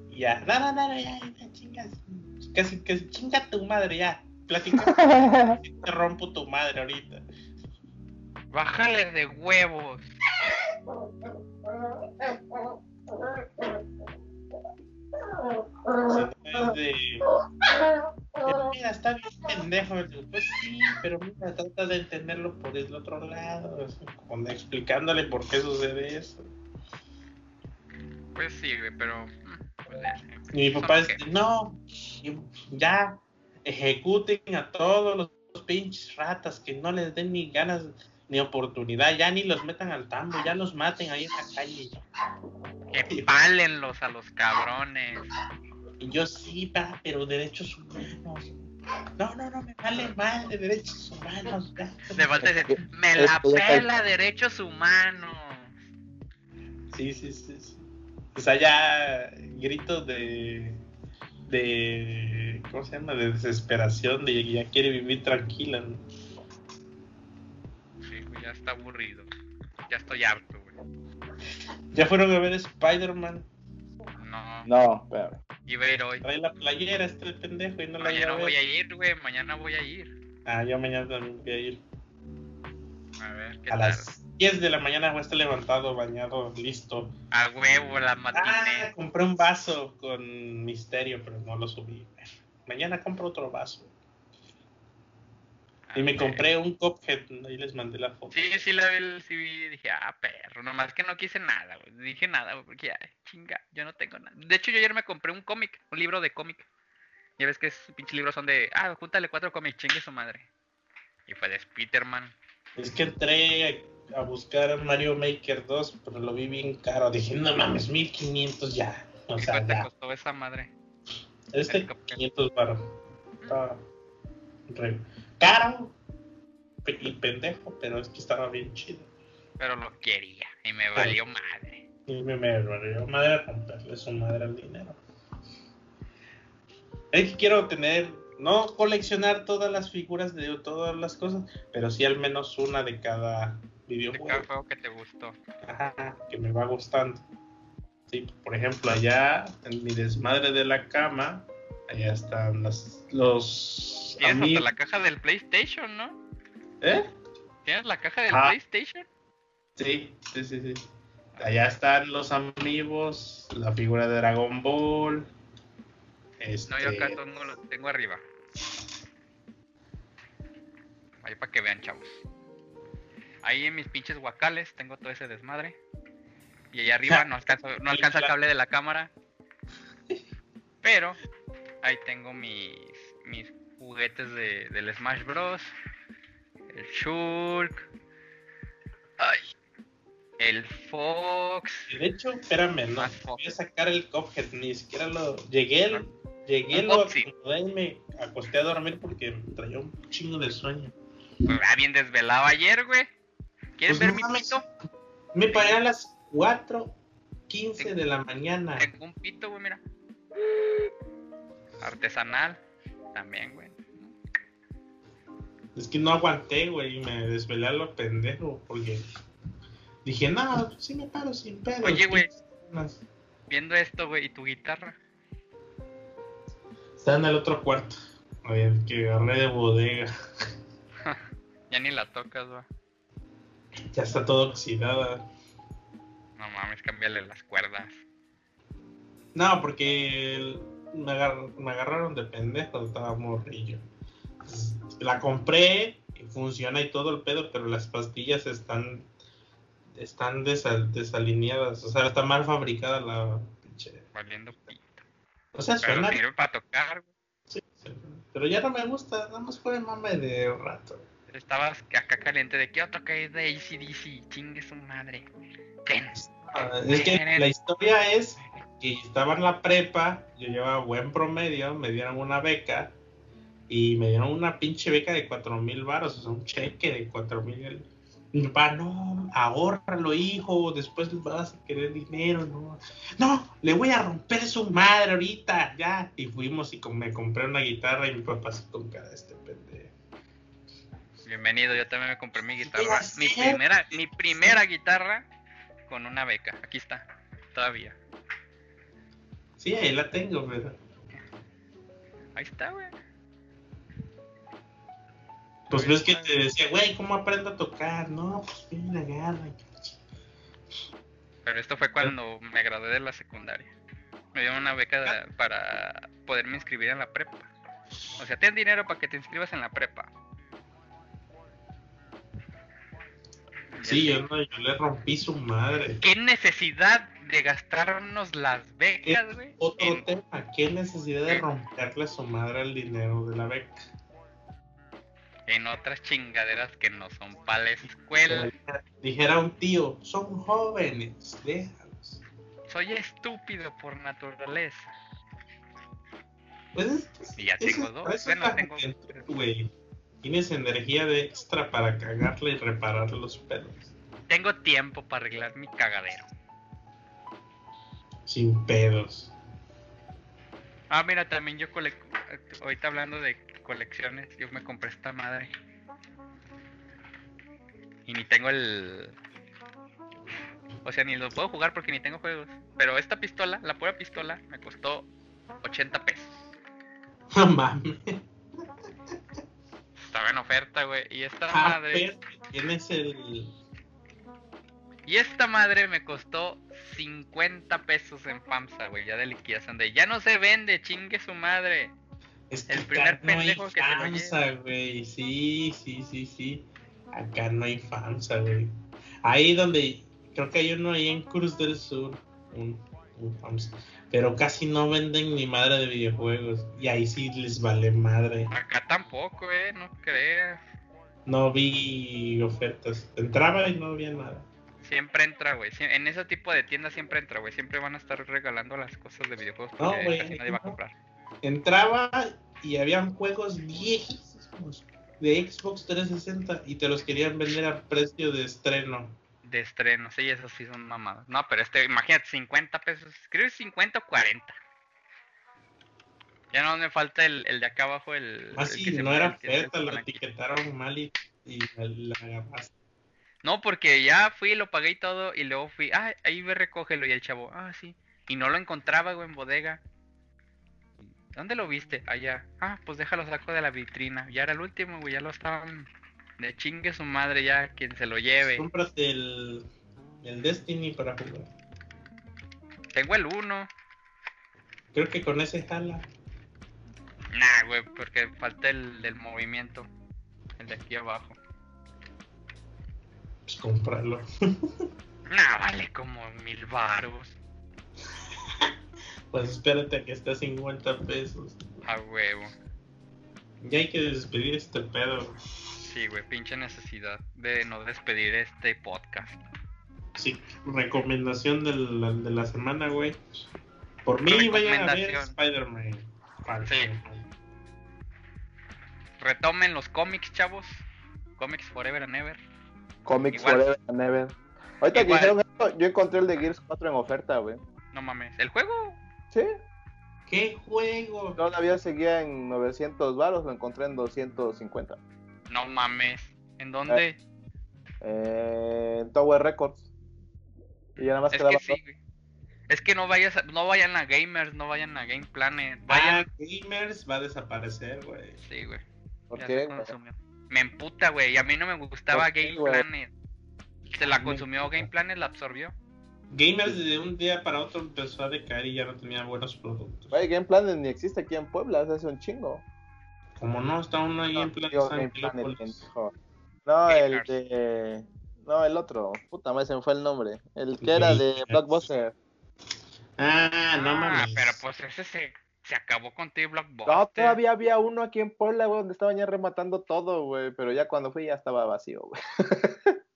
ya, no, no, ya, ya, chingas. Casi, casi, chinga tu madre, ya. Platica. te rompo tu madre ahorita. Bájale de huevos. De. Mira, está bien pendejo. Pues sí, pero mira, trata de entenderlo por el otro lado. como explicándole por qué sucede eso. Pues sí, pero. pues. Y mi papá Son es, no, ya ejecuten a todos los pinches ratas que no les den ni ganas ni oportunidad, ya ni los metan al tambo, ya los maten ahí en la calle. Que pálenlos a los cabrones. Y yo sí, pa, pero derechos humanos. No, no, no, me vale mal de derechos humanos. ya. Le falta decir, me la pela derechos humanos. Sí, sí, sí. sí. O sea, ya gritos de. de. ¿Cómo se llama? De desesperación, de que ya quiere vivir tranquila. ¿no? Ya está aburrido. Ya estoy harto, güey. Ya fueron a ver Spider-Man. No, No, pero. a ir hoy. Trae la playera este pendejo y no la Mañana ver. voy a ir, güey, mañana voy a ir. Ah, yo mañana también voy a ir. A ver, ¿qué A tal? las 10 de la mañana voy a estar levantado, bañado, listo. A huevo, la Ah, matiné. compré un vaso con misterio, pero no lo subí. Mañana compro otro vaso. Y me Ah, compré un Cuphead, ahí les mandé la foto. Sí, sí la vi, sí vi, dije, ah, perro, nomás que no quise nada, güey. Dije nada, güey, porque ya, chinga, yo no tengo nada. De hecho, yo ayer me compré un cómic, un libro de cómic. Ya ves que esos pinches libros son de, ah, júntale cuatro cómics, chingue su madre. Y fue de Spiderman. Es que entré a buscar Mario Maker 2, pero lo vi bien caro. Dije, no mames, 1500 ya. O ¿Qué sea, cuánto ya. costó esa madre? Este el Cuphead? 500 baros. Estaba re- caro y pendejo, pero es que estaba bien chido. Pero lo quería y me valió madre. Y me, me valió madre romperle su madre al dinero. Es que quiero tener, no coleccionar todas las figuras de todas las cosas, pero sí al menos una de cada De videojuego. cada juego que te gustó. Ajá, que me va gustando. Sí, por ejemplo, allá en mi desmadre de la cama, allá están las, los Tienes hasta la caja del PlayStation, ¿no? ¿Eh? ¿Tienes la caja del Ah. PlayStation? Sí, sí, sí, sí. Allá están los amigos, la figura de Dragon Ball. Este, No, yo acá tengo, lo tengo arriba. Ahí para que vean, chavos. Ahí en mis pinches guacales tengo todo ese desmadre. Y allá arriba no alcanza, no alcanza el cable de la cámara. Pero ahí tengo mis, mis juguetes de, del Smash Bros. El Shulk. Ay. El Fox. De hecho, espérame, no. Más Voy a sacar el Cuphead, ni siquiera lo. Llegué, el- llegué, lo acomodé y me acosté a dormir porque me traía un chingo de sueño. Ah, bien desvelado ayer, güey. ¿Quieres Pues ver no mi pito? Me paré a las 4.15 de la mañana. Tengo un pito, güey, mira. Artesanal. También, güey. Es que no aguanté, güey, y me desvelé a lo pendejo porque dije, no, sí me paro sin pedo. Oye, güey. Viendo esto, güey, y tu guitarra. Está en el otro cuarto. A ver, que agarré de bodega. Ya ni la tocas, güey. Ya está todo oxidada. No mames, cámbiale las cuerdas. No, porque el- me, agar- me agarraron de pendejo, estaba morrillo. Entonces, La compré y funciona y todo el pedo, pero las pastillas están están desal- desalineadas. O sea, está mal fabricada la pinche. Valiendo pito. O sea, Pero suena. sirve para tocar, sí, sí, pero ya no me gusta, nada más fue mame de un rato. Estabas acá caliente de que otro que es de ACDC. Chingue su madre. Ten. Ah, Es que la historia es que estaba en la prepa, yo llevaba buen promedio, me dieron una beca y me dieron una pinche beca de cuatro mil baros, o sea, un cheque de cuatro mil. Mi papá, no, ahórralo, hijo, después vas a querer dinero, no. No, le voy a romper su madre ahorita, ya. Y fuimos y me compré una guitarra y mi papá se con cara de este pendejo. Bienvenido, yo también me compré mi guitarra. Mi primera, mi primera guitarra con una beca. Aquí está. Todavía. Sí, ahí la tengo, pero. Ahí está, güey. Pues ves que te decía, güey, ¿cómo aprendo a tocar? No, pues bien, agarra. Pero esto fue cuando me gradué de la secundaria. Me dieron una beca de- para poderme inscribir en la prepa. O sea, ten dinero para que te inscribas en la prepa. Sí, yo, no, yo le rompí su madre. ¿Qué necesidad de gastarnos las becas, güey? Otro En- tema, ¿qué necesidad de romperle su madre al dinero de la beca? en otras chingaderas que no son para la escuela. Dijera un tío, son jóvenes, déjalos. Soy estúpido por naturaleza. Pues es, Y ya tengo dos. Bueno, tengo- güey. Tienes energía de extra para cagarle y reparar los pedos. Tengo tiempo para arreglar mi cagadero. Sin pedos. Ah, mira, también yo cole... ahorita hablando de colecciones, yo me compré esta madre. Y ni tengo el... O sea, ni lo puedo jugar porque ni tengo juegos. Pero esta pistola, la pura pistola, me costó 80 pesos. No mames. Estaba en oferta, güey. Y esta Ah, madre... pero tienes el. Y esta madre me costó 50 pesos en FAMSA, güey, ya de liquidación. De ya no se vende, chingue su madre. Es que El acá primer no hay pendejo que te lo FAMSA, güey. Sí, sí, sí, sí. Acá no hay FAMSA, güey. Ahí donde. Creo que hay uno ahí en Cruz del Sur. Un, un FAMSA. Pero casi no venden ni madre de videojuegos. Y ahí sí les vale madre. Acá tampoco, eh, no creas. No vi ofertas. Entraba y no había nada. Siempre entra, güey. En ese tipo de tiendas siempre entra, güey. Siempre van a estar regalando las cosas de videojuegos No, güey, casi nadie va a comprar. Entraba y habían juegos viejísimos de Xbox 360 y te los querían vender a precio de estreno. De estreno, sí, esos sí son mamadas. No, pero este, imagínate, 50 pesos. Creo que 50 o 40. Ya no me falta el, el de acá abajo, el. Ah, el sí, que no era oferta, lo etiquetaron mal y, la agarraste. No, porque ya fui, lo pagué y todo, y luego fui, ah, ahí ve, recógelo, y el chavo, ah, sí. Y no lo encontraba, güey, en bodega. ¿Dónde lo viste? Allá. Ah, pues déjalo saco de la vitrina. Ya era el último, güey, ya lo estaban de chingue su madre, ya quien se lo lleve. Cómprate el, el Destiny para jugar. Tengo el uno. Creo que con ese jala. Nah, güey, porque falta el del movimiento. El de aquí abajo. Pues cómpralo. Nah, vale como mil baros. Pues espérate a que esté a 50 pesos. A huevo. Ya hay que despedir este pedo. Sí, güey, pinche necesidad de no despedir este podcast. Sí, recomendación de la, de la semana, güey. Por mí, vayan a ver Recomendación. Spider-Man. Sí. Retomen los cómics, chavos. Comics Forever and Ever. Comics Igual. Forever and Ever. Ahorita que dijeron esto, yo encontré el de Gears 4 en oferta, güey. No mames. ¿El juego? Sí, ¿Qué juego? todavía seguía en 900 baros, lo encontré en 250. No mames. ¿En dónde? Eh, en Tower Records. Y ya nada más es quedaba que sí, güey. Es que no vayas a- no vayan a Gamers, no vayan a Game Planet. Ah, Vayan. Gamers va a desaparecer, güey. Sí, güey. ¿Por ya qué? Me emputa, güey. Y a mí no me gustaba ¿Por qué, Game? Planet. Se la consumió. Game Planet, la absorbió. Gamers de un día para otro empezó a decaer y ya no tenía buenos productos. Güey, Game Planet ni existe aquí en Puebla, es hace un chingo. Como no, está uno ahí en San Planet. No, el de. No, el otro. Puta madre, se me fue el nombre. El que era de. Blockbuster. Ah, no ah, mames. pero pues ese se, se acabó con T Blockbuster. No, todavía había uno aquí en Puebla, güey, donde estaban ya rematando todo, güey. Pero ya cuando fui ya estaba vacío, güey.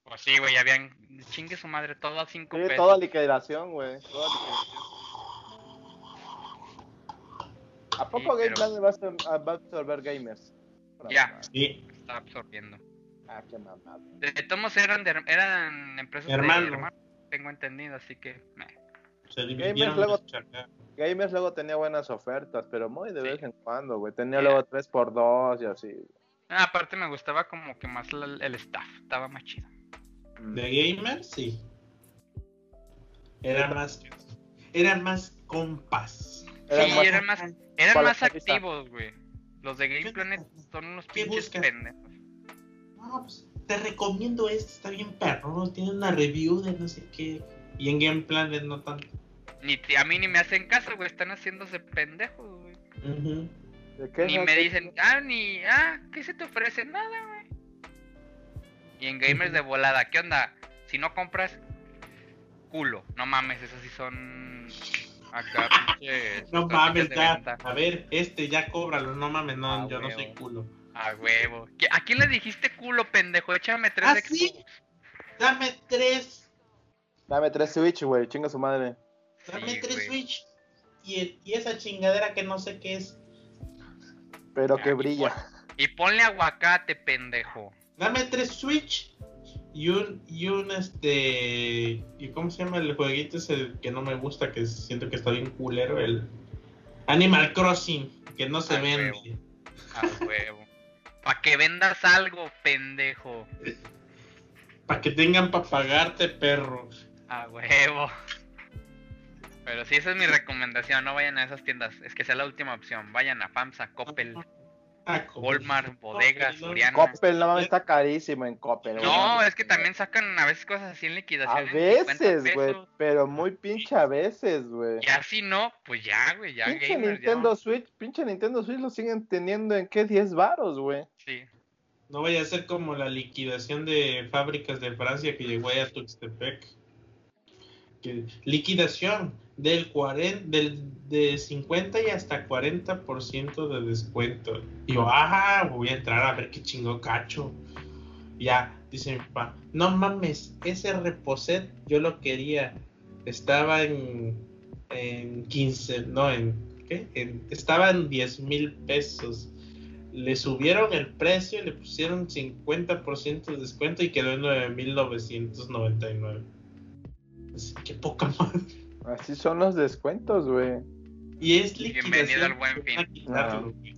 Pues sí, güey, ya habían. Chingue su madre, todo a 5 Sí, pesos. toda liquidación, güey. Toda liquidación. ¿A poco Sí, Game pero- Planet va a, ser- a- va a absorber gamers? Ya. Sí, Está absorbiendo. Ah, qué mamada. De, todos eran, de- eran empresas Hermano. de hermanos, tengo entendido, así que. meh. se Gamers luego-. Gamers luego tenía buenas ofertas, pero muy de Sí. vez en cuando, güey. Tenía luego 3x2 y así. Ah, aparte me gustaba como que más la- el staff, estaba más chido. Mm. De gamers, sí. Era más. Eran más compas. Eran sí, más- eran más, eran más activos, güey. Los de Game ¿Qué- Planet son unos pinches pendejos. No, pues te recomiendo este, está bien perro. Tiene una review de no sé qué. Y en Game Planet no tanto. Ni te- a mí ni me hacen caso, güey, están haciéndose pendejos, güey. Ujú. ¿De qué Ni no? me ¿Qué- dicen, ah, ni, ah, ¿qué se te ofrece? Nada, güey. Y en Gamers de volada, ¿qué onda? Si no compras, culo. No mames, esos sí son acá. No mames, ya. A ver, este ya cóbralo. No mames, no, Ah, yo no huevo. soy culo. A huevo. ¿Qué- ¿A quién le dijiste culo, pendejo? Échame tres ¿Ah, de sí? Dame tres. Dame tres Switch, güey. Chinga su madre. Dame Sí, tres. Switch. Y, el- y esa chingadera que no sé qué es. Pero Ya, que y brilla. Y ponle aguacate, pendejo. Dame tres Switch. Y un, y un este. ¿Y cómo se llama el jueguito ese que no me gusta? Que siento que está bien culero. El Animal Crossing. Que no se Ah, vende. huevo. A huevo. Pa' que vendas algo, pendejo. Para que tengan para pagarte, perro. A huevo. Pero sí, esa es mi recomendación. No vayan a esas tiendas. Es que sea la última opción. Vayan a FAMSA, Coppel. Ah, Walmart, bodegas, No, Soriana. Coppel, no mames, está carísimo en Coppel. güey. No, es que también sacan a veces cosas así en A liquidación. 50 veces, güey, pero muy pinche a veces, güey. Ya si no, pues ya, güey, ya Pinche gamers, ya. Nintendo Switch, pinche Nintendo Switch lo siguen teniendo en qué 10 varos, güey. Sí. No vaya a ser como la liquidación de fábricas de Francia que llegó ahí a Tuxtepec. Que, liquidación del 40, del, de 50 y hasta 40% de descuento. Y yo, ah, voy a entrar a ver qué chingo cacho. Ya, dice mi papá, no mames, ese reposet yo lo quería. Estaba en, en 15, no, en, ¿qué? En- estaba en 10 mil pesos le subieron el precio le pusieron 50% de descuento y quedó en 9.999. Así que poca madre. Así son los descuentos, güey. Y es liquidación. Bienvenido al Buen Fin. güey.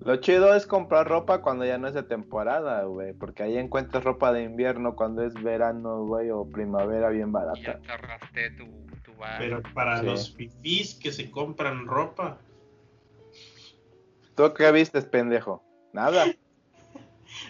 Lo chido es comprar ropa cuando ya no es de temporada, güey. Porque ahí encuentras ropa de invierno cuando es verano, güey, o primavera bien Y ya barata. te tu, tu bar. Pero para Sí. los fifís que se compran ropa, ¿Tú qué vistes, pendejo? Nada.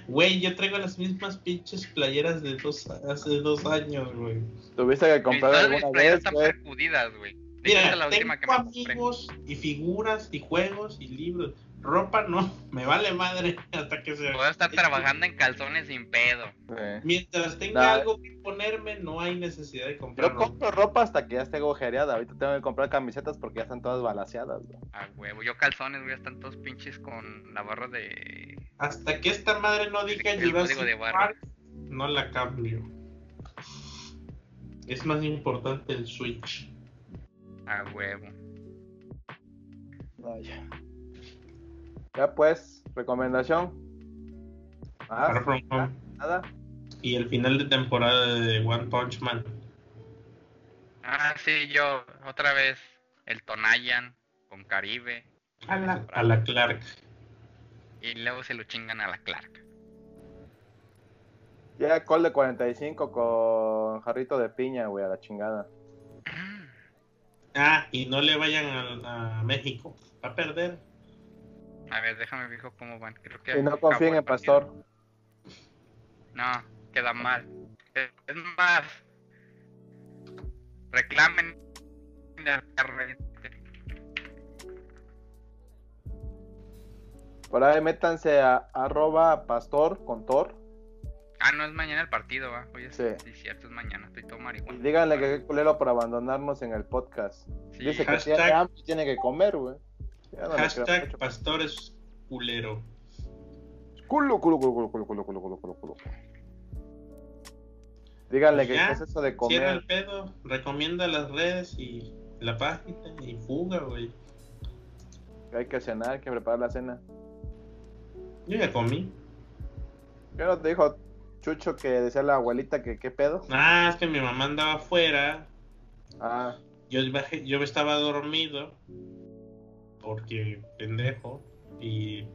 Güey, yo traigo las mismas pinches playeras de dos, hace dos años, güey. Tuviste que comprar todas mis alguna playeras vez, están güey. percudidas, güey. Mira, la que tengo compré. amigos y figuras y juegos y libros. Ropa no, me vale madre hasta que se... Puedo estar trabajando en calzones sin pedo. Sí. Mientras tenga algo que ponerme, no hay necesidad de comprar Yo ropa. compro ropa hasta que ya esté agujereada. Ahorita tengo que comprar camisetas porque ya están todas balaseadas, güey. A huevo. Yo calzones, güey, están todos pinches con la barra de. Hasta que esta madre no diga. Park, no la cambio. Es más importante el Switch. A huevo. Vaya. Ya pues, recomendación. Ah, Far From Home. nada. Y el final de temporada de One Punch Man. Ah, sí, yo, otra vez. El Tonayan con Caribe. A la, a la Clark. Y luego se lo chingan a la Clark. Ya col de 45 con jarrito de piña, güey, a la chingada. Ah, y no le vayan a, a México. Va a perder. A ver, déjame fijo cómo van. Creo que Y no confíen el en. Pastor. No, queda mal. Es más, reclamen. Por ahí métanse a arroba pastor con tor. Ah, no es mañana el partido, ¿va? Oye, sí. Sí. cierto, es mañana. Estoy todo Y marihuana. díganle que qué culero por abandonarnos en el podcast. Sí, Dice que Hashtag- tiene hambre y tiene que comer, güey. Ya no Hashtag pastores culero. Culo, culo, culo, culo, culo, culo, culo, culo, culo, culo. Díganle Pues que es eso de Cierra comer. el pedo. Recomienda las redes y la página y fuga, güey. Hay que cenar, hay que preparar la cena. Yo ya comí. ¿Qué no te dijo Chucho que decía la abuelita que qué pedo? Ah, es que mi mamá andaba afuera. Ah, Yo, bajé- yo estaba dormido. Porque pendejo. Y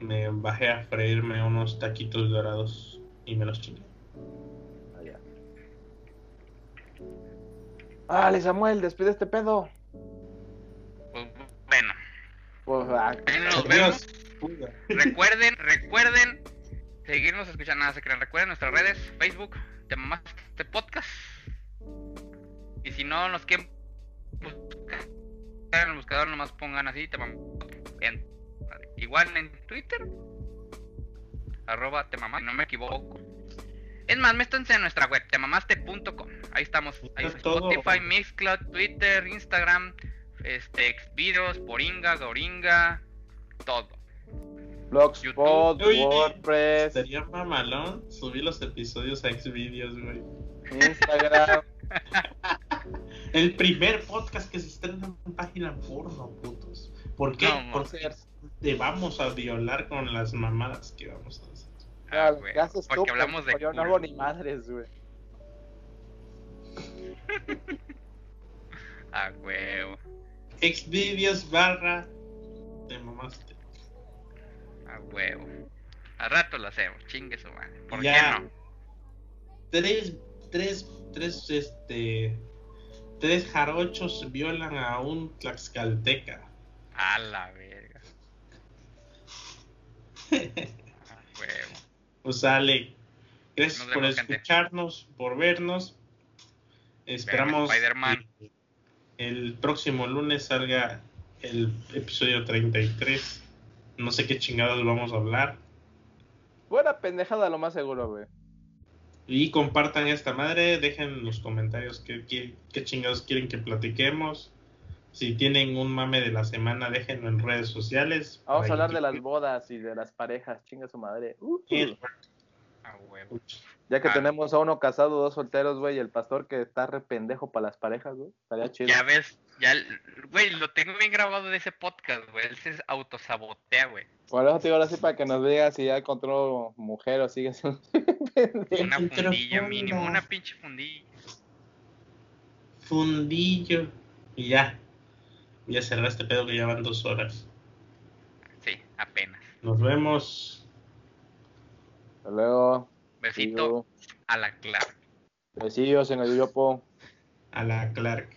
me bajé a freírme unos taquitos dorados y me los chingué. allá. Vale, Samuel, despide este pedo. Pues, bueno, Pues, ah, ahí nos vemos. Recuerden, recuerden seguirnos escuchando nada se crean. Recuerden nuestras redes, Facebook, te mamaste podcast. Y si no nos quieren buscar en el buscador, nomás pongan así, te mamaste. En- igual en Twitter, arroba te mamaste, no me equivoco. Es más, métanse en nuestra web, temamaste.com. Ahí estamos. Ahí Está. Spotify, Mixcloud, Twitter, Instagram, este, Xvideos, Poringa, Goringa, todo. Blogspot. WordPress, Sería mamalón subir los episodios a Xvideos, güey. Instagram. El primer podcast que se estrena en página porno, putos. ¿Por qué? No, Porque te vamos a violar con las mamadas que vamos a hacer. Ah, Ah, güey, porque hablamos de Yo no hago ni madres, güey. Ah, huevo. Xvideos barra te mamaste. A huevo. A rato lo hacemos, chingue su madre. ¿Por Ya. qué no? Tres, tres, tres, este tres jarochos violan a un tlaxcalteca. A la verga. Pues Ale, gracias por escucharnos, por vernos. Esperamos que el próximo lunes salga el episodio 33. No sé qué chingados vamos a hablar. Buena pendejada, lo más seguro, güey. Y compartan esta madre, dejen en los comentarios qué, qué, qué chingados quieren que platiquemos. Si tienen un mame de la semana, déjenlo en redes sociales. Vamos a hablar de las bodas y de las parejas, chinga su madre. Uh, huevo. Ya que Ah. tenemos a uno casado, dos solteros, güey, y el pastor que está re pendejo para las parejas, güey. Estaría chido. Ya ves, ya, güey, lo tengo bien grabado de ese podcast, güey. Él se autosabotea, güey. Por eso te digo ahora sí para que nos digas si ya encontró mujer o sigue siendo. Una fundilla mínimo, una pinche fundilla. Fundillo. Y ya. Ya cerré este pedo que ya van dos horas. Sí, apenas. Nos vemos. Hasta luego. Besito a la clara. Besillos en el yopo. A la Clark.